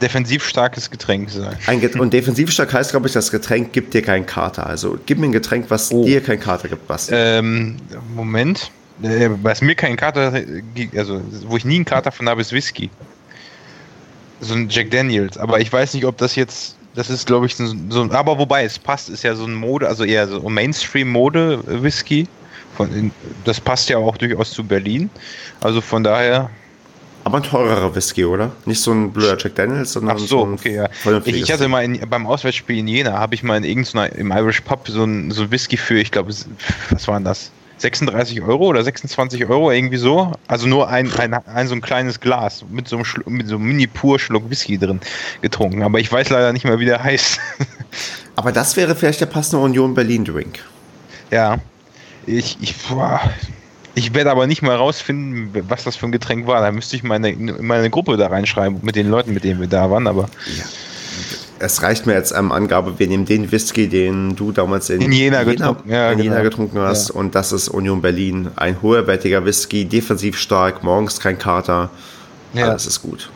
defensiv starkes Getränk sein. Ein Get und defensiv stark heißt, glaube ich, das Getränk gibt dir keinen Kater. Also gib mir ein Getränk, was Oh. dir keinen Kater gibt, Basti. Ähm, Moment. Äh, Was mir keinen Kater, gibt, also wo ich nie einen Kater von habe, ist Whisky. So ein Jack Daniels. Aber ich weiß nicht, ob das jetzt, das ist glaube ich so, so ein, aber wobei es passt, ist ja so ein Mode, also eher so Mainstream-Mode-Whisky. Von, das passt ja auch durchaus zu Berlin. Also von daher, Aber ein teurerer Whisky, oder? Nicht so ein blöder Jack Daniels, sondern Ach so, ein okay, ja. Ich, ich hatte mal in, beim Auswärtsspiel in Jena, habe ich mal in irgendeiner, im Irish Pub so ein, so ein Whisky für, ich glaube, was waren das? 36 Euro oder 26 Euro, irgendwie so. Also nur ein, ein, ein so ein kleines Glas mit so einem, Schlu- mit so einem Mini-Pur-Schluck Whisky drin getrunken. Aber ich weiß leider nicht mehr, wie der heißt. Aber das wäre vielleicht der passende Union Berlin Drink. ja. Ich, ich, boah. ich werde aber nicht mal rausfinden, was das für ein Getränk war. Da müsste ich meine, meine Gruppe da reinschreiben mit den Leuten, mit denen wir da waren. Aber Es reicht mir jetzt ähm, Angabe, wir nehmen den Whisky, den du damals in, In Jena getrunken, ja, in Jena genau. getrunken hast. Ja. Und das ist Union Berlin. Ein hoherwertiger Whisky, defensiv stark, morgens kein Kater. Ja. Alles ist gut.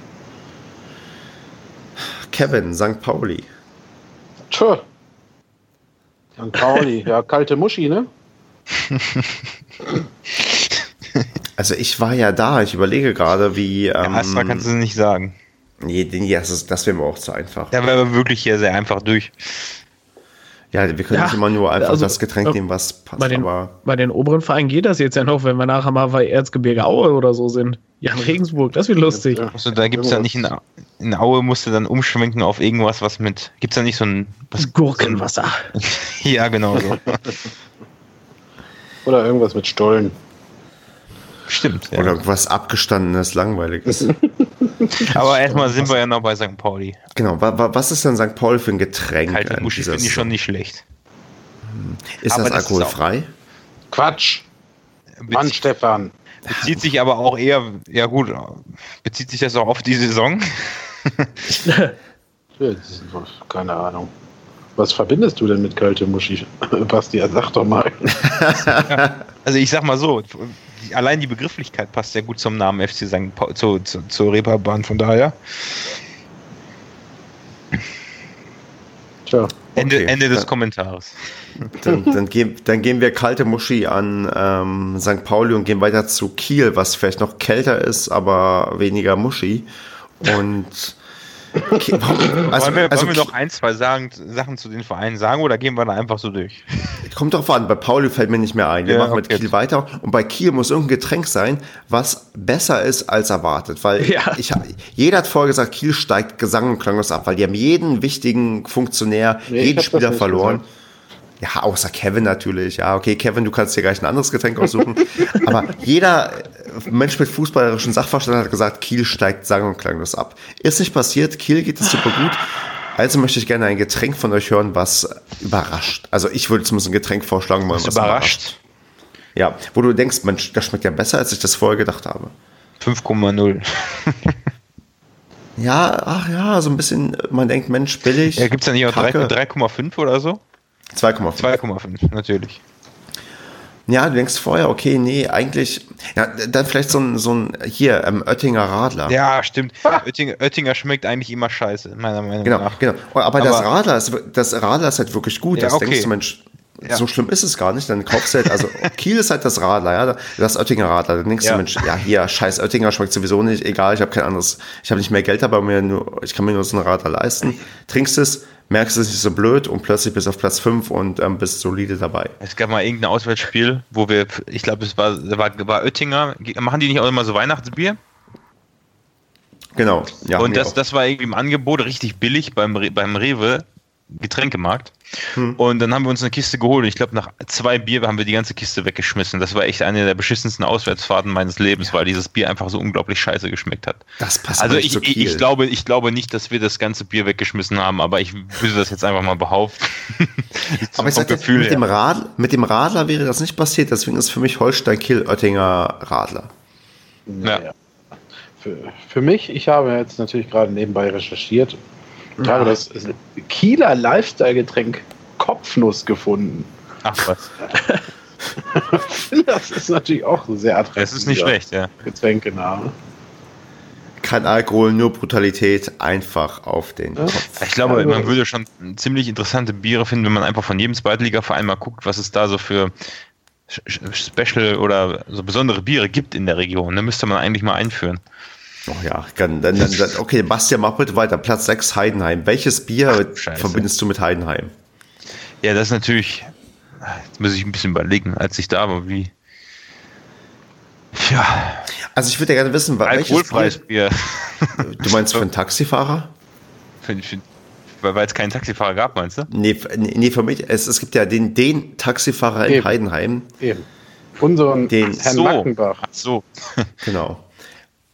Kevin, St. Pauli. Tschö. St. Pauli, ja, kalte Muschi, ne? Also ich war ja da, ich überlege gerade, wie... Ähm, Astra kannst du nicht sagen. nee, ja, das, ist- das wäre mir auch zu einfach. Da wäre aber wirklich hier sehr einfach durch. Ja, wir können Ja, nicht immer nur einfach also, das Getränk äh, nehmen, was passt. Bei den, aber bei den oberen Vereinen geht das jetzt ja noch, wenn wir nachher mal bei Erzgebirge Aue oder so sind. Ja, in Regensburg, das wird lustig. Ja. Also da gibt es ja nicht in, in Aue, musst du dann umschwenken auf irgendwas, was mit. Gibt es da nicht so ein. Was, Gurkenwasser. ja, genau so. Oder irgendwas mit Stollen. Stimmt. Ja. oder irgendwas abgestandenes, langweiliges. aber erstmal sind wir ja noch bei St. Pauli. genau, wa, wa, was ist denn St. Paul für ein Getränk? Kalte Muschi finde ich schon nicht schlecht. Ist aber das das ist alkoholfrei? Quatsch! Mann, Bezieht, Stefan. bezieht sich aber auch eher. Ja, gut. Bezieht sich das auch auf die Saison? Ist- Keine Ahnung. Was verbindest du denn mit kalte Muschi, Bastian? Sag doch mal. Also ich sag mal so, allein die Begrifflichkeit passt sehr gut zum Namen FC St. Pauli, zu, zu, zur Reeperbahn, von daher. Tja, Ende, Okay. Ende des. Kommentars. Dann, dann, gehen, dann gehen wir kalte Muschi an ähm, St. Pauli und gehen weiter zu Kiel, was vielleicht noch kälter ist, aber weniger Muschi. Und Warum- also, wollen wir, also wollen wir Ki- noch ein, zwei sagen, Sachen zu den Vereinen sagen oder gehen wir da einfach so durch? Kommt drauf an, bei Pauli fällt mir nicht mehr ein. Wir Ja, machen mit okay. Kiel weiter. Und bei Kiel muss irgendein Getränk sein, was besser ist als erwartet. Weil Ja. ich, jeder hat vorher gesagt, Kiel steigt gesang- und klanglos ab, weil die haben jeden wichtigen Funktionär, Nee, jeden Spieler verloren. gesagt. Ja, außer Kevin natürlich. Ja, okay, Kevin, du kannst dir gleich ein anderes Getränk aussuchen. Aber jeder Mensch mit fußballerischen Sachverstand hat gesagt, Kiel steigt sang- und klanglos ab. Ist nicht passiert, Kiel geht es super gut. Also möchte ich gerne ein Getränk von euch hören, was überrascht. Also ich würde zumindest ein Getränk vorschlagen, wollen, Ist überrascht. Ja, wo du denkst, Mensch, das schmeckt ja besser, als ich das vorher gedacht habe. 5,0. Ja, ach ja, so ein bisschen, man denkt, Mensch, billig. Ja, gibt es da nicht auch drei- Kacke. 3,5 oder so? 2,5. 2,5, natürlich. Ja, du denkst vorher, okay, nee, eigentlich, ja, dann vielleicht so ein, so ein hier, ähm, Oettinger Radler. Ja, stimmt. Oettinger, Oettinger schmeckt eigentlich immer scheiße, meiner Meinung Genau, nach. genau. Aber, das Aber- Radler ist, das Radler ist halt wirklich gut. Ja, das okay. denkst du, Mensch, Ja. so schlimm ist es gar nicht. Dann kaufst du halt, also Kiel ist halt das Radler, ja, das Oettinger Radler. Dann denkst Ja. du, Mensch, ja, hier, scheiß Oettinger schmeckt sowieso nicht, egal, ich habe kein anderes, ich habe nicht mehr Geld dabei, mir nur, ich kann mir nur so einen Radler leisten. Trinkst es, merkst es ist nicht so blöd und plötzlich bist du auf Platz 5 und ähm, bist solide dabei. Es gab mal irgendein Auswärtsspiel, wo wir, ich glaube, es war, war, war Oettinger. Machen die nicht auch immer so Weihnachtsbier? Genau, ja. und das, auch. das war irgendwie im Angebot richtig billig beim, beim Rewe Getränkemarkt. Hm. Und dann haben wir uns eine Kiste geholt. Und ich glaube, nach zwei Bier haben wir die ganze Kiste weggeschmissen. Das war echt eine der beschissensten Auswärtsfahrten meines Lebens, weil dieses Bier einfach so unglaublich scheiße geschmeckt hat. das passt Also nicht ich, ich, ich, glaube, ich glaube nicht, dass wir das ganze Bier weggeschmissen haben, aber ich würde das jetzt einfach mal behaupten. Aber ich sagte, Gefühl mit, dem her. Rad, mit dem Radler wäre das nicht passiert, deswegen ist für mich Holstein Kiel Oettinger Radler. Ja. Für, für mich, ich habe jetzt natürlich gerade nebenbei recherchiert, ich habe das Kieler Lifestyle-Getränk Kopfnuss gefunden. Ach was, Das ist natürlich auch so sehr attraktiv. das ist nicht schlecht, ja. Getränkename. Kein Alkohol, nur Brutalität, einfach auf den. Kopf. Ich glaube, man würde schon ziemlich interessante Biere finden, wenn man einfach von jedem Zweitligaverein mal guckt, was es da so für Special oder so besondere Biere gibt in der Region. Da müsste man eigentlich mal einführen. Oh ja, dann, dann, dann, dann, okay, Bastian, mach bitte weiter. Platz 6, Heidenheim. Welches Bier Scheiße. verbindest du mit Heidenheim? Ja, das ist natürlich, jetzt muss ich ein bisschen überlegen, als ich da war, wie. Ja, Also ich würde ja gerne wissen, welches alkoholfreies Bier. Bier, du meinst für einen Taxifahrer? Für- für- Weil es keinen Taxifahrer gab, meinst du? Nee, nee für mich, es, es gibt ja den, den Taxifahrer in Eben. Heidenheim, Eben. Unseren Den- Herrn so. Mackenbach. Ach so. genau.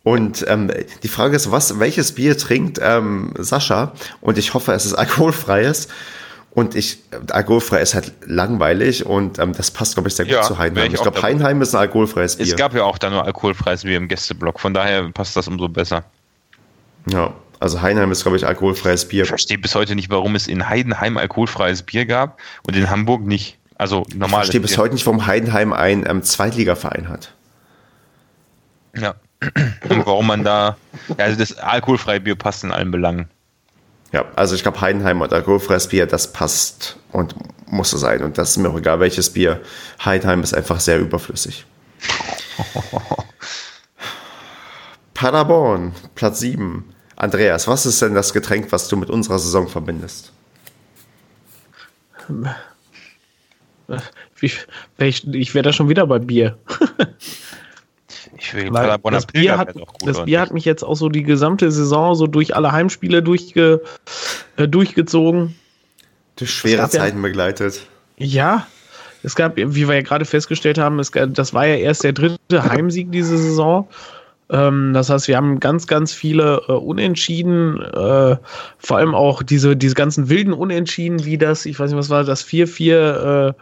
Und ähm, die Frage ist, was, welches Bier trinkt ähm, Sascha? Und ich hoffe, es ist alkoholfreies. Und ich, äh, alkoholfrei ist halt langweilig und ähm, das passt, glaube ich, sehr gut Ja, zu wär Heidenheim. ich Ich glaube, dabei. Heidenheim ist ein alkoholfreies Bier. Es gab ja auch da nur alkoholfreies Bier im Gästeblock, von daher passt das umso besser. ja, also Heidenheim ist, glaube ich, alkoholfreies Bier. Ich verstehe bis heute nicht, warum es in Heidenheim alkoholfreies Bier gab und in Hamburg nicht. Also Ich normales verstehe bis Bier. heute nicht, warum Heidenheim einen ähm, Zweitligaverein hat. Ja. Und warum man da. Ja, also das alkoholfreie Bier passt in allen Belangen. Ja, also ich glaube, Heidenheim und alkoholfreies Bier, das passt und muss so sein. Und das ist mir auch egal, welches Bier. Heidenheim ist einfach sehr überflüssig. Paderborn, Platz 7. Andreas, was ist denn das Getränk, was du mit unserer Saison verbindest? Ich, ich, ich wäre da schon wieder bei Bier. Ich will Weil Paderborner das Bier, hat, das Bier hat mich jetzt auch so die gesamte Saison so durch alle Heimspiele durchge, äh, durchgezogen. Durch schwere gab ja- Zeiten begleitet. Ja, es gab, wie wir ja gerade festgestellt haben, es, gab- das war ja erst der dritte Heimsieg diese Saison. Ähm, das heißt, wir haben ganz, ganz viele äh, Unentschieden, äh, vor allem auch diese, diese ganzen wilden Unentschieden, wie das, ich weiß nicht, was war das, 4-4 äh,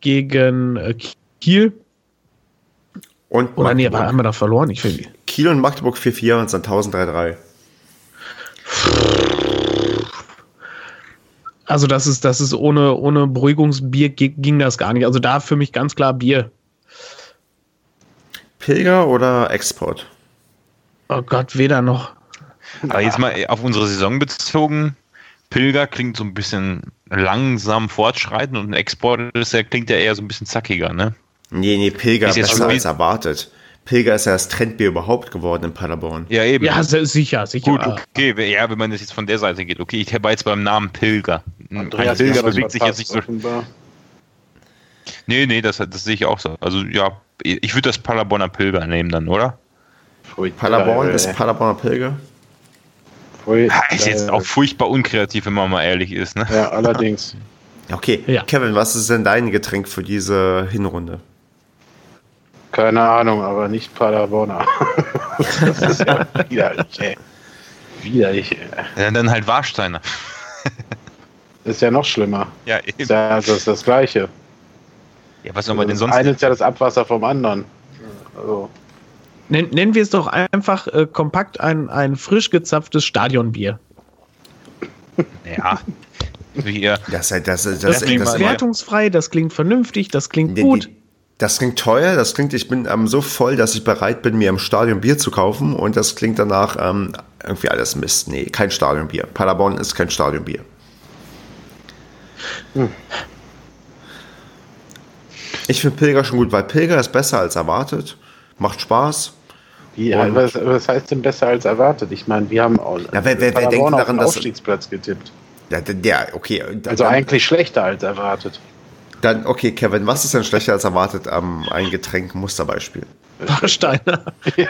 gegen äh, Kiel. Und Oder nee, Magdeburg. haben wir da verloren? Ich will, Kiel und Magdeburg 4-4 und dann 1003-3. also das ist, das ist ohne, ohne Beruhigungsbier gi- ging das gar nicht. Also da für mich ganz klar Bier. Pilger oder Export? Oh Gott, weder noch. Aber jetzt mal auf unsere Saison bezogen. Pilger klingt so ein bisschen langsam fortschreitend und ein Export ist klingt ja eher so ein bisschen zackiger, ne? Nee, nee, Pilger Ist besser schon als erwartet. Pilger ist ja das Trendbier überhaupt geworden in Paderborn. Ja, eben. Ja, sicher, sicher. Gut, okay, ja, wenn man das jetzt von der Seite geht. Okay, ich war jetzt beim Namen Pilger. Ein Andreas Pilger bewegt sich jetzt nicht so. offenbar. Nee, nee, das, das sehe ich auch so. Also ja, ich würde das Paderborner Pilger nehmen dann, oder? Pfui, Paderborn ist Paderborner Pilger. Pfui, ja, ist jetzt auch furchtbar unkreativ, wenn man mal ehrlich ist. Ne? Ja, allerdings. Okay, ja. Kevin, was ist denn dein Getränk für diese Hinrunde? Keine Ahnung, aber nicht Paderborner. das ist ja widerlich, ey. Widerlich, ey. Ja, dann halt Warsteiner. ist ja noch schlimmer. Ja, eben. Ist ja, das ist das Gleiche. Ja, was soll man denn sonst? Eine ist ja das Abwasser vom anderen. Also. Nennen wir es doch einfach äh, kompakt ein, ein frisch gezapftes Stadionbier. Ja. Wie ihr. Das, das, das, das, das klingt das wertungsfrei, das klingt vernünftig, das klingt gut. Das klingt teuer, das klingt, ich bin ähm, so voll, dass ich bereit bin, mir im Stadion Bier zu kaufen und das klingt danach ähm, irgendwie alles Mist. Nee, kein Stadionbier. Paderborn ist kein Stadionbier. Hm. Ich finde Pilger schon gut, weil Pilger ist besser als erwartet, macht Spaß. Wie, was, was, heißt denn besser als erwartet? Ich meine, wir haben auch ja, wer, wer, wer denkt daran, dass Aufstiegsplatz getippt. Ja, ja okay. Also dann, eigentlich schlechter als erwartet. Dann, okay, Kevin, was ist denn schlechter als erwartet am ähm, ein Getränk Musterbeispiel? Warsteiner.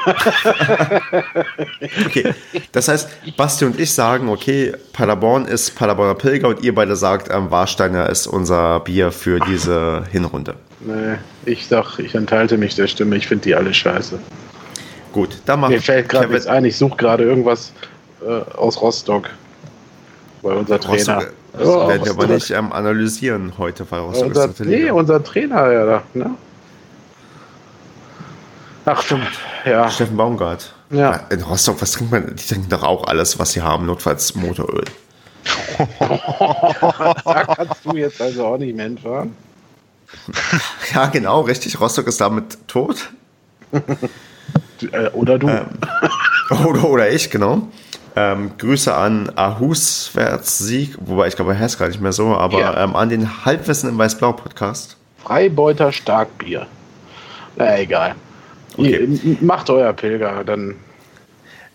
okay, das heißt, Basti und ich sagen, okay, Paderborn ist Paderborner Pilger und ihr beide sagt, ähm, Warsteiner ist unser Bier für diese Hinrunde. Nee, ich sag, ich enthalte mich der Stimme, ich finde die alle scheiße. Gut, dann machen Mir fällt gerade jetzt ein, ich suche gerade irgendwas äh, aus Rostock. Weil unser Trainer. Rostock, das oh, werden wir aber nicht ähm, analysieren heute, weil Rostock unser, ist Nee, unser Trainer, ja, ne? Ach, stimmt. Ja. Steffen Baumgart. Ja. In Rostock, was trinkt man? Die trinken doch auch alles, was sie haben, notfalls Motoröl. da kannst du jetzt also auch nicht mehr entfahren. Ja, genau, richtig. Rostock ist damit tot. Äh, oder du. Ähm, oder, oder ich, genau. Ähm, Grüße an Ahus Sieg, wobei ich glaube, er heißt gar nicht mehr so, aber ja. ähm, an den Halbwissen im Weiß-Blau-Podcast. Freibeuter Starkbier. Na, egal. Okay. Macht euer Pilger, dann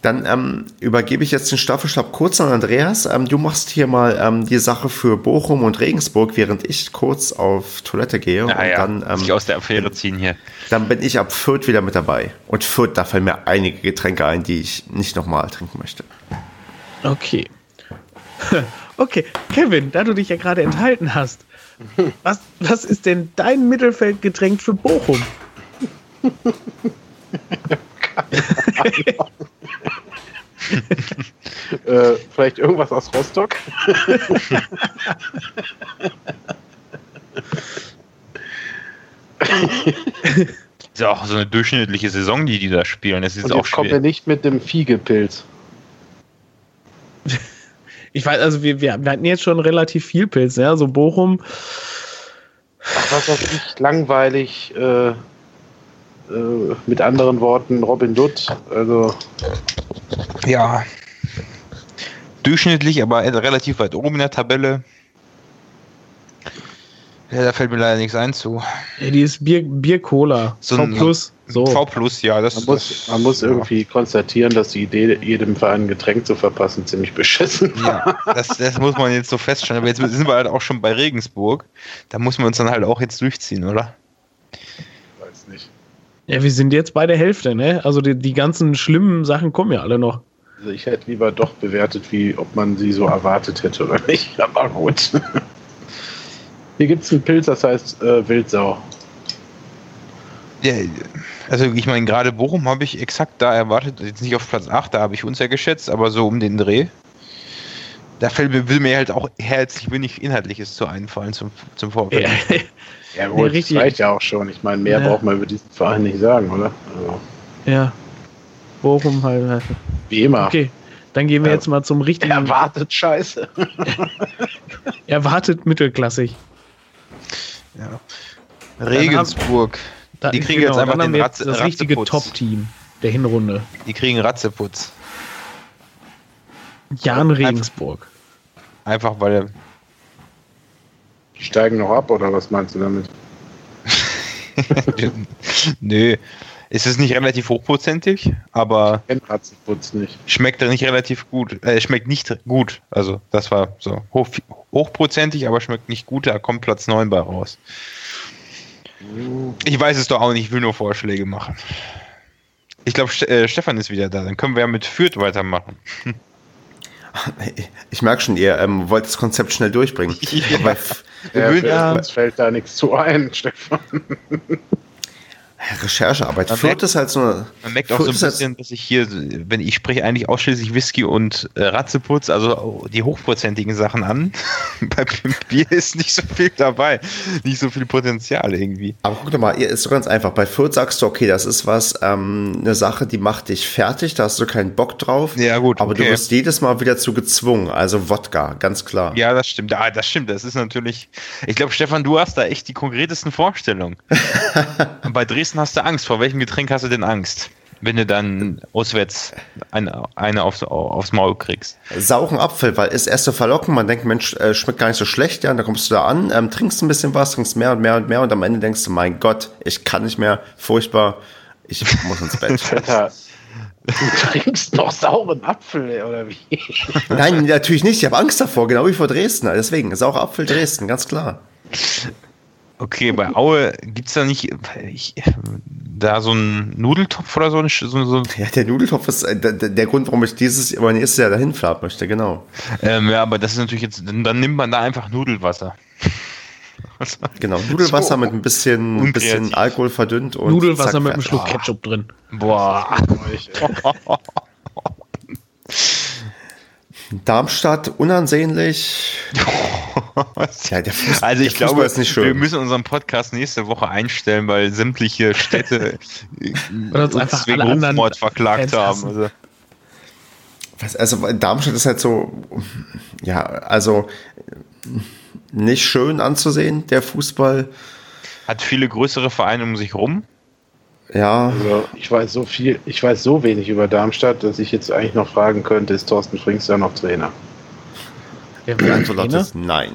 dann ähm, übergebe ich jetzt den Staffelstab kurz an Andreas. Ähm, du machst hier mal ähm, die Sache für Bochum und Regensburg, während ich kurz auf Toilette gehe. Ja, und ja. dann ähm, aus der Affäre ziehen hier. Dann bin ich ab Fürth wieder mit dabei. Und Fürth, da fallen mir einige Getränke ein, die ich nicht nochmal trinken möchte. Okay. Okay, Kevin, da du dich ja gerade enthalten hast, was, was ist denn dein Mittelfeldgetränk für Bochum? äh, vielleicht irgendwas aus Rostock? ist ja auch so eine durchschnittliche Saison, die die da spielen. Es ist Und auch jetzt kommt er nicht mit dem Fiegepilz. Ich weiß, also wir, wir, hatten jetzt schon relativ viel Pilz, ja, so Bochum. Ach, was weiß ich, langweilig, äh, äh, mit anderen Worten Robin Dutt. Also. Ja. Durchschnittlich, aber relativ weit oben in der Tabelle. Ja, da fällt mir leider nichts ein zu. Ja, die ist Bier, Bier Cola. So v plus. So. V plus, ja. Das, man muss, man muss irgendwie konstatieren, dass die Idee, jedem Verein ein Getränk zu verpassen, ziemlich beschissen war. Ja, das, das muss man jetzt so feststellen. Aber jetzt sind wir halt auch schon bei Regensburg. Da muss man uns dann halt auch jetzt durchziehen, oder? Ja, wir sind jetzt bei der Hälfte, ne? Also die, die ganzen schlimmen Sachen kommen ja alle noch. Also ich hätte lieber doch bewertet, wie ob man sie so erwartet hätte oder nicht. Aber gut. Hier gibt es einen Pilz, das heißt äh, Wildsau. Ja, also ich meine, gerade Bochum habe ich exakt da erwartet, jetzt nicht auf Platz 8, da habe ich uns ja geschätzt, aber so um den Dreh. Da fällt mir, will mir halt auch herzlich wenig Inhaltliches zu einfallen zum, zum Vorfeld. Ja, Ja, gut, ja, das reicht ja auch schon. Ich meine, mehr ja. braucht man über diesen Verein nicht sagen, oder? Also. Ja. Bochum halt. Wie immer. Okay, dann gehen wir ja. jetzt mal zum richtigen. Erwartet Scheiße. Erwartet mittelklassig. Ja. Regensburg. Haben, die kriegen genau, jetzt einfach den Ratze, das richtige Top-Team der Hinrunde. Die kriegen Ratzeputz. Jan Regensburg. Einfach weil er die steigen noch ab oder was meinst du damit? Nö. Es ist nicht relativ hochprozentig, aber nicht. schmeckt nicht relativ gut. Äh, schmeckt nicht gut. Also das war so hoch, hochprozentig, aber schmeckt nicht gut. Da kommt Platz 9 bei raus. Ich weiß es doch auch nicht, ich will nur Vorschläge machen. Ich glaube, äh, Stefan ist wieder da. Dann können wir ja mit Fürth weitermachen. Ich merke schon, ihr ähm, wollt das Konzept schnell durchbringen. Ja. Aber Ja, Ja. Uns fällt da nichts zu ein, Stefan. Recherchearbeit. Man Fürth merkt- ist halt so. Man merkt auch so ein halt- bisschen, dass ich hier, wenn ich spreche, eigentlich ausschließlich Whisky und äh, Ratzeputz, also die hochprozentigen Sachen an. Bei Bier ist nicht so viel dabei, nicht so viel Potenzial irgendwie. Aber guck doch mal, ist so ganz einfach. Bei Fürth sagst du, okay, das ist was, ähm, eine Sache, die macht dich fertig, da hast du keinen Bock drauf. Ja, gut, Aber du okay. wirst jedes Mal wieder zu gezwungen. Also Wodka, ganz klar. Ja, das stimmt. Ah, das stimmt. Das ist natürlich. Ich glaube, Stefan, du hast da echt die konkretesten Vorstellungen. Bei Dresden hast du Angst. Vor welchem Getränk hast du denn Angst? Wenn du dann auswärts eine, eine aufs, aufs Maul kriegst. Sauchen Apfel, weil ist erst so verlocken, man denkt, Mensch, äh, schmeckt gar nicht so schlecht, ja, und dann kommst du da an, ähm, trinkst ein bisschen was, trinkst mehr und mehr und mehr und am Ende denkst du, mein Gott, ich kann nicht mehr, furchtbar, ich muss ins Bett. Du trinkst noch sauren Apfel, oder wie? Nein, natürlich nicht, ich habe Angst davor, genau wie vor Dresden, deswegen, saurer Apfel Dresden, ganz klar. Okay, bei Aue gibt es da nicht ich, da so einen Nudeltopf oder so? ein- so, so Ja, der Nudeltopf ist äh, der, der Grund, warum ich dieses, aber nächstes Jahr dahin fahren möchte, genau. ähm, ja, aber das ist natürlich jetzt, dann dann nimmt man da einfach Nudelwasser. Genau, Nudelwasser So mit ein bisschen, ein bisschen. Alkohol verdünnt und Nudelwasser zack, mit einem. Schluck Ketchup drin. Boah. Darmstadt, unansehnlich. Ja, der Fuß- Also ich der Fußball glaube, ist nicht wir schön. müssen unseren Podcast nächste Woche einstellen, weil sämtliche Städte Weil uns einfach wegen alle anderen Rufmord verklagt Fans haben. Also, Was, also Darmstadt ist halt so, ja, also nicht schön anzusehen, der Fußball. hat viele größere Vereine um sich rum. Ja, Also, ich weiß so viel, ich weiß so wenig über Darmstadt, dass ich jetzt eigentlich noch fragen könnte, ist Thorsten Frings da noch Trainer? Der die Antwort lautet nein.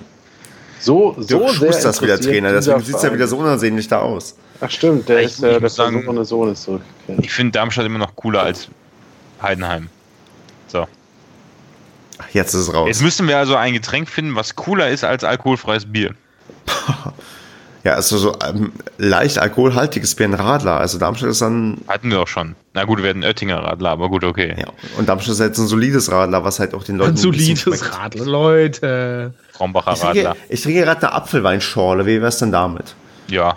So, so So sehr ist wieder Trainer, deswegen sieht es ja wieder so unansehnlich da aus. Ach stimmt, der Ich- ist äh, der sagen- Sohn ist zurückgekehrt. Ich finde Darmstadt immer noch cooler als Heidenheim. So. Ach, Jetzt ist es raus. Jetzt müssen wir also ein Getränk finden, was cooler ist als alkoholfreies Bier. Ja, also so ähm, leicht alkoholhaltiges Bier, ein Radler. Also Darmstadt ist dann, Hatten wir auch schon. Na gut, wir hatten Oettinger Radler, aber gut, okay. ja, und Darmstadt ist jetzt ein solides Radler, was halt auch den Leuten Ein solides. Radler, Leute. Frombacher Ich trinke, Radler. ich trinke gerade eine Apfelweinschorle, wie wär's denn damit? Ja,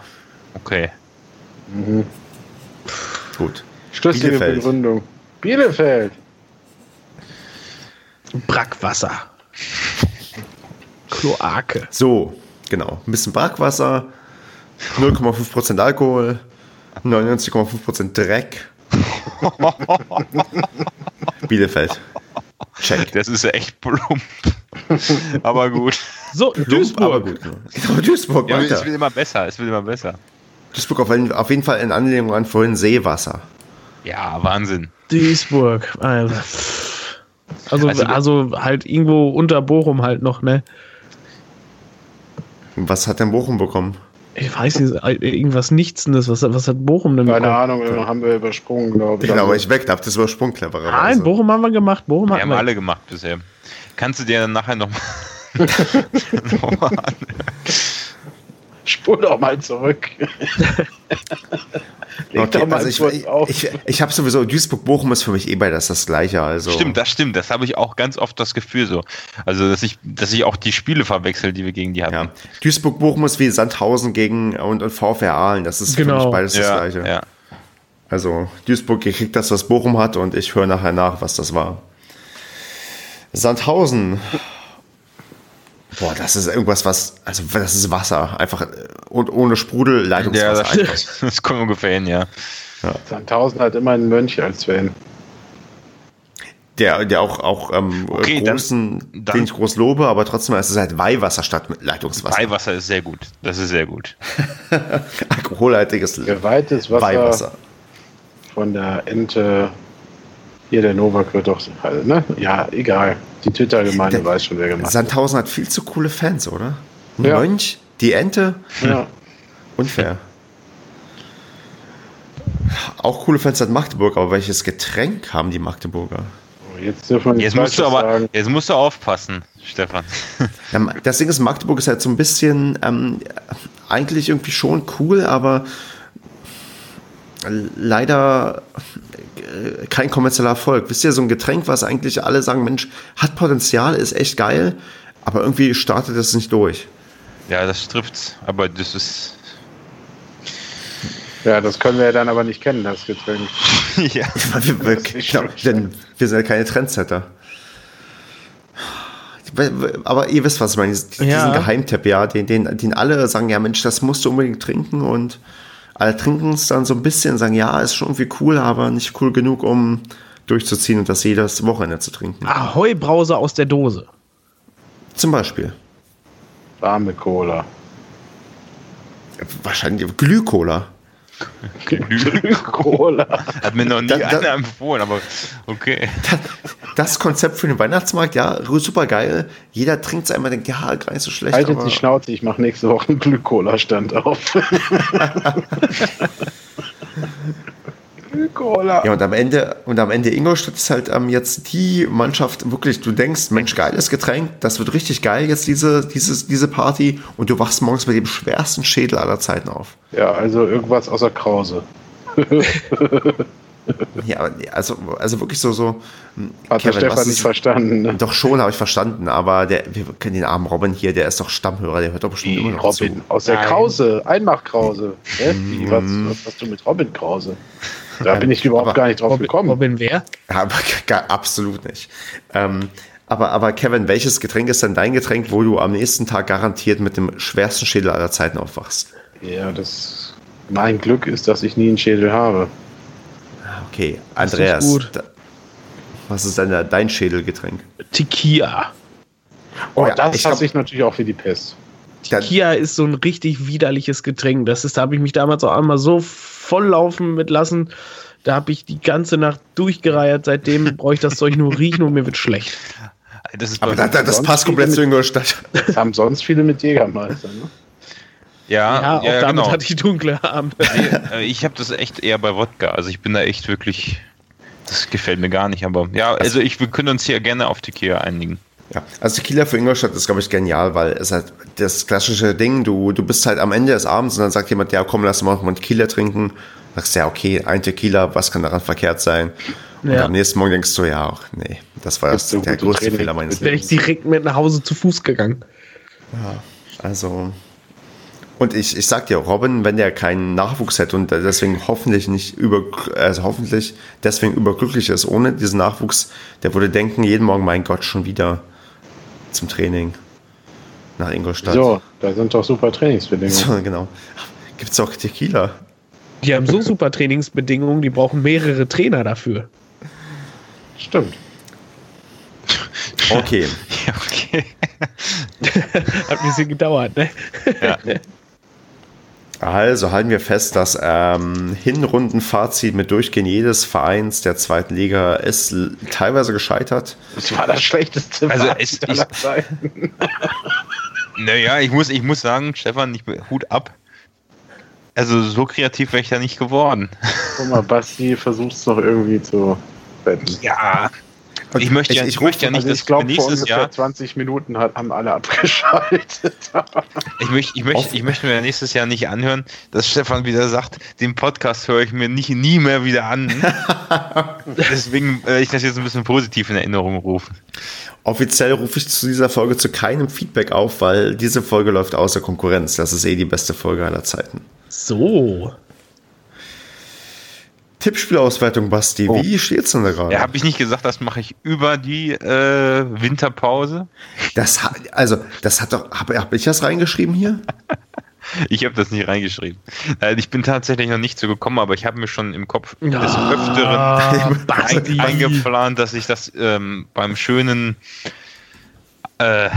okay. Gut. Schlüssige Bielefeld. Begründung. Bielefeld. Brackwasser. Kloake. So, genau. Ein bisschen Brackwasser, 0,5% Alkohol, 99,5% Dreck. Bielefeld. Check. Das ist ja echt plump. aber gut. So, Plump, Duisburg. aber gut. Genau, Duisburg, Ja, es wird immer besser, es wird immer besser. Duisburg auf, jeden- auf jeden Fall in Anlehnung an vorhin Seewasser. Ja, Wahnsinn. Duisburg. Alter. Also, Also- also, halt irgendwo unter Bochum halt noch, ne? Was hat denn Bochum bekommen? Ich weiß nicht, irgendwas Nichtsendes. Was, was hat Bochum denn Keine bekommen? Ahnung, haben wir übersprungen, glaube ich. Genau, aber ich weg, hab das übersprungen, clevererweise. Nein, Bochum haben wir gemacht. Bochum Wir haben wir. alle gemacht bisher. Kannst du dir dann nachher noch nochmal an? Spur doch mal zurück. Leg Okay, doch mal also ich, ich, ich, ich habe sowieso, Duisburg-Bochum ist für mich eh bei das das Gleiche. Also. Stimmt, das stimmt. Das habe ich auch ganz oft das Gefühl so. Also, dass ich, dass ich auch die Spiele verwechsel, die wir gegen die hatten. Ja. Duisburg-Bochum ist wie Sandhausen gegen und, und VfR Aalen. Das ist für Genau. mich beides das ja, Gleiche. ja. Also Duisburg kriegt das, was Bochum hat und ich höre nachher nach, was das war. Sandhausen. Boah, das ist irgendwas, was, also das ist Wasser, einfach äh, und ohne Sprudel Ja, Leitungswasser. das, einfach. das kommt ungefähr hin, ja. Sandhausen hat immer einen Mönch als Fan. Der, der auch, auch ähm, Okay, dann- großen, dann- den ich groß lobe, aber trotzdem ist es halt Weihwasser statt mit Leitungswasser. Weihwasser ist sehr gut. Das ist sehr gut. Alkoholhaltiges Geweihtes Wasser Weihwasser. von der Ente. Hier, der Novak wird doch, halt, ne? Ja, egal. Die Twitter-Gemeinde Der- weiß schon, wer gemacht hat. Sandhausen hat viel zu coole Fans, oder? Ja. Mönch, die Ente, Ja. unfair. Auch coole Fans hat Magdeburg, aber welches Getränk haben die Magdeburger? Oh, Jetzt dürfen wir nicht Jetzt musst du aber, sagen. jetzt musst du aufpassen, Stefan. Ja, das Ding ist, Magdeburg ist halt so ein bisschen ähm, eigentlich irgendwie schon cool, aber leider äh, kein kommerzieller Erfolg. Wisst ihr, so ein Getränk, was eigentlich alle sagen, Mensch, hat Potenzial, ist echt geil, aber irgendwie startet es nicht durch. Ja, das trifft's. Aber das ist. Ja, das können wir ja dann aber nicht kennen, das Getränk. ja, wir, wir, genau, denn wir sind ja keine Trendsetter. Aber ihr wisst, was ich meine. Diesen ja. Geheimtipp, ja, den, den, den alle sagen, ja Mensch, das musst du unbedingt trinken und alle trinken es dann so ein bisschen, sagen, ja, ist schon irgendwie cool, aber nicht cool genug, um durchzuziehen und das jedes Wochenende zu trinken. Ahoi Brause aus der Dose. Zum Beispiel. Warme Cola. Wahrscheinlich Glühcola. Glühcola. Hat mir noch nie da, da, einer empfohlen, aber okay. Das Konzept für den Weihnachtsmarkt, ja, super geil. Jeder trinkt es einmal, denkt, ja, gar nicht so schlecht. Haltet die Schnauze, ich mache nächste Woche einen Glühcola-Stand auf. Ja, und am Ende, und am Ende Ingolstadt ist halt ähm, jetzt die Mannschaft, wirklich, du denkst, Mensch, geiles Getränk, das wird richtig geil jetzt, diese, dieses, diese Party, und du wachst morgens mit dem schwersten Schädel aller Zeiten auf. Ja, also irgendwas außer Krause. ja, also, also wirklich so, so. Hm, Hat Kevin, der Stefan nicht verstanden. Ne? Doch schon, habe ich verstanden, aber der, wir kennen den armen Robin hier, der ist doch Stammhörer, der hört doch bestimmt immer noch Robin, zu. aus der Krause, Einmach-Krause. Mhm. Was, was hast du mit Robin Krause? Da bin ich überhaupt aber, gar nicht drauf Robin, gekommen. Robin wer? Aber gar, absolut nicht. Ähm, aber, aber Kevin, welches Getränk ist denn dein Getränk, wo du am nächsten Tag garantiert mit dem schwersten Schädel aller Zeiten aufwachst? Ja, das mein Glück ist, dass ich nie einen Schädel habe. Okay, Andreas, ist da, was ist denn dein Schädelgetränk? Tequila. Oh, oh ja, das hasse ich natürlich auch für die Pest. Tequila ist so ein richtig widerliches Getränk. Das ist, da habe ich mich damals auch einmal so volllaufen mit lassen. Da habe ich die ganze Nacht durchgereiert. Seitdem brauche ich das Zeug nur riechen und mir wird schlecht. Das Aber das, das passt komplett zu Ingolstadt. Das haben sonst viele mit Jägermeister, ne? Ja, ja, auch ja, damit genau. hatte ich dunkle Abende. Nee, ich habe das echt eher bei Wodka. Also ich bin da echt wirklich. Das gefällt mir gar nicht, aber ja, also ich, wir können uns hier gerne auf Tequila einigen. Ja, also Tequila für Ingolstadt ist, glaube ich, genial, weil es halt das klassische Ding, du, du bist halt am Ende des Abends und dann sagt jemand, ja komm, lass mal noch mal Tequila trinken. Sagst ja, okay, ein Tequila, was kann daran verkehrt sein? Und ja. am nächsten Morgen denkst du, ja, auch, nee, das war das, der größte Training. Fehler meines Lebens. Wäre ich direkt mit nach Hause zu Fuß gegangen. Ja, also. Und ich, ich sag dir, Robin, wenn der keinen Nachwuchs hätte und deswegen hoffentlich nicht über, also hoffentlich deswegen überglücklich ist, ohne diesen Nachwuchs, der würde denken, jeden Morgen, mein Gott, schon wieder zum Training nach Ingolstadt. So, da sind doch super Trainingsbedingungen. So, genau. Gibt es auch Tequila? Die haben so super Trainingsbedingungen, die brauchen mehrere Trainer dafür. Stimmt. Okay. ja, okay. Hat ein bisschen gedauert, ne? Ja. Also halten wir fest, dass ähm, Hinrundenfazit mit Durchgehen jedes Vereins der zweiten Liga ist teilweise gescheitert. Das war das schlechteste also es, aller ich. Naja, ich muss, ich muss sagen, Stefan, ich, Hut ab. Also so kreativ wäre ich ja nicht geworden. Guck mal, Basti versucht es noch irgendwie zu retten. Ja, und ich möchte, ich, ja, ich, ich möchte ja nicht, also ich glaube, nächstes Jahr 20 Minuten hat, haben alle abgeschaltet. ich, möchte, ich, möchte, ich möchte mir nächstes Jahr nicht anhören, dass Stefan wieder sagt, den Podcast höre ich mir nicht, nie mehr wieder an. Deswegen werde ich das jetzt ein bisschen positiv in Erinnerung rufen. Offiziell rufe ich zu dieser Folge zu keinem Feedback auf, weil diese Folge läuft außer Konkurrenz. Das ist eh die beste Folge aller Zeiten. So. Tippspielauswertung, Basti. Oh. Wie steht's denn da gerade? Ja, habe ich nicht gesagt, das mache ich über die äh, Winterpause. Das also, das hat doch, habe hab ich das reingeschrieben hier? ich habe das nicht reingeschrieben. Äh, ich bin tatsächlich noch nicht so gekommen, aber ich habe mir schon im Kopf des Öfteren ein, eingeplant, dass ich das ähm, beim schönen äh,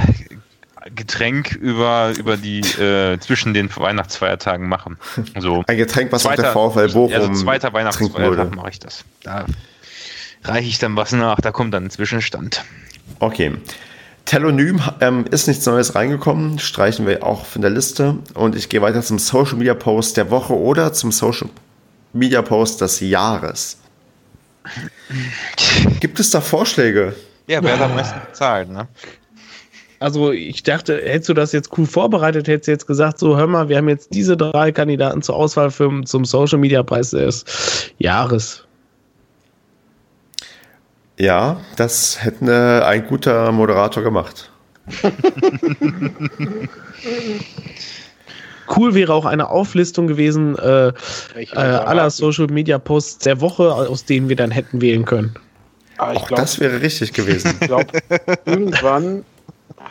Getränk über, über die äh, zwischen den Weihnachtsfeiertagen machen. So Ein Getränk, was zweiter, auf der VfL Bochum also zweiter Weihnachtsfeiertag mache ich das. Da reiche ich dann was nach, da kommt dann ein Zwischenstand. Okay. Telonym ähm, ist nichts Neues reingekommen, streichen wir auch von der Liste. Und ich gehe weiter zum Social Media Post der Woche oder zum Social Media Post des Jahres. Gibt es da Vorschläge? Ja, wer hat am meisten bezahlt, ne? Also ich dachte, hättest du das jetzt cool vorbereitet, hättest du jetzt gesagt, so hör mal, wir haben jetzt diese drei Kandidaten zur Auswahl für, zum Social Media Preis des Jahres. Ja, das hätte ein guter Moderator gemacht. cool wäre auch eine Auflistung gewesen äh, äh, aller Social Media Posts der Woche, aus denen wir dann hätten wählen können. Ah, Auch glaub, das wäre richtig gewesen. Ich glaube, irgendwann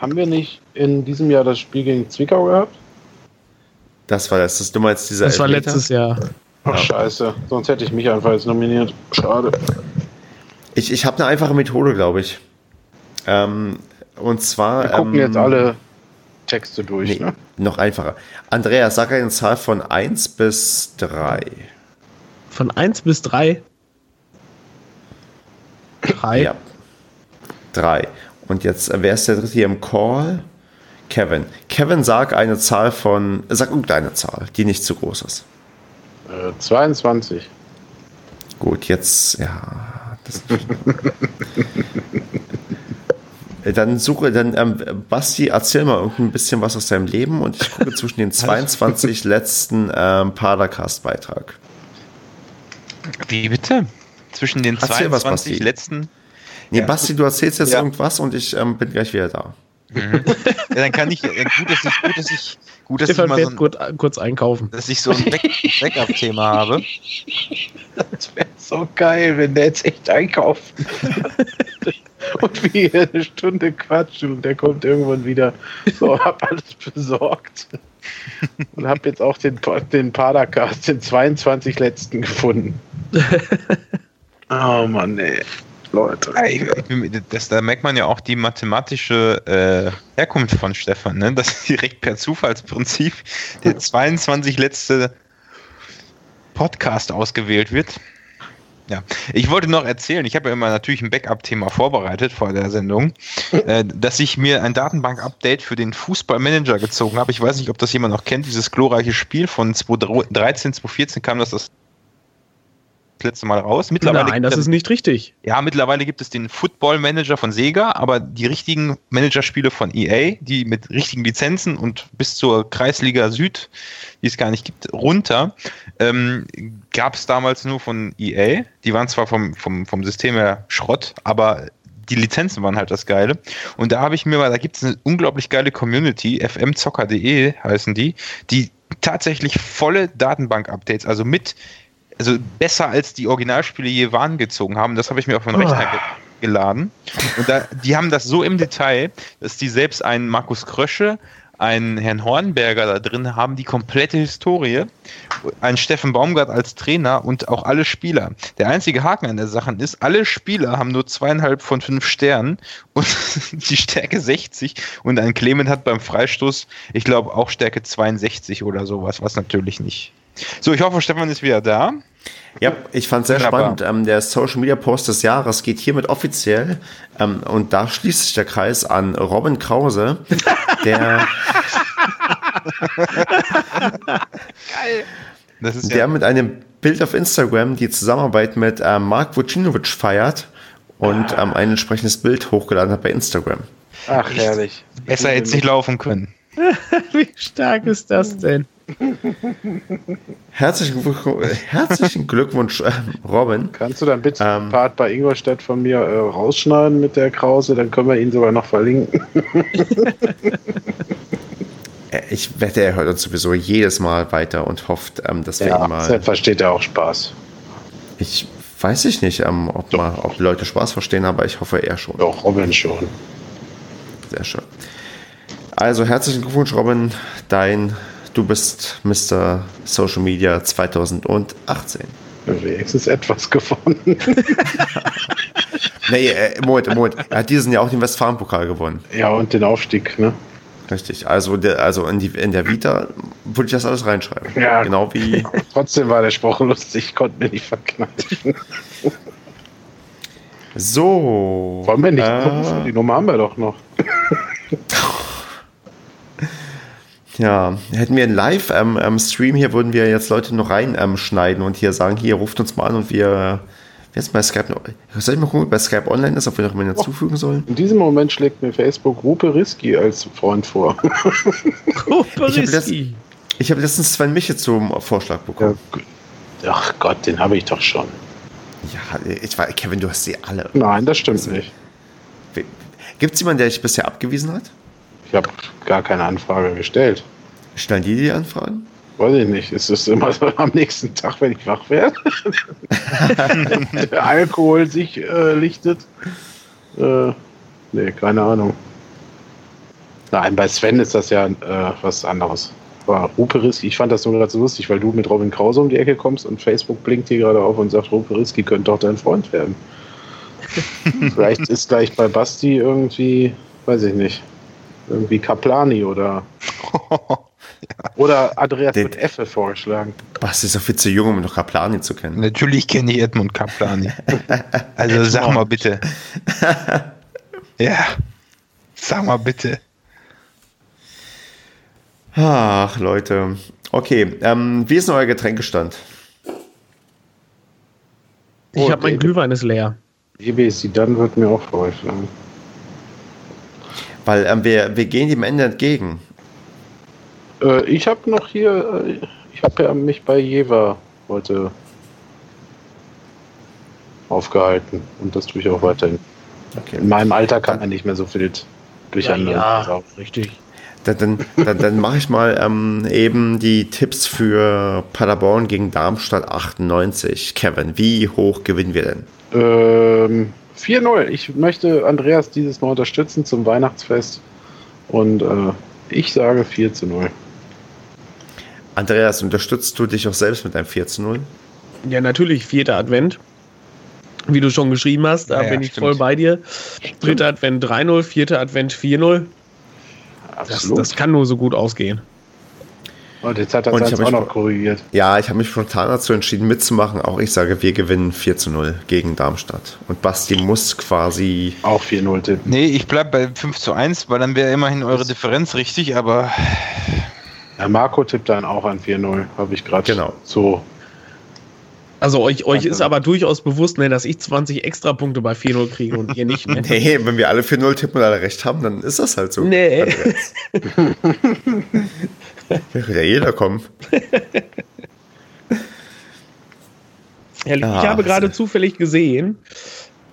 haben wir nicht in diesem Jahr das Spiel gegen Zwickau gehabt? Das war das. Du meinst dieser Das war letztes Jahr. Ach, ja. scheiße. Sonst hätte ich mich einfach jetzt nominiert. Schade. Ich, ich habe eine einfache Methode, glaube ich. Ähm, und zwar. Wir gucken ähm, jetzt alle Texte durch. Nee, ne? Noch einfacher. Andreas, sag eine Zahl von 1 bis 3. Von 1 bis 3? 3. Ja. 3. Und jetzt, äh, wer ist der dritte hier im Call? Kevin. Kevin, sag eine Zahl von, sag irgendeine Zahl, die nicht zu groß ist. Äh, 22. Gut, jetzt, ja. dann suche, dann, ähm, Basti, erzähl mal ein bisschen was aus deinem Leben und ich gucke zwischen den 22 letzten ähm, Padercast-Beitrag. Wie bitte? Zwischen den erzähl 22 was, letzten Nee, ja. Basti, du erzählst jetzt ja. irgendwas und ich ähm, bin gleich wieder da. Mhm. Ja, dann kann ich, äh, gut, dass ich, gut, dass ich, gut, dass Stefan ich mal so ein, kurz, kurz, einkaufen. Dass ich so ein Backup-Thema habe. Das wäre so geil, wenn der jetzt echt einkauft. und wir eine Stunde quatschen und der kommt irgendwann wieder. So, hab alles besorgt. Und hab jetzt auch den, den Padercast, den 22 letzten gefunden. oh Mann, ey. Leute. Das, da merkt man ja auch die mathematische äh, Herkunft von Stefan, ne? dass direkt per Zufallsprinzip der 22 letzte Podcast ausgewählt wird. Ja, ich wollte noch erzählen, ich habe ja immer natürlich ein Backup-Thema vorbereitet vor der Sendung, äh, dass ich mir ein Datenbank-Update für den Fußballmanager gezogen habe. Ich weiß nicht, ob das jemand noch kennt, dieses glorreiche Spiel von 2013, 2014 kam das das letzte Mal raus. Mittlerweile Nein, das ist nicht richtig. Ja, mittlerweile gibt es den Football Manager von Sega, aber die richtigen Managerspiele von EA, die mit richtigen Lizenzen und bis zur Kreisliga Süd, die es gar nicht gibt, runter, ähm, gab es damals nur von EA. Die waren zwar vom, vom, vom System her Schrott, aber die Lizenzen waren halt das Geile. Und da habe ich mir mal, da gibt es eine unglaublich geile Community, fmzocker.de heißen die, die tatsächlich volle Datenbank-Updates, also mit also besser als die Originalspiele je waren gezogen haben. Das habe ich mir auf meinen Rechner ge geladen. Und da, die haben das so im Detail, dass die selbst einen Markus Krösche, einen Herrn Hornberger da drin haben, die komplette Historie, einen Steffen Baumgart als Trainer und auch alle Spieler. Der einzige Haken an der Sache ist, alle Spieler haben nur zweieinhalb von fünf Sternen und die Stärke 60 und ein Clement hat beim Freistoß, ich glaube, auch Stärke 62 oder sowas, was natürlich nicht. So, ich hoffe, Stefan ist wieder da. Ja, ich fand es sehr Wunderbar. spannend. Ähm, der Social Media Post des Jahres geht hiermit offiziell ähm, und da schließt sich der Kreis an Robin Krause, der, Geil. der ja mit einem Bild auf Instagram die Zusammenarbeit mit äh, Mark Vucinovic feiert und ähm, ein entsprechendes Bild hochgeladen hat bei Instagram. Ach, herrlich. Besser hätte es nicht laufen können. Wie stark ist das denn? Herzlichen, herzlichen Glückwunsch, äh, Robin. Kannst du dann bitte ähm, Part bei Ingolstadt von mir äh, rausschneiden mit der Krause? Dann können wir ihn sogar noch verlinken. Äh, ich wette, er hört uns sowieso jedes Mal weiter und hofft, ähm, dass wir ja, ihn mal. versteht er auch Spaß. Ich weiß ich nicht, ähm, ob, mal, ob Leute Spaß verstehen, aber ich hoffe er schon. Doch, Robin schon. Sehr schön. Also herzlichen Glückwunsch, Robin. Dein Du bist Mr. Social Media 2018. Wenigstens etwas gewonnen. nee, äh, Moment, Moment. Er hat diesen Jahr auch den Westfalen-Pokal gewonnen. Ja, und den Aufstieg, ne? Richtig. Also, der, also in, die, in der Vita würde ich das alles reinschreiben. Ja. Genau wie. Trotzdem war der Spruch lustig, ich konnte mir nicht verkneifen. So. Wollen wir nicht äh, Die Nummer haben wir doch noch. Ja, hätten wir einen Live-Stream ähm, hier, würden wir jetzt Leute noch reinschneiden ähm, und hier sagen, hier ruft uns mal an und wir, Jetzt bei Skype, soll ich mal gucken, ob bei Skype Online ist, ob wir noch jemanden hinzufügen sollen? In diesem Moment schlägt mir Facebook Rupe Risky als Freund vor. Koperiski. Ich habe letztens Sven Miche zum Vorschlag bekommen. Ja, ach Gott, den habe ich doch schon. Ja, ich war, Kevin, du hast sie alle. Nein, das stimmt nicht. Gibt es jemanden, der dich bisher abgewiesen hat? Ich habe gar keine Anfrage gestellt. Stellen die die Anfragen? Weiß ich nicht. Es ist immer so am nächsten Tag, wenn ich wach werde. der Alkohol sich äh, lichtet. Äh, nee, keine Ahnung. Nein, bei Sven ist das ja äh, was anderes. War Ruperiski, ich fand das nur gerade so lustig, weil du mit Robin Krause um die Ecke kommst und Facebook blinkt hier gerade auf und sagt, Ruperiski könnte doch dein Freund werden. Vielleicht ist gleich bei Basti irgendwie, weiß ich nicht, irgendwie Kaplani oder oder Andreas Den- mit Effe vorgeschlagen. Was ist doch viel zu jung, um noch Kaplani zu kennen. Natürlich kenne ich Edmund Kaplani. Also sag mal bitte. Ja. Sag mal bitte. Ach, Leute. Okay, ähm, wie ist denn euer Getränkestand? Ich habe mein Glühwein ist leer. EBC dann wird mir auch vorgeschlagen. Weil ähm, wir, wir gehen dem Ende entgegen. Äh, ich habe noch hier, äh, ich habe ja mich bei Jever heute aufgehalten und das tue ich auch weiterhin. Okay. In meinem Alter kann man nicht mehr so viel durcheinander. saugen. richtig. Dann, dann, dann, dann mache ich mal ähm, eben die Tipps für Paderborn gegen Darmstadt 98. Kevin, wie hoch gewinnen wir denn? Ähm, 4-0. Ich möchte Andreas dieses Mal unterstützen zum Weihnachtsfest und äh, ich sage 4 zu 0. Andreas, unterstützt du dich auch selbst mit einem 4 zu 0? Ja, natürlich, vierter Advent. Wie du schon geschrieben hast, da Ja, ja, bin ich stimmt. voll bei dir. Dritter Advent 3-0, vierter Advent 4-0. Das, Absolut. das kann nur so gut ausgehen. Und jetzt hat er hab auch mich- noch korrigiert. Ja, ich habe mich spontan dazu entschieden mitzumachen. Auch ich sage, wir gewinnen 4 zu 0 gegen Darmstadt. Und Basti muss quasi. Auch 4-0 tippen. Nee, ich bleib bei 5 zu 1, weil dann wäre immerhin eure Differenz richtig, aber Ja, Marco tippt dann auch an 4-0, habe ich gerade Genau. so. Also euch, euch ist aber durchaus bewusst, ne, dass ich 20 extra Punkte bei 4-0 kriege und ihr nicht. Ne? Nee, wenn wir alle 4 0 tippen und alle recht haben, dann ist das halt so. Nee. Ja jeder kommen. Herrlich. Ah, ich habe gerade zufällig gesehen,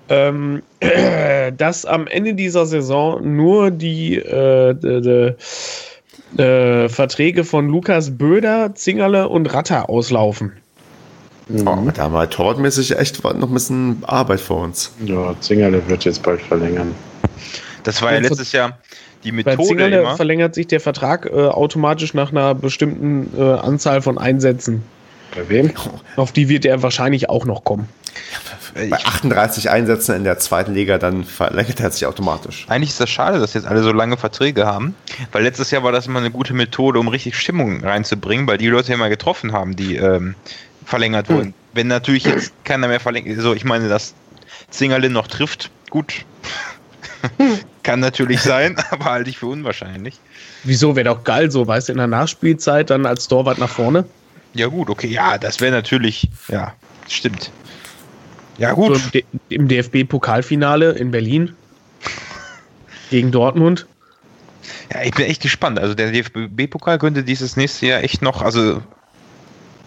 ähm, dass am Ende dieser Saison nur die äh, de, de, äh, Verträge von Lukas Böder, Zingerle und Ratter auslaufen. Oh, da haben wir torwartmäßig echt noch ein bisschen Arbeit vor uns. Ja, Zingerle wird jetzt bald verlängern. das war ja letztes Jahr die Bei Methode Zingerle immer. verlängert sich der Vertrag äh, automatisch nach einer bestimmten äh, Anzahl von Einsätzen. Bei wem? Auf die wird er wahrscheinlich auch noch kommen. Bei 38 Einsätzen in der zweiten Liga, dann verlängert er sich automatisch. Eigentlich ist das schade, dass jetzt alle so lange Verträge haben, weil letztes Jahr war das immer eine gute Methode, um richtig Stimmung reinzubringen, weil die Leute immer getroffen haben, die ähm, verlängert wurden. Wenn natürlich jetzt keiner mehr verlängert, so ich meine, dass Zingerlin noch trifft, gut. Kann natürlich sein, aber halte ich für unwahrscheinlich. Wieso wäre doch geil so, weißt du, in der Nachspielzeit dann als Torwart nach vorne? Ja gut, okay, ja, das wäre natürlich, ja, stimmt. Ja So gut, im, D- im DFB-Pokalfinale in Berlin gegen Dortmund. ja, ich bin echt gespannt. Also der DFB-Pokal könnte dieses nächste Jahr echt noch, also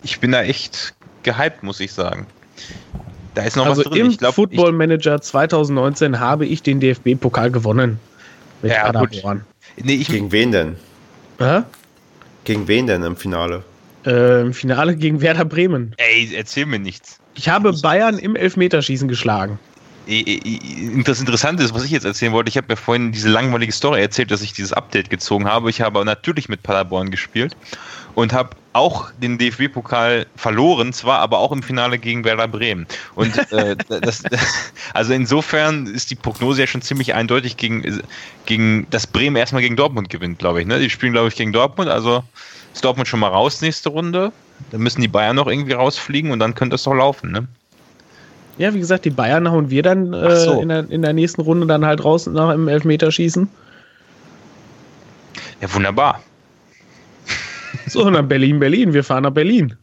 ich bin da echt gehypt, muss ich sagen. Da ist noch Also was drin. im ich glaub, Football Manager 2019 habe ich den DFB-Pokal gewonnen. Mit Ja, gut. Paderborn. Ich, nee, ich, Gegen wen denn? Hä? Gegen wen denn im Finale? Äh, Im Finale gegen Werder Bremen. ey, erzähl mir nichts. Ich habe Bayern im Elfmeterschießen geschlagen. Das Interessante ist, was ich jetzt erzählen wollte, ich habe mir vorhin diese langweilige Story erzählt, dass ich dieses Update gezogen habe. Ich habe natürlich mit Paderborn gespielt und habe auch den DFB-Pokal verloren, zwar aber auch im Finale gegen Werder Bremen. Und äh, das, also insofern ist die Prognose ja schon ziemlich eindeutig gegen, gegen dass Bremen erstmal gegen Dortmund gewinnt, glaube ich. Ne? Die spielen, glaube ich, gegen Dortmund, also ist Dortmund schon mal raus nächste Runde. Dann müssen die Bayern noch irgendwie rausfliegen und dann könnte das doch laufen, ne? Ja, wie gesagt, die Bayern hauen wir dann äh, so. in, der, in der nächsten Runde dann halt raus nach dem Elfmeterschießen. Ja, wunderbar. So, dann Berlin, Berlin. Wir fahren nach Berlin.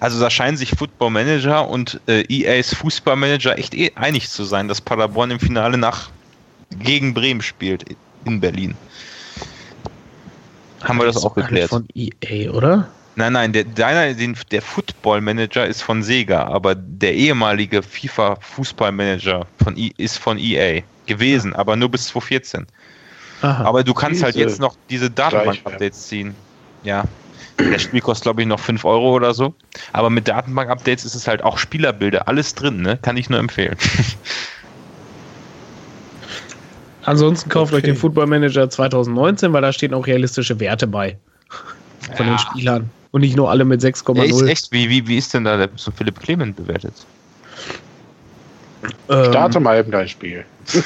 Also da scheinen sich Football Manager und äh, EAs Fußballmanager echt eh einig zu sein, dass Paderborn im Finale nach gegen Bremen spielt in Berlin. Haben wir das, ist auch geklärt? Von EA, oder? Nein, nein, der, deiner, den, der Football Manager ist von Sega, aber der ehemalige FIFA Fußballmanager von I, ist von EA gewesen, aber nur bis 2014. Aha. Aber du kannst halt jetzt noch diese Datenbank-Updates ziehen. Ja. Der Spiel kostet, glaube ich, noch 5 Euro oder so. Aber mit Datenbank-Updates ist es halt auch Spielerbilder, alles drin, ne? Kann ich nur empfehlen. Ansonsten kauft euch Okay. den Football Manager 2019, weil da stehen auch realistische Werte bei. Von den Ja. Spielern. Und nicht nur alle mit Der ist 6,0. echt, wie, wie, wie ist denn da der, so Philipp Clement bewertet? Ähm, Starte mal eben dein Spiel.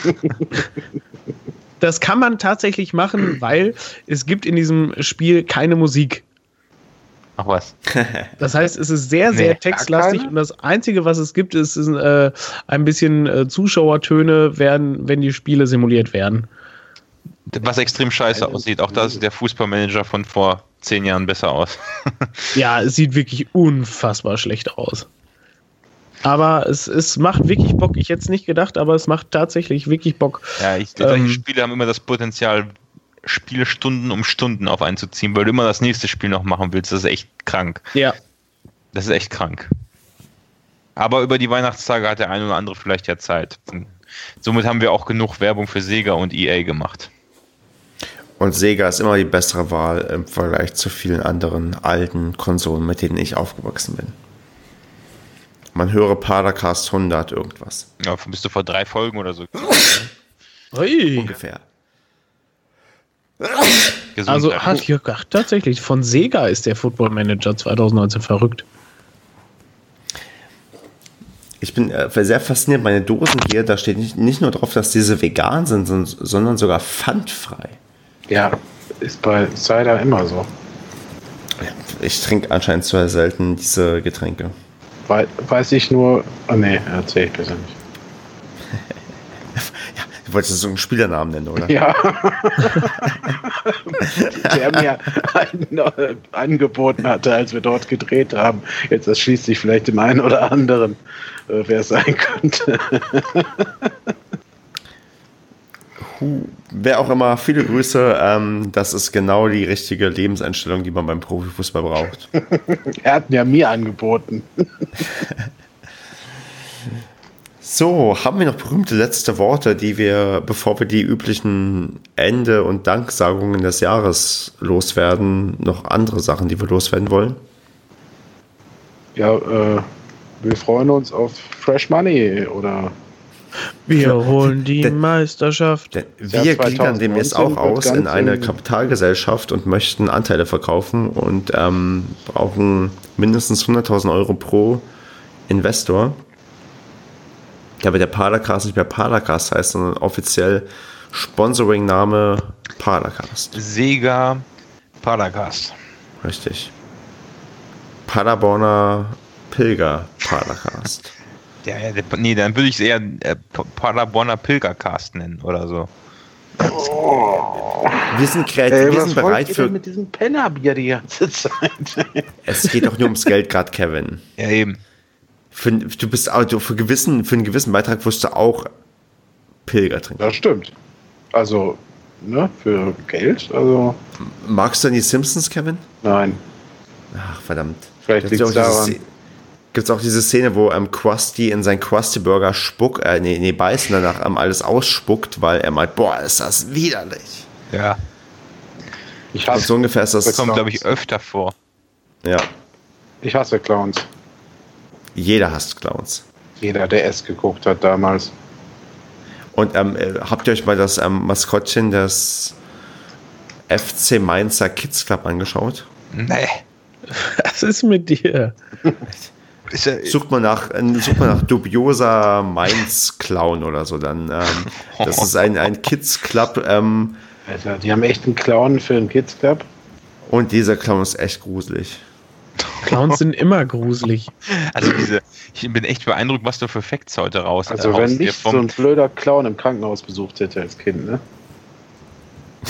das kann man tatsächlich machen, weil es gibt in diesem Spiel keine Musik. Ach was. Das heißt, es ist sehr, Nee, sehr gar textlastig und das Einzige, was es gibt, ist, ist äh, ein bisschen äh, Zuschauertöne, werden, wenn die Spiele simuliert werden. Was extrem scheiße aussieht. Auch da sieht der Fußballmanager von vor zehn Jahren besser aus. Ja, es sieht wirklich unfassbar schlecht aus. Aber es, es macht wirklich Bock. Ich hätte es nicht gedacht, aber es macht tatsächlich wirklich Bock. Ja, ich, solche Ähm. Spiele haben immer das Potenzial, Spielstunden um Stunden auf einzuziehen, weil du immer das nächste Spiel noch machen willst. Das ist echt krank. Ja. Das ist echt krank. Aber über die Weihnachtstage hat der eine oder andere vielleicht ja Zeit. Somit haben wir auch genug Werbung für Sega und EA gemacht. Und Sega ist immer die bessere Wahl im Vergleich zu vielen anderen alten Konsolen, mit denen ich aufgewachsen bin. Man höre Padercast 100 irgendwas. Ja, bist du vor drei Folgen oder so. Ui. Ungefähr. Also hat hier ach, tatsächlich von Sega ist der Football Manager 2019 verrückt. Ich bin äh, sehr fasziniert, meine Dosen hier, da steht nicht, nicht nur drauf, dass diese vegan sind, son- sondern sogar pfandfrei. Ja, ist bei Cider immer so. Ich trinke anscheinend zu selten diese Getränke. Wei- weiß ich nur. Oh nee, erzähl ich besser nicht. Du wolltest so einen Spielernamen nennen, oder? Ja. Der mir einen, äh, angeboten hatte, als wir dort gedreht haben. Jetzt erschließt sich vielleicht dem einen oder anderen, äh, wer es sein könnte. Wer auch immer, viele Grüße. Ähm, das ist genau die richtige Lebenseinstellung, die man beim Profifußball braucht. Er hat mir mir angeboten. So, haben wir noch berühmte letzte Worte, die wir, bevor wir die üblichen Ende- und Danksagungen des Jahres loswerden, noch andere Sachen, die wir loswerden wollen? Ja, äh, wir freuen uns auf Fresh Money oder Wir holen die Denn- Meisterschaft. Jahr wir gliedern demnächst 2019 auch wird aus in eine in- Kapitalgesellschaft und möchten Anteile verkaufen und ähm, brauchen mindestens 100.000 Euro pro Investor. Damit der Padercast nicht mehr Padercast heißt, sondern offiziell Sponsoring-Name Padercast. Sega Paracast. Richtig. Paderborner Pilger Padercast. Ja, ja, nee, dann würde ich es eher äh, Paderborner Pilgercast nennen oder so. Wir sind kreativ, wir sind bereit für. mit diesem Pennerbier die ganze Zeit? Es geht doch nur ums Geld gerade, Kevin. Ja, eben. Für, du bist du, für, gewissen, für einen gewissen Beitrag wirst du auch Pilger trinken. Das stimmt. Also, ne, für Geld, also Magst du denn die Simpsons, Kevin? nein. Ach, verdammt. Vielleicht auch diese daran. Sze- Gibt's auch diese Szene, wo ähm, Krusty in sein Krusty Burger spuckt, äh, nee, nee, beißt und danach ähm, alles ausspuckt, weil er meint, boah, ist das widerlich. Ja. Ich Und hasse, so ungefähr ist Das das, kommt, glaube ich, öfter vor. ja. ich hasse Clowns. Jeder hasst Clowns. Jeder, der es geguckt hat damals. Und ähm, äh, habt ihr euch mal das ähm, Maskottchen des FC Mainzer Kids Club angeschaut? Nee. Was ist mit dir? Ist ja, Sucht man nach, äh, sucht man nach dubioser Mainz Clown oder so, dann ähm, das ist ein, ein Kids Club ähm, Alter, die haben echt einen Clown für einen Kids Club. und dieser Clown ist echt gruselig. Clowns sind immer gruselig. also diese, ich bin echt beeindruckt, was du für Facts heute raus Also, raus wenn mich so ein blöder Clown im Krankenhaus besucht hätte als Kind, ne?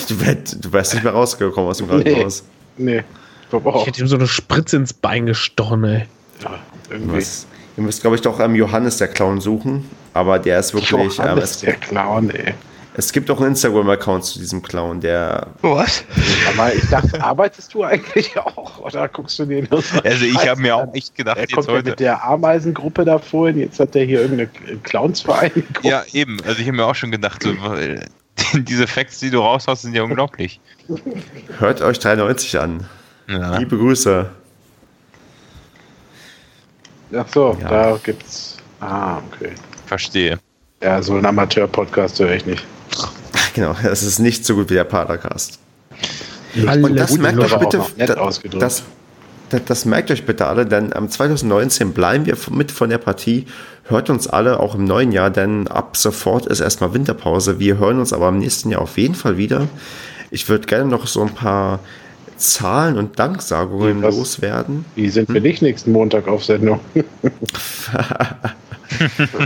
Du, wärst- du wärst nicht mehr rausgekommen aus dem Krankenhaus. Nee. Ich auch. Ich hätte ihm so eine Spritze ins Bein gestochen, ey. Ja, irgendwie. müsst, ihr müsst glaube ich, doch ähm, Johannes der Clown suchen. Aber der ist wirklich. Ähm, Johannes, es, der Clown, ey. es gibt auch einen Instagram-Account zu diesem Clown, der. Was? Aber ich dachte, arbeitest du eigentlich auch? Oder guckst du dir nur so Also ich habe mir auch echt gedacht, Er jetzt kommt ja mit der Ameisengruppe da vorhin, jetzt hat er hier irgendeine Clownsverein geguckt. Ja, eben. Also ich habe mir auch schon gedacht, so, diese Facts, die du raushaust, sind ja unglaublich. Hört euch 93 an. Ja. Liebe Grüße. Ach so, Ja. da gibt's. Ah, okay. Verstehe. Ja, so einen Amateur-Podcast höre ich nicht. Genau, es ist nicht so gut wie der Padercast. Alle Und das merkt euch bitte, das, das, das merkt euch bitte alle, denn am 2019 bleiben wir mit von der Partie. Hört uns alle auch im neuen Jahr, denn ab sofort ist erstmal Winterpause. Wir hören uns aber im nächsten Jahr auf jeden Fall wieder. Ich würde gerne noch so ein paar Zahlen und Danksagungen Was? loswerden. Wie sind wir nicht nächsten Montag auf Sendung?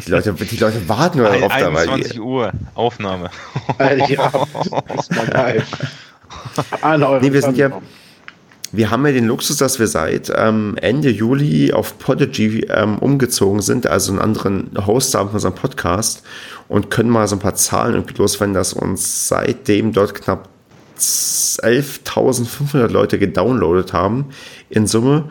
Die Leute, die Leute warten nur darauf, da, weil 21 Uhr Aufnahme. ja, ist mal euren Nee, wir sind ja-. Wir haben ja den Luxus, dass wir seit ähm, Ende Juli auf Podigy ähm, umgezogen sind, also einen anderen Host haben für unseren Podcast und können mal so ein paar Zahlen irgendwie loswerden, dass uns seitdem dort knapp 11.500 Leute gedownloadet haben in Summe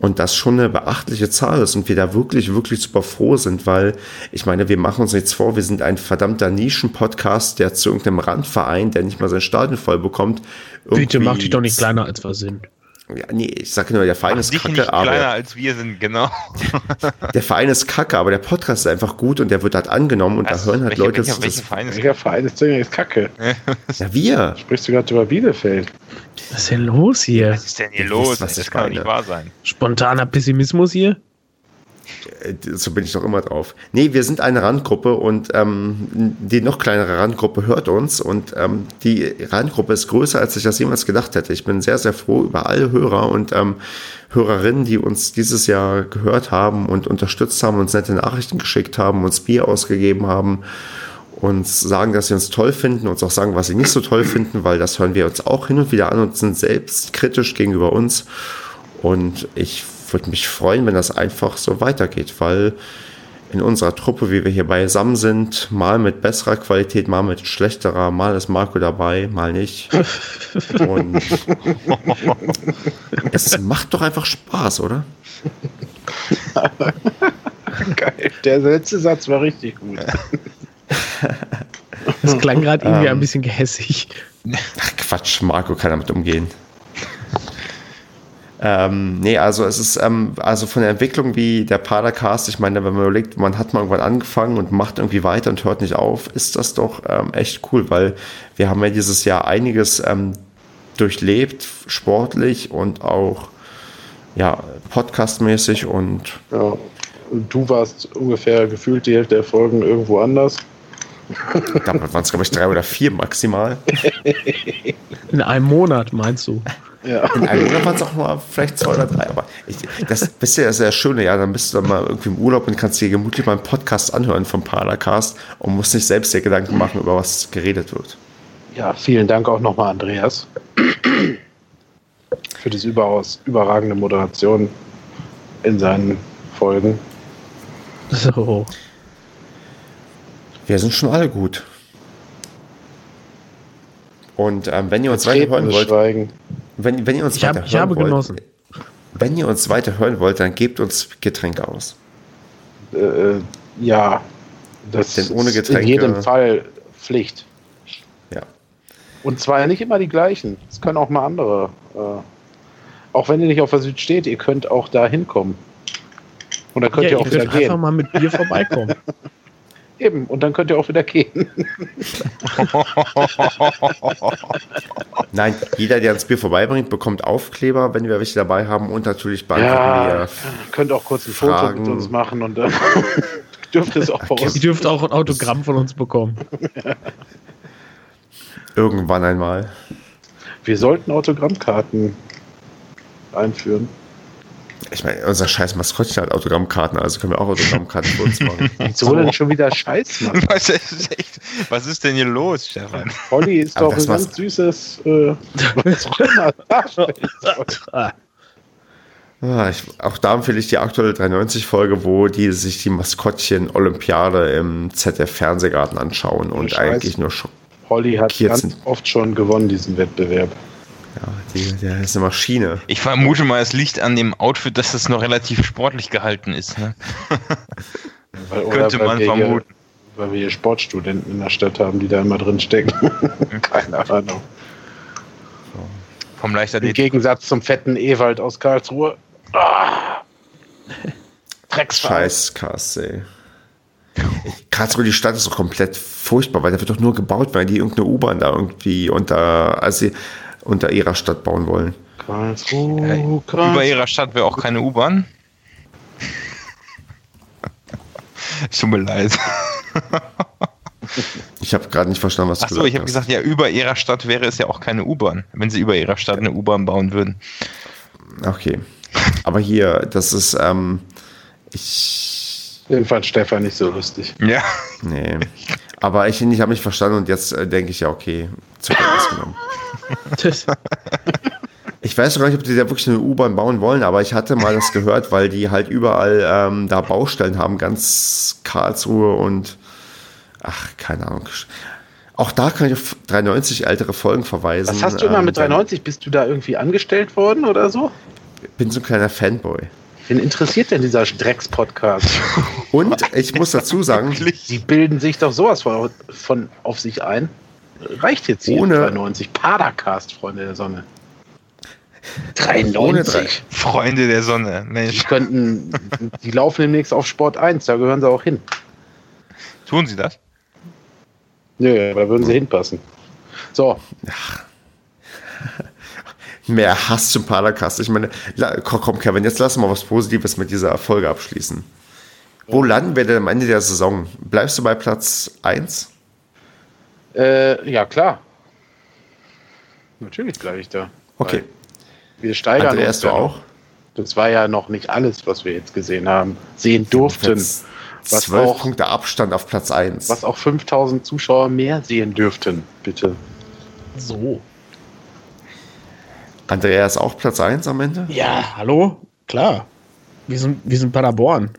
und das schon eine beachtliche Zahl ist und wir da wirklich, wirklich super froh sind, weil ich meine, wir machen uns nichts vor, wir sind ein verdammter Nischen-Podcast, der zu irgendeinem Randverein, der nicht mal sein Stadion voll bekommt. Bitte mach dich doch nicht kleiner, als wir sind. Ja, nee, ich sage nur, der Verein Mach ist dich nicht kacke, kleiner aber als wir sind, genau. der Verein ist kacke, aber der Podcast ist einfach gut und der wird halt angenommen und Was? da hören halt welcher, Leute welcher, zu. welcher Verein ist Welcher Verein ist denn jetzt kacke? Ja, wir. Sprichst du gerade über Bielefeld? Was ist denn los hier? Was ist denn hier los? wisst, was das kann doch nicht wahr sein. Spontaner Pessimismus hier? Äh, So bin ich doch immer drauf. Nee, wir sind eine Randgruppe und ähm, die noch kleinere Randgruppe hört uns und ähm, die Randgruppe ist größer, als ich das jemals gedacht hätte. Ich bin sehr, sehr froh über alle Hörer und ähm, Hörerinnen, die uns dieses Jahr gehört haben und unterstützt haben, uns nette Nachrichten geschickt haben, uns Bier ausgegeben haben, uns sagen, dass sie uns toll finden, uns auch sagen, was sie nicht so toll finden, weil das hören wir uns auch hin und wieder an und sind selbst kritisch gegenüber uns. Und ich würde mich freuen, wenn das einfach so weitergeht, weil in unserer Truppe, wie wir hier beisammen sind, mal mit besserer Qualität, mal mit schlechterer, mal ist Marco dabei, mal nicht. Und es macht doch einfach Spaß, oder? Geil. Der letzte Satz war richtig gut. Das klang gerade irgendwie Ähm. ein bisschen gehässig. Ach Quatsch, Marco kann damit umgehen. Ähm, nee, also es ist, ähm, also von der Entwicklung wie der Padercast, ich meine, wenn man überlegt, man hat mal irgendwann angefangen und macht irgendwie weiter und hört nicht auf, ist das doch ähm, echt cool, weil wir haben ja dieses Jahr einiges ähm, durchlebt, sportlich und auch ja, podcastmäßig und Ja. Und du warst ungefähr gefühlt die Hälfte der Folgen irgendwo anders. da waren es, glaube ich, drei oder vier maximal. In einem Monat, meinst du? Ja. In einem Monat waren es auch mal vielleicht zwei oder drei. Aber ich, das bist ja sehr schöne, ja. Dann bist du dann mal irgendwie im Urlaub und kannst dir gemütlich mal einen Podcast anhören vom Padercast und musst nicht selbst dir Gedanken machen, über was geredet wird. ja, vielen Dank auch nochmal, Andreas, für diese überaus überragende Moderation in seinen Folgen. So. Wir sind schon alle gut. Und ähm, wenn ihr uns weiter hören Betretenes wollt, Schweigen. Wenn, wenn ihr uns Ich weiter hab- ich habe wollt, genossen. wenn ihr uns weiter hören wollt, dann gebt uns Getränke aus. Äh, ja, das Denn ohne ist Getränke- in jedem Fall Pflicht. Ja. Und zwar nicht immer die gleichen. Es können auch mal andere. Äh, auch wenn ihr nicht auf der Süd steht, ihr könnt auch da hinkommen. Und dann könnt Ja, ihr ihr auch wieder könnt einfach gehen. mal mit Bier vorbeikommen. Eben, und dann könnt ihr auch wieder gehen. Nein, jeder, der uns Bier vorbeibringt, bekommt Aufkleber, wenn wir welche dabei haben und natürlich beantworten Ja, wir könnt auch kurz ein Foto Fragen. mit uns machen und dann dürft ihr es auch bei Ihr uns. dürft auch ein Autogramm von uns bekommen. irgendwann einmal. Wir sollten Autogrammkarten einführen. Ich meine, unser scheiß Maskottchen hat Autogrammkarten, also können wir auch Autogrammkarten für uns machen. So denn schon wieder Scheiß machen. Was ist, echt, was ist denn hier los, Stefan? Polly ist Aber doch ein ganz süßes, äh. Ah, ich, auch da empfehle ich die aktuelle 93-Folge, wo die sich die Maskottchen Olympiade im ZDF-Fernsehgarten anschauen und Scheiß. eigentlich nur Schock. Holly hat Schockiert ganz sind. oft schon gewonnen, diesen Wettbewerb. Ja, die, der ist eine Maschine. Ich vermute mal, es liegt an dem Outfit, dass das noch relativ sportlich gehalten ist. Ne? Weil, Könnte weil man wir vermuten. Hier, weil wir hier Sportstudenten in der Stadt haben, die da immer drin stecken. Keine Ahnung. Vom Im Leichtathletik. Gegensatz zum fetten Ewald aus Karlsruhe. Ah! Scheiß krass, ey. Karlsruhe, die Stadt ist doch komplett furchtbar, weil da wird doch nur gebaut, weil die irgendeine U-Bahn da irgendwie unter, also unter ihrer Stadt bauen wollen. Karlsruhe, Äh, Über Karlsruhe. ihrer Stadt wäre auch keine U-Bahn. Tut mir leid. Ich habe gerade nicht verstanden, was du Achso, ich habe hast. gesagt, ja, über ihrer Stadt wäre es ja auch keine U-Bahn, wenn sie über ihrer Stadt eine U-Bahn bauen würden. Okay. Aber hier, das ist, ähm, ich, Den fand Stefan nicht so lustig. Ja. nee. Aber ich, ich habe mich verstanden und jetzt äh, denke ich ja, okay, zur Kenntnis genommen. Das, Ich weiß noch gar nicht, ob die da wirklich eine U-Bahn bauen wollen, aber ich hatte mal das gehört, weil die halt überall ähm, da Baustellen haben, ganz Karlsruhe und ach, keine Ahnung. Auch da kann ich auf 93 ältere Folgen verweisen. Was hast du immer Ähm, mit 93? Bist du da irgendwie angestellt worden oder so? Ich bin so ein kleiner Fanboy. Wen interessiert denn dieser Drecks-Podcast? Und ich muss dazu sagen, Die bilden sich doch sowas von, von auf sich ein. Reicht jetzt hier Ohne- 93. Padercast, Freunde der Sonne. Ohne 93. Freunde der Sonne. Die Mensch, könnten, die laufen demnächst auf Sport 1, da gehören sie auch hin. tun sie das? Nö, da würden sie hinpassen. So, mehr Hass zum Padercast. Ich meine, komm, Kevin, jetzt lass mal was Positives mit dieser Folge abschließen. Wo landen wir denn am Ende der Saison? Bleibst du bei Platz 1? Äh, ja klar. Natürlich bleibe ich da. Okay. Wir steigern Andreas, uns du ja auch? Das war ja noch nicht alles, was wir jetzt gesehen haben, sehen durften. Platz Was 12 auch- Punkte Abstand auf Platz 1. Was auch 5000 Zuschauer mehr sehen dürften, bitte. so. Andreas auch Platz 1 am Ende? Ja, hallo? Klar. Wir sind, wir sind Paderborn.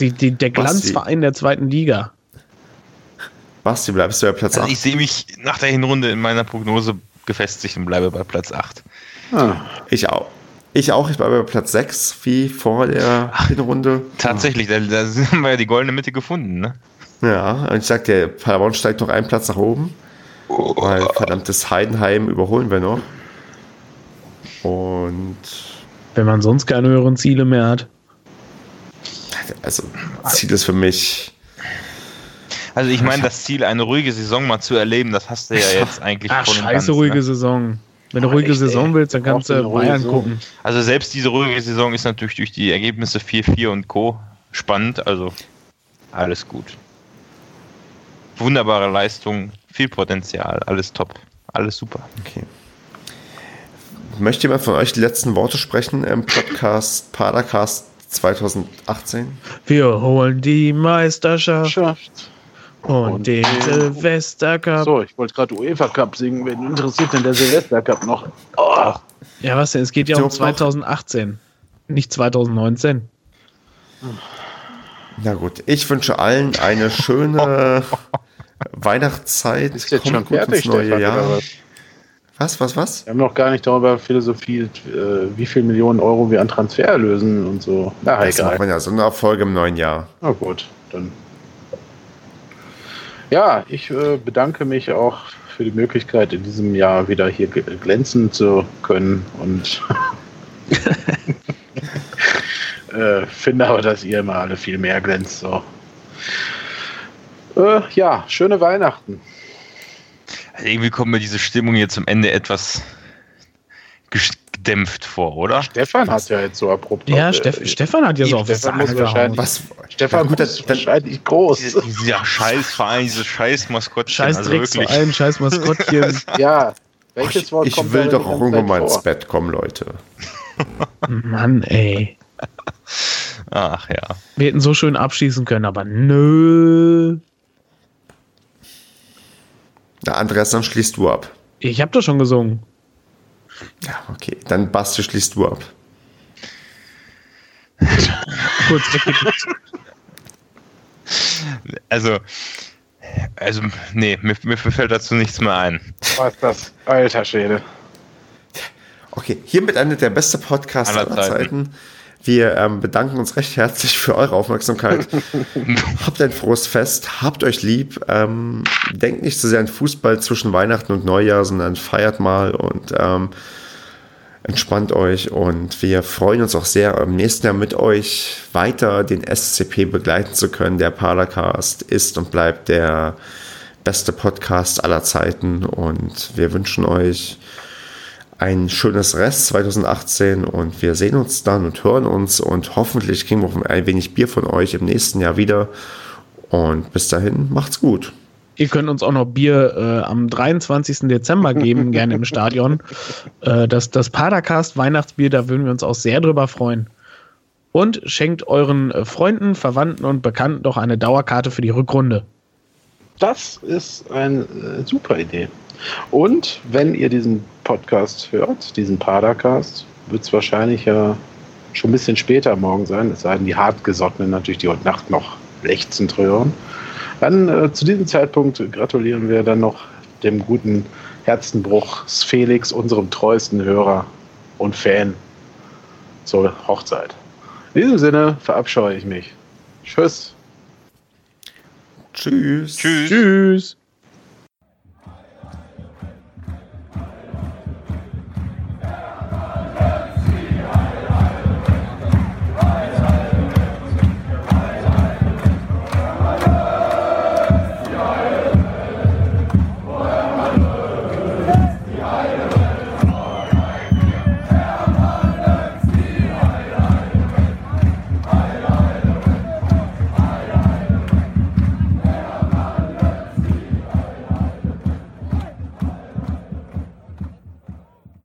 Die, die, der. Glanzverein der zweiten Liga. Basti, bleibst du bei Platz Also 8? ich sehe mich nach der Hinrunde in meiner Prognose gefestigt und bleibe bei Platz 8. Ah, Ich auch. Ich auch, ich bleibe bei Platz 6, wie vor der Hinrunde. Tatsächlich, da, da haben wir ja die goldene Mitte gefunden. Ne? Ja, und ich sag dir, Paderborn steigt noch einen Platz nach oben. Weil verdammtes Heidenheim überholen wir noch. Und Wenn man sonst keine höheren Ziele mehr hat. also Ziel ist für mich. Also ich meine, das Ziel, eine ruhige Saison mal zu erleben, das hast du ja jetzt eigentlich Ach, voll scheiße, ganz, ruhige ne? Saison. Wenn du Oh, ruhige echt, Saison ey. willst, dann kannst du du eine ruhige Bayern Saison? gucken. Also selbst diese ruhige Saison ist natürlich durch die Ergebnisse 4-4 und Co. spannend, also alles gut. Wunderbare Leistung, viel Potenzial, alles top, alles super. Okay. Möchte jemand von euch die letzten Worte sprechen im Podcast Padercast 2018? Wir holen die Meisterschaft Schafft. Und, Und den den- Silvester Cup. So, ich wollte gerade UEFA Cup singen. Wen interessiert denn der Silvester Cup noch? Oh, Ja, was denn? Es geht ja um Doch, doch. 2018, nicht 2019. Na gut, ich wünsche allen eine schöne Weihnachtszeit. ist jetzt Kommt schon gut ins fertig, neue Stefan, Jahr. was? Was, was? Wir haben noch gar nicht darüber philosophiert, äh, wie viel Millionen Euro wir an Transfer lösen und so. Na, Das macht egal. man ja so eine Erfolge im neuen Jahr. Na gut, dann. Ja, ich äh, bedanke mich auch für die Möglichkeit, in diesem Jahr wieder hier glänzen zu können und äh, finde aber, dass ihr immer alle viel mehr glänzt. So. Äh, ja, schöne Weihnachten. Also irgendwie kommt mir diese Stimmung jetzt zum Ende etwas gedämpft vor, oder? Stefan hat ja jetzt so abrupt. Ja, äh, Steff Stefan hat ja so auf Stefan muss wahrscheinlich-. Was? Stefan Ja, gut, ist dann- wahrscheinlich groß. Diese, dieser Scheißverein, dieses Scheiß-Maskottchen. Scheiß also Drecksverein, scheiß Maskottchen. Ja, welches ich Wort ich kommt will doch irgendwann ins? Bett kommen, Leute. Mann, ey. Ach ja. Wir hätten so schön abschießen können, aber nö. Na, Andreas, dann schließt du ab. Ich hab doch schon gesungen. Ja, okay. Dann Basti schließt du ab. Kurz. Also, also, nee, mir, mir fällt dazu nichts mehr ein. Was ist das? Alter Schwede. Okay, hiermit endet der beste Podcast aller, Aller Zeiten. Zeiten. Wir ähm, bedanken uns recht herzlich für eure Aufmerksamkeit. habt ein frohes Fest, habt euch lieb. Ähm, denkt nicht so sehr an Fußball zwischen Weihnachten und Neujahr, sondern feiert mal und ähm, entspannt euch. Und wir freuen uns auch sehr, im nächsten Jahr mit euch weiter den SCP begleiten zu können. Der Padercast ist und bleibt der beste Podcast aller Zeiten. Und wir wünschen euch ein schönes Rest 2018 und wir sehen uns dann und hören uns und hoffentlich kriegen wir auch ein wenig Bier von euch im nächsten Jahr wieder. Und bis dahin, macht's gut. Ihr könnt uns auch noch Bier äh, am 23. Dezember geben, gerne im Stadion. Äh, das, das Padercast Weihnachtsbier, da würden wir uns auch sehr drüber freuen. Und schenkt euren äh, Freunden, Verwandten und Bekannten doch eine Dauerkarte für die Rückrunde. Das ist eine äh, super Idee. Und wenn ihr diesen Podcast hört, diesen Padercast, wird es wahrscheinlich ja schon ein bisschen später morgen sein, es sei denn, die Hartgesottenen natürlich, die heute Nacht noch lechzend hören. Dann äh, zu diesem Zeitpunkt gratulieren wir dann noch dem guten Herzenbruch Felix, unserem treuesten Hörer und Fan, zur Hochzeit. In diesem Sinne verabscheue ich mich. Tschüss. Tschüss. Tschüss. Tschüss.